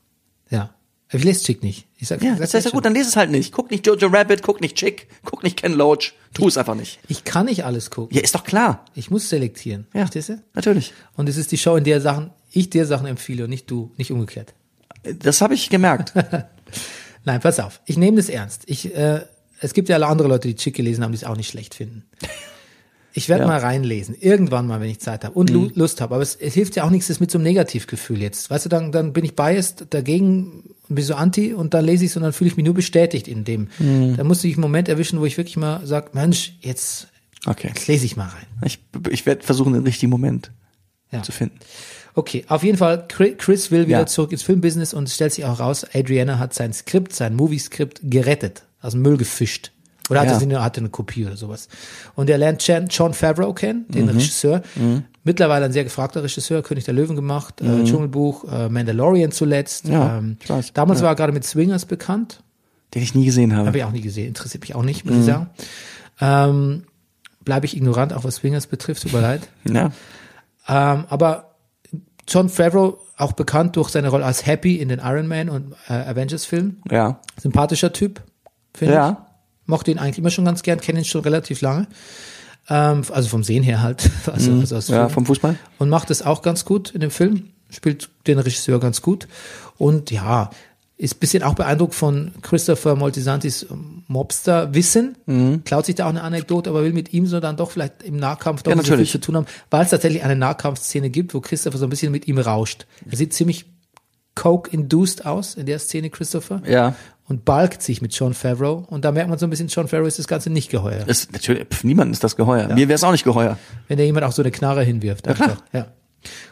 Ja. Ich lese Chick nicht. Ich sag, Ja, das ist ja gut, dann lese es halt nicht. Guck nicht Jojo Rabbit, guck nicht Chick, guck nicht Ken Loach. Tu es einfach nicht. Ich kann nicht alles gucken. Ja, ist doch klar. Ich muss selektieren. Ja. Verstehst du? Natürlich. Und es ist die Show, in der Sachen, ich dir Sachen empfehle und nicht du, nicht umgekehrt. Das habe ich gemerkt. Nein, pass auf. Ich nehme das ernst. Ich, äh, es gibt ja alle andere Leute, die Chick gelesen haben, die es auch nicht schlecht finden. Ich werde Ja. mal reinlesen. Irgendwann mal, wenn ich Zeit habe und Lu- Lust habe. Aber es, es hilft ja auch nichts, das mit so einem Negativgefühl jetzt. Weißt du, dann, dann bin ich biased dagegen bin so anti und dann lese ich es und dann fühle ich mich nur bestätigt in dem. Da musste ich einen Moment erwischen, wo ich wirklich mal sage, Mensch, jetzt, Okay. jetzt lese ich mal rein. Ich, ich werde versuchen, den richtigen Moment Ja. zu finden. Okay, auf jeden Fall, Chri- Chris will wieder Ja. zurück ins Filmbusiness und es stellt sich auch raus, Adriana hat sein Skript, sein Movie-Skript gerettet, aus dem Müll gefischt. Oder hatte, Ja. sie eine, hatte eine Kopie oder sowas. Und er lernt Chan, John Favreau kennen, Mhm. den Regisseur. Mittlerweile ein sehr gefragter Regisseur, König der Löwen gemacht, äh, Dschungelbuch, äh, Mandalorian zuletzt. Mhm. Ja, ähm, ich weiß. Damals Ja. war er gerade mit Swingers bekannt. Den ich nie gesehen habe. Habe ich auch nie gesehen, interessiert mich auch nicht, muss Mhm. ich sagen. Ähm, Bleibe ich ignorant, auch was Swingers betrifft, tut mir leid. Ja. Ähm, aber John Favreau, auch bekannt durch seine Rolle als Happy in den Iron Man und äh, Avengers-Filmen. Ja. Sympathischer Typ, finde Ja. Mochte ihn eigentlich immer schon ganz gern, kenne ihn schon relativ lange. Ähm, also vom Sehen her halt. Also, also Mhm. Ja, Filmen. vom Fußball? Und macht es auch ganz gut in dem Film. Spielt den Regisseur ganz gut. Und ja, ist bisschen auch beeindruckt von Christopher Moltisantis Mobster-Wissen. Mhm. Klaut sich da auch eine Anekdote, aber will mit ihm so dann doch vielleicht im Nahkampf doch Ja, so viel natürlich. zu tun haben, weil es tatsächlich eine Nahkampfszene gibt, wo Christopher so ein bisschen mit ihm rauscht. Er sieht ziemlich coke-induced aus in der Szene, Christopher. Ja. Und balgt sich mit John Favreau. Und da merkt man so ein bisschen, John Favreau ist das Ganze nicht geheuer. Ist, natürlich, pf, niemand ist das geheuer. Mir wäre es auch nicht geheuer. Wenn da jemand auch so eine Knarre hinwirft. Einfach. Ja.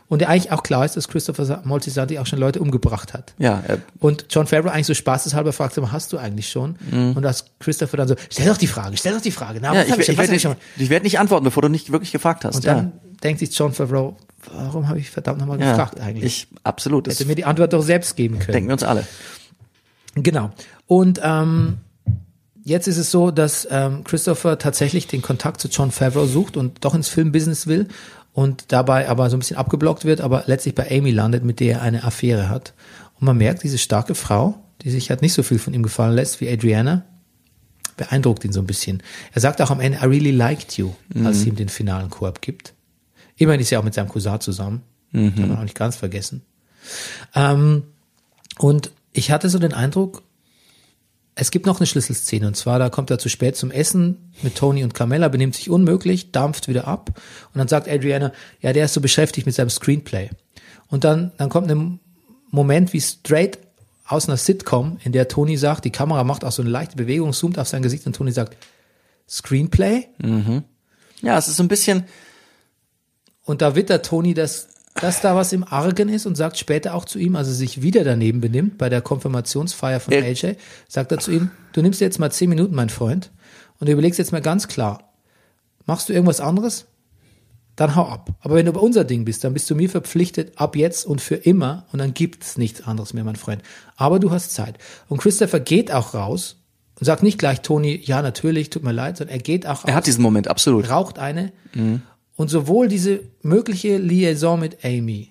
Und der eigentlich auch klar ist, dass Christopher Moltisanti auch schon Leute umgebracht hat. Ja, äh, Und John Favreau eigentlich so spaßeshalber fragt, hast du eigentlich schon? Und als Christopher dann so, stell doch die Frage, stell doch die Frage. Na, Mhm. ja ich, ich, werde ich schon? nicht, ich werd nicht antworten, bevor du nicht wirklich gefragt hast. Und ja. dann denkt sich John Favreau, warum habe ich verdammt nochmal ja. gefragt eigentlich? Ich, absolut. Hätte mir die Antwort doch selbst geben können. denken wir uns alle. Genau. Und ähm, jetzt ist es so, dass ähm, Christopher tatsächlich den Kontakt zu John Favreau sucht und doch ins Filmbusiness will und dabei aber so ein bisschen abgeblockt wird, aber letztlich bei Amy landet, mit der er eine Affäre hat. Und man merkt, diese starke Frau, die sich halt nicht so viel von ihm gefallen lässt wie Adriana, beeindruckt ihn so ein bisschen. Er sagt auch am Ende, I really liked you, als sie ihm den finalen Korb gibt. Immerhin ist er auch mit seinem Cousin zusammen. Kann man auch nicht ganz vergessen. Ähm, und ich hatte so den Eindruck, es gibt noch eine Schlüsselszene und zwar, da kommt er zu spät zum Essen mit Tony und Carmella, benimmt sich unmöglich, dampft wieder ab und dann sagt Adriana, ja, der ist so beschäftigt mit seinem Screenplay. Und dann, dann kommt ein Moment wie straight aus einer Sitcom, in der Tony sagt, die Kamera macht auch so eine leichte Bewegung, zoomt auf sein Gesicht und Tony sagt, Screenplay? Ja, es ist so ein bisschen, Und da wittert Tony, dass, dass da was im Argen ist und sagt später auch zu ihm, als er sich wieder daneben benimmt bei der Konfirmationsfeier von Er- AJ, sagt er zu ihm, du nimmst jetzt mal zehn Minuten, mein Freund, und du überlegst jetzt mal ganz klar, machst du irgendwas anderes? Dann hau ab. Aber wenn du bei unser Ding bist, dann bist du mir verpflichtet, ab jetzt und für immer, und dann gibt's nichts anderes mehr, mein Freund. Aber du hast Zeit. Und Christopher geht auch raus und sagt nicht gleich Tony, ja, natürlich, tut mir leid, sondern er geht auch raus er hat diesen Moment, absolut. raucht eine. Und sowohl diese mögliche Liaison mit Amy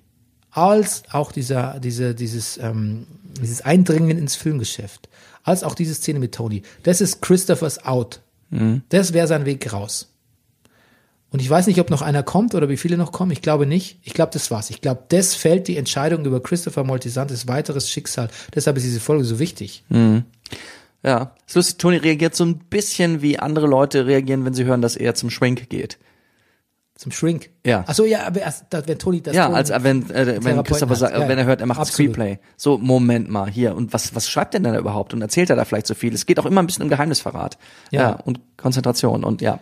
als auch dieser, diese, dieses, ähm, dieses Eindringen ins Filmgeschäft, als auch diese Szene mit Tony, das ist Christophers Out. Das wäre sein Weg raus. Und ich weiß nicht, ob noch einer kommt oder wie viele noch kommen. Ich glaube nicht. Ich glaube, das war's. Ich glaube, das fällt die Entscheidung über Christopher Moltisantes weiteres Schicksal. Deshalb ist diese Folge so wichtig. Ja. Es ist lustig, Tony reagiert so ein bisschen wie andere Leute reagieren, wenn sie hören, dass er zum Schwenk geht. Zum Shrink. Ja. Ach so, ja, aber erst, wenn Tony das Ja, als äh, wenn, äh, wenn Christopher sagt, Ja, wenn er hört, er macht ein absolut. Screenplay. So, Moment mal, hier. Und was, was schreibt denn da überhaupt? Und erzählt er da vielleicht so viel? Es geht auch immer ein bisschen um Geheimnisverrat. Ja. Ja. und Konzentration und ja.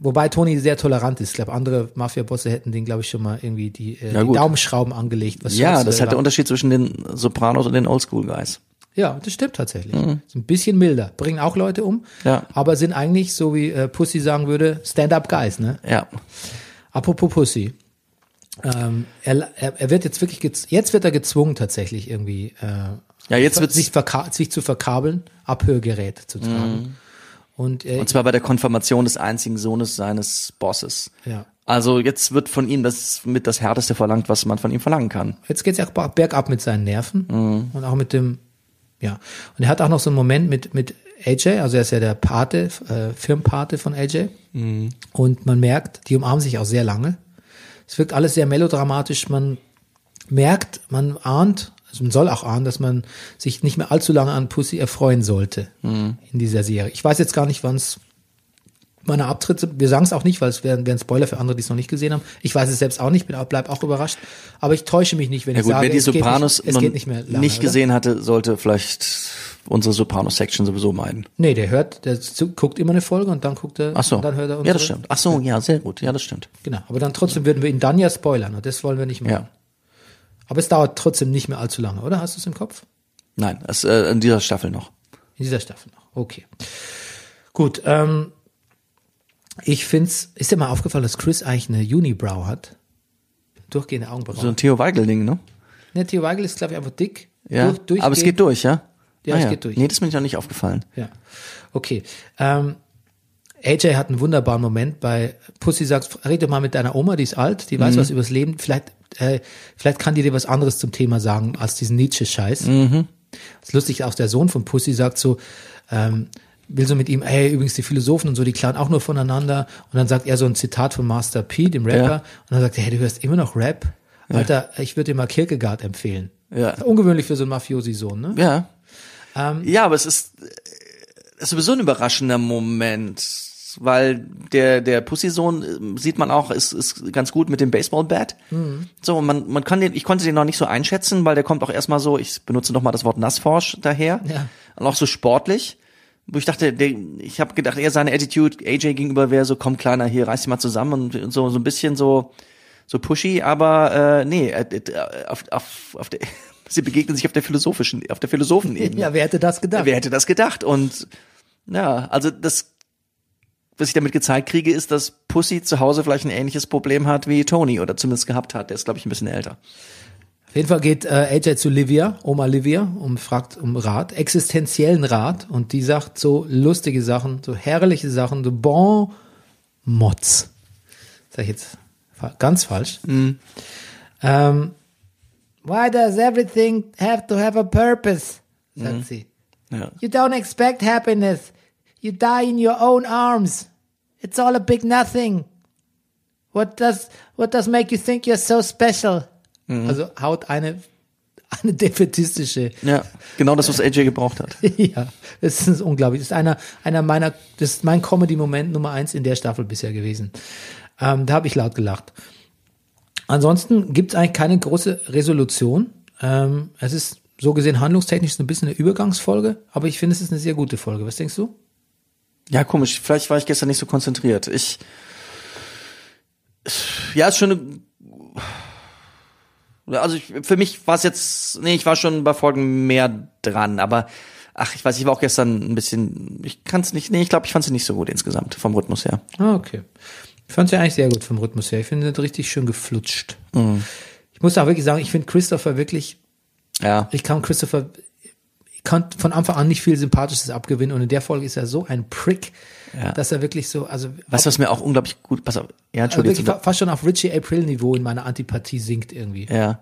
Wobei Tony sehr tolerant ist. Ich glaube, andere Mafia-Bosse hätten den, glaube ich, schon mal irgendwie die, äh, Ja, die. Daumenschrauben angelegt. Was Ja, das ist halt der. Unterschied zwischen den Sopranos und den Oldschool-Guys. Ja, das stimmt tatsächlich. Ist ein bisschen milder. Bringen auch Leute um. Mhm. Ja. Aber sind eigentlich, so wie äh, Pussy sagen würde, Stand-up-Guys, ne? Ja. Apropos Pussy. Ähm, er, er, er wird jetzt wirklich, jetzt wird er gezwungen tatsächlich irgendwie, äh, Ja, jetzt sich, sich zu verkabeln, Abhörgerät zu tragen. Und, äh, und zwar bei der Konfirmation des einzigen Sohnes seines Bosses. ja. Also jetzt wird von ihm das mit das Härteste verlangt, was man von ihm verlangen kann. Jetzt geht's ja auch ber- bergab mit seinen Nerven Mhm. und auch mit dem, ja. Und er hat auch noch so einen Moment mit, mit AJ, also er ist ja der Pate, äh, Firmenpate von AJ. Mhm. Und man merkt, die umarmen sich auch sehr lange. Es wirkt alles sehr melodramatisch. Man merkt, man ahnt, man soll auch ahnen, dass man sich nicht mehr allzu lange an Pussy erfreuen sollte in dieser Serie. Ich weiß jetzt gar nicht, wann es meine Abtritte, wir sagen es auch nicht, weil es wäre wär ein Spoiler für andere, die es noch nicht gesehen haben. Ich weiß es selbst auch nicht, bin auch, bleib auch überrascht. Aber ich täusche mich nicht, wenn Ja ich gut, sage, wer die es, geht Sopranos nicht, es geht nicht mehr lange. nicht oder? gesehen hatte, sollte vielleicht unsere Sopranos-Section sowieso meiden. Nee, der hört, der guckt immer eine Folge und dann guckt er, Ach so. und dann hört er ja, das stimmt. Ach so, ja, sehr gut. Ja, das stimmt. Genau, aber dann trotzdem würden wir ihn dann ja spoilern und das wollen wir nicht machen. Ja. Aber es dauert trotzdem nicht mehr allzu lange, oder? Hast du es im Kopf? Nein, das, äh, in dieser Staffel noch. In dieser Staffel noch. Okay. Gut, ähm, ich find's, ist dir mal aufgefallen, dass Chris eigentlich eine Unibrow hat? Durchgehende Augenbrauen. So ein Theo Weigel-Ding, ne? Ne, Theo Weigel ist, glaube ich, einfach dick. Ja. Durch, Aber es geht durch, ja? Ja, Ah es geht durch. Nee, das ist mir noch nicht aufgefallen. Ja. Okay. Ähm, AJ hat einen wunderbaren Moment bei Pussy sagt, red doch mal mit deiner Oma, die ist alt, die weiß Mhm. was übers Leben. Vielleicht, äh, vielleicht kann die dir was anderes zum Thema sagen als diesen Nietzsche-Scheiß. Mhm. Das ist lustig, auch der Sohn von Pussy sagt so, ähm, will so mit ihm, ey, übrigens die Philosophen und so, die klauen auch nur voneinander. Und dann sagt er so ein Zitat von Master P, dem Rapper. Ja. Und dann sagt er, hey, du hörst immer noch Rap? Alter, ich würde dir mal Kierkegaard empfehlen. Ja. Ungewöhnlich für so einen Mafiosi-Sohn, ne? Ja. Ähm, ja, aber es ist, es ist sowieso ein überraschender Moment, weil der, der Pussy-Sohn, äh, sieht man auch, ist, ist ganz gut mit dem Baseball-Bat. Mhm. So, man, man kann den, ich konnte den noch nicht so einschätzen, weil der kommt auch erstmal so, ich benutze noch mal das Wort nassforsch daher. Ja. Und auch so sportlich. Wo ich dachte, der, ich habe gedacht, eher seine Attitude AJ gegenüber wäre so, komm Kleiner, hier reiß dich mal zusammen und, und so, so ein bisschen so, so pushy, aber äh, nee, äh, äh, auf, auf, auf der, sie begegnen sich auf der philosophischen, auf der Philosophenebene. Ja, wer hätte das gedacht? Wer hätte das gedacht? Und ja, also das, was ich damit gezeigt kriege, ist, dass Pussy zu Hause vielleicht ein ähnliches Problem hat wie Tony oder zumindest gehabt hat. Der ist, glaube ich, ein bisschen älter. Auf jeden Fall geht äh, AJ zu Livia, Oma Livia, und fragt um Rat, existenziellen Rat. Und die sagt so lustige Sachen, so herrliche Sachen, so bon Mods. Sag ich jetzt ganz falsch. Ähm, Why does everything have to have a purpose? sagt sie. Ja. You don't expect happiness. You die in your own arms. It's all a big nothing. What does what does make you think you're so special? Also haut eine eine defetistische. Ja, genau das, was AJ gebraucht hat. ja, das ist unglaublich. Das ist einer einer meiner das ist mein Comedy Moment Nummer eins in der Staffel bisher gewesen. Ähm, da habe ich laut gelacht. Ansonsten gibt es eigentlich keine große Resolution. Ähm, es ist so gesehen handlungstechnisch so ein bisschen eine Übergangsfolge, aber ich finde, es ist eine sehr gute Folge. Was denkst du? Ja, komisch. Vielleicht war ich gestern nicht so konzentriert. Ich, ja, ist schon eine, also ich, für mich war es jetzt, nee, ich war schon bei Folgen mehr dran, aber ach, ich weiß, ich war auch gestern ein bisschen, ich kann es nicht, nee, ich glaube, ich fand sie nicht so gut insgesamt vom Rhythmus her. Ah, okay. Ich fand es ja eigentlich sehr gut vom Rhythmus her. Ich finde es richtig schön geflutscht. Ich muss auch wirklich sagen, ich finde Christopher wirklich, Ja, ich kann Christopher, ich kann von Anfang an nicht viel Sympathisches abgewinnen und in der Folge ist er so ein Prick, Ja. dass er wirklich so, also, was was mir auch unglaublich gut, pass auf, ja, also Entschuldigung. fa- fast schon auf Richie April Niveau in meiner Antipathie sinkt irgendwie. Ja.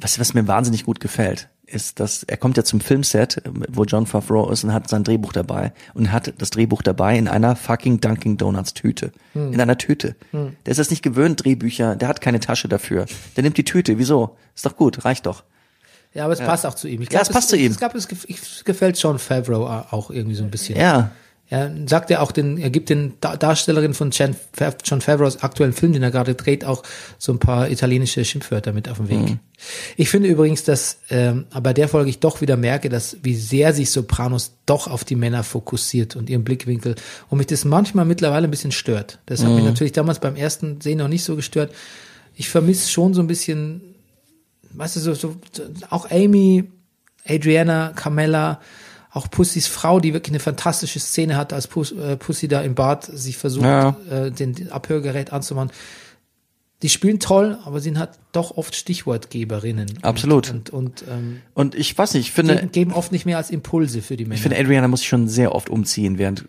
Was, was mir wahnsinnig gut gefällt, ist, dass er kommt ja zum Filmset, wo John Favreau ist und hat sein Drehbuch dabei und hat das Drehbuch dabei in einer fucking Dunkin Donuts Tüte. In einer Tüte. Der ist das nicht gewöhnt, Drehbücher, der hat keine Tasche dafür. Der nimmt die Tüte, wieso? Ist doch gut, reicht doch. Ja, aber es passt auch zu ihm. Ich Ja, es passt zu ihm. Es gef- ich- gefällt John Favreau auch irgendwie so ein bisschen. Ja. Er sagt ja auch den, er gibt den Da- Darstellerin von Jan John Favreaus aktuellen Film, den er gerade dreht, auch so ein paar italienische Schimpfwörter mit auf den Weg. Mhm. Ich finde übrigens, dass ähm, bei der Folge ich doch wieder merke, dass wie sehr sich Sopranos doch auf die Männer fokussiert und ihren Blickwinkel und mich das manchmal mittlerweile ein bisschen stört. Das hat Mhm. mich natürlich damals beim ersten Sehen noch nicht so gestört. Ich vermisse schon so ein bisschen, weißt du, so, so auch Amy, Adriana, Carmella, auch Pussys Frau, die wirklich eine fantastische Szene hat, als Puss, äh, Pussy da im Bad sich versucht, Ja. äh, den, den Abhörgerät anzumachen. Die spielen toll, aber sie hat doch oft Stichwortgeberinnen. Absolut. Und, und, und ähm, Und ich weiß nicht, ich finde, geben, geben oft nicht mehr als Impulse für die Männer. ich finde, Adriana muss sich schon sehr oft umziehen, während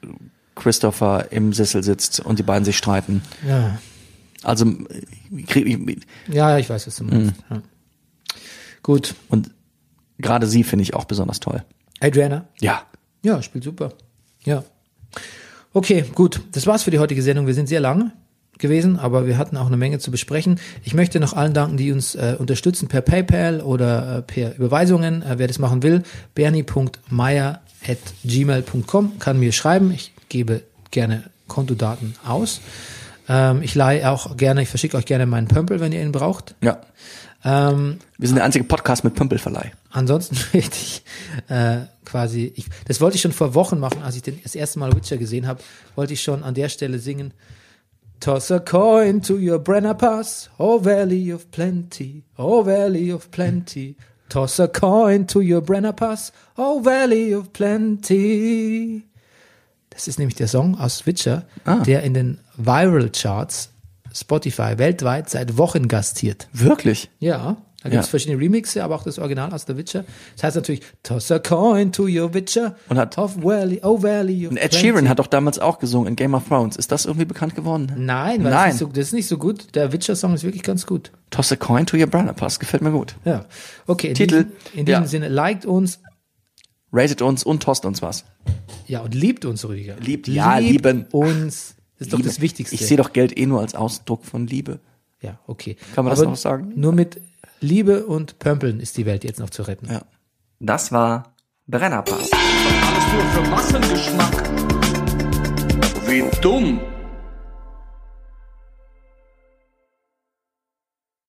Christopher im Sessel sitzt und die beiden sich streiten. ja. Also, ich krieg- ich- ja, ich weiß, was du meinst. Mhm. Ja. Gut, und gerade sie finde ich auch besonders toll. Adriana. Ja. Ja, spielt super. Ja. Okay, gut. Das war's für die heutige Sendung. Wir sind sehr lang. gewesen, aber wir hatten auch eine Menge zu besprechen. Ich möchte noch allen danken, die uns äh, unterstützen per PayPal oder äh, per Überweisungen. Äh, wer das machen will, bernie.meier.gmail.com kann mir schreiben. Ich gebe gerne Kontodaten aus. Ähm, ich leihe auch gerne, ich verschicke euch gerne meinen Pömpel, wenn ihr ihn braucht. Ja. Ähm, Wir sind der einzige Podcast mit Pümpelverleih. ansonsten möchte ich äh, quasi, ich, das wollte ich schon vor Wochen machen, als ich den, das erste Mal Witcher gesehen habe, wollte ich schon an der Stelle singen. Toss a coin to your Brenner Pass, oh Valley of Plenty, oh Valley of Plenty. Toss a coin to your Brenner Pass, oh Valley of Plenty. Das ist nämlich der Song aus Witcher, der in den Viral Charts Spotify weltweit seit Wochen gastiert. Wirklich? Ja, da gibt es Ja. verschiedene Remixe, aber auch das Original aus The Witcher. Das heißt natürlich, toss a coin to your Witcher. Und hat- of Valley, oh Valley Und Ed plenty. Sheeran hat doch damals auch gesungen in Game of Thrones. Ist das irgendwie bekannt geworden? Nein, weil Nein. Das, ist nicht so, das ist nicht so gut. Der Witcher-Song ist wirklich ganz gut. Toss a coin to your brother pass. Gefällt mir gut. Ja. Okay, in Titel. Diesem, in diesem Ja. Sinne, liked uns, Ratet uns und tost uns was. ja, und liebt uns, Rüdiger. Liebt, ja, lieben. uns. Das ist doch Liebe. das Wichtigste. Ich sehe doch Geld eh nur als Ausdruck von Liebe. Ja, okay. Kann man das Aber noch sagen? Nur mit Liebe und Pömpeln ist die Welt jetzt noch zu retten. Ja. Das war Brennerpass. Alles nur für Massengeschmack. Wie dumm.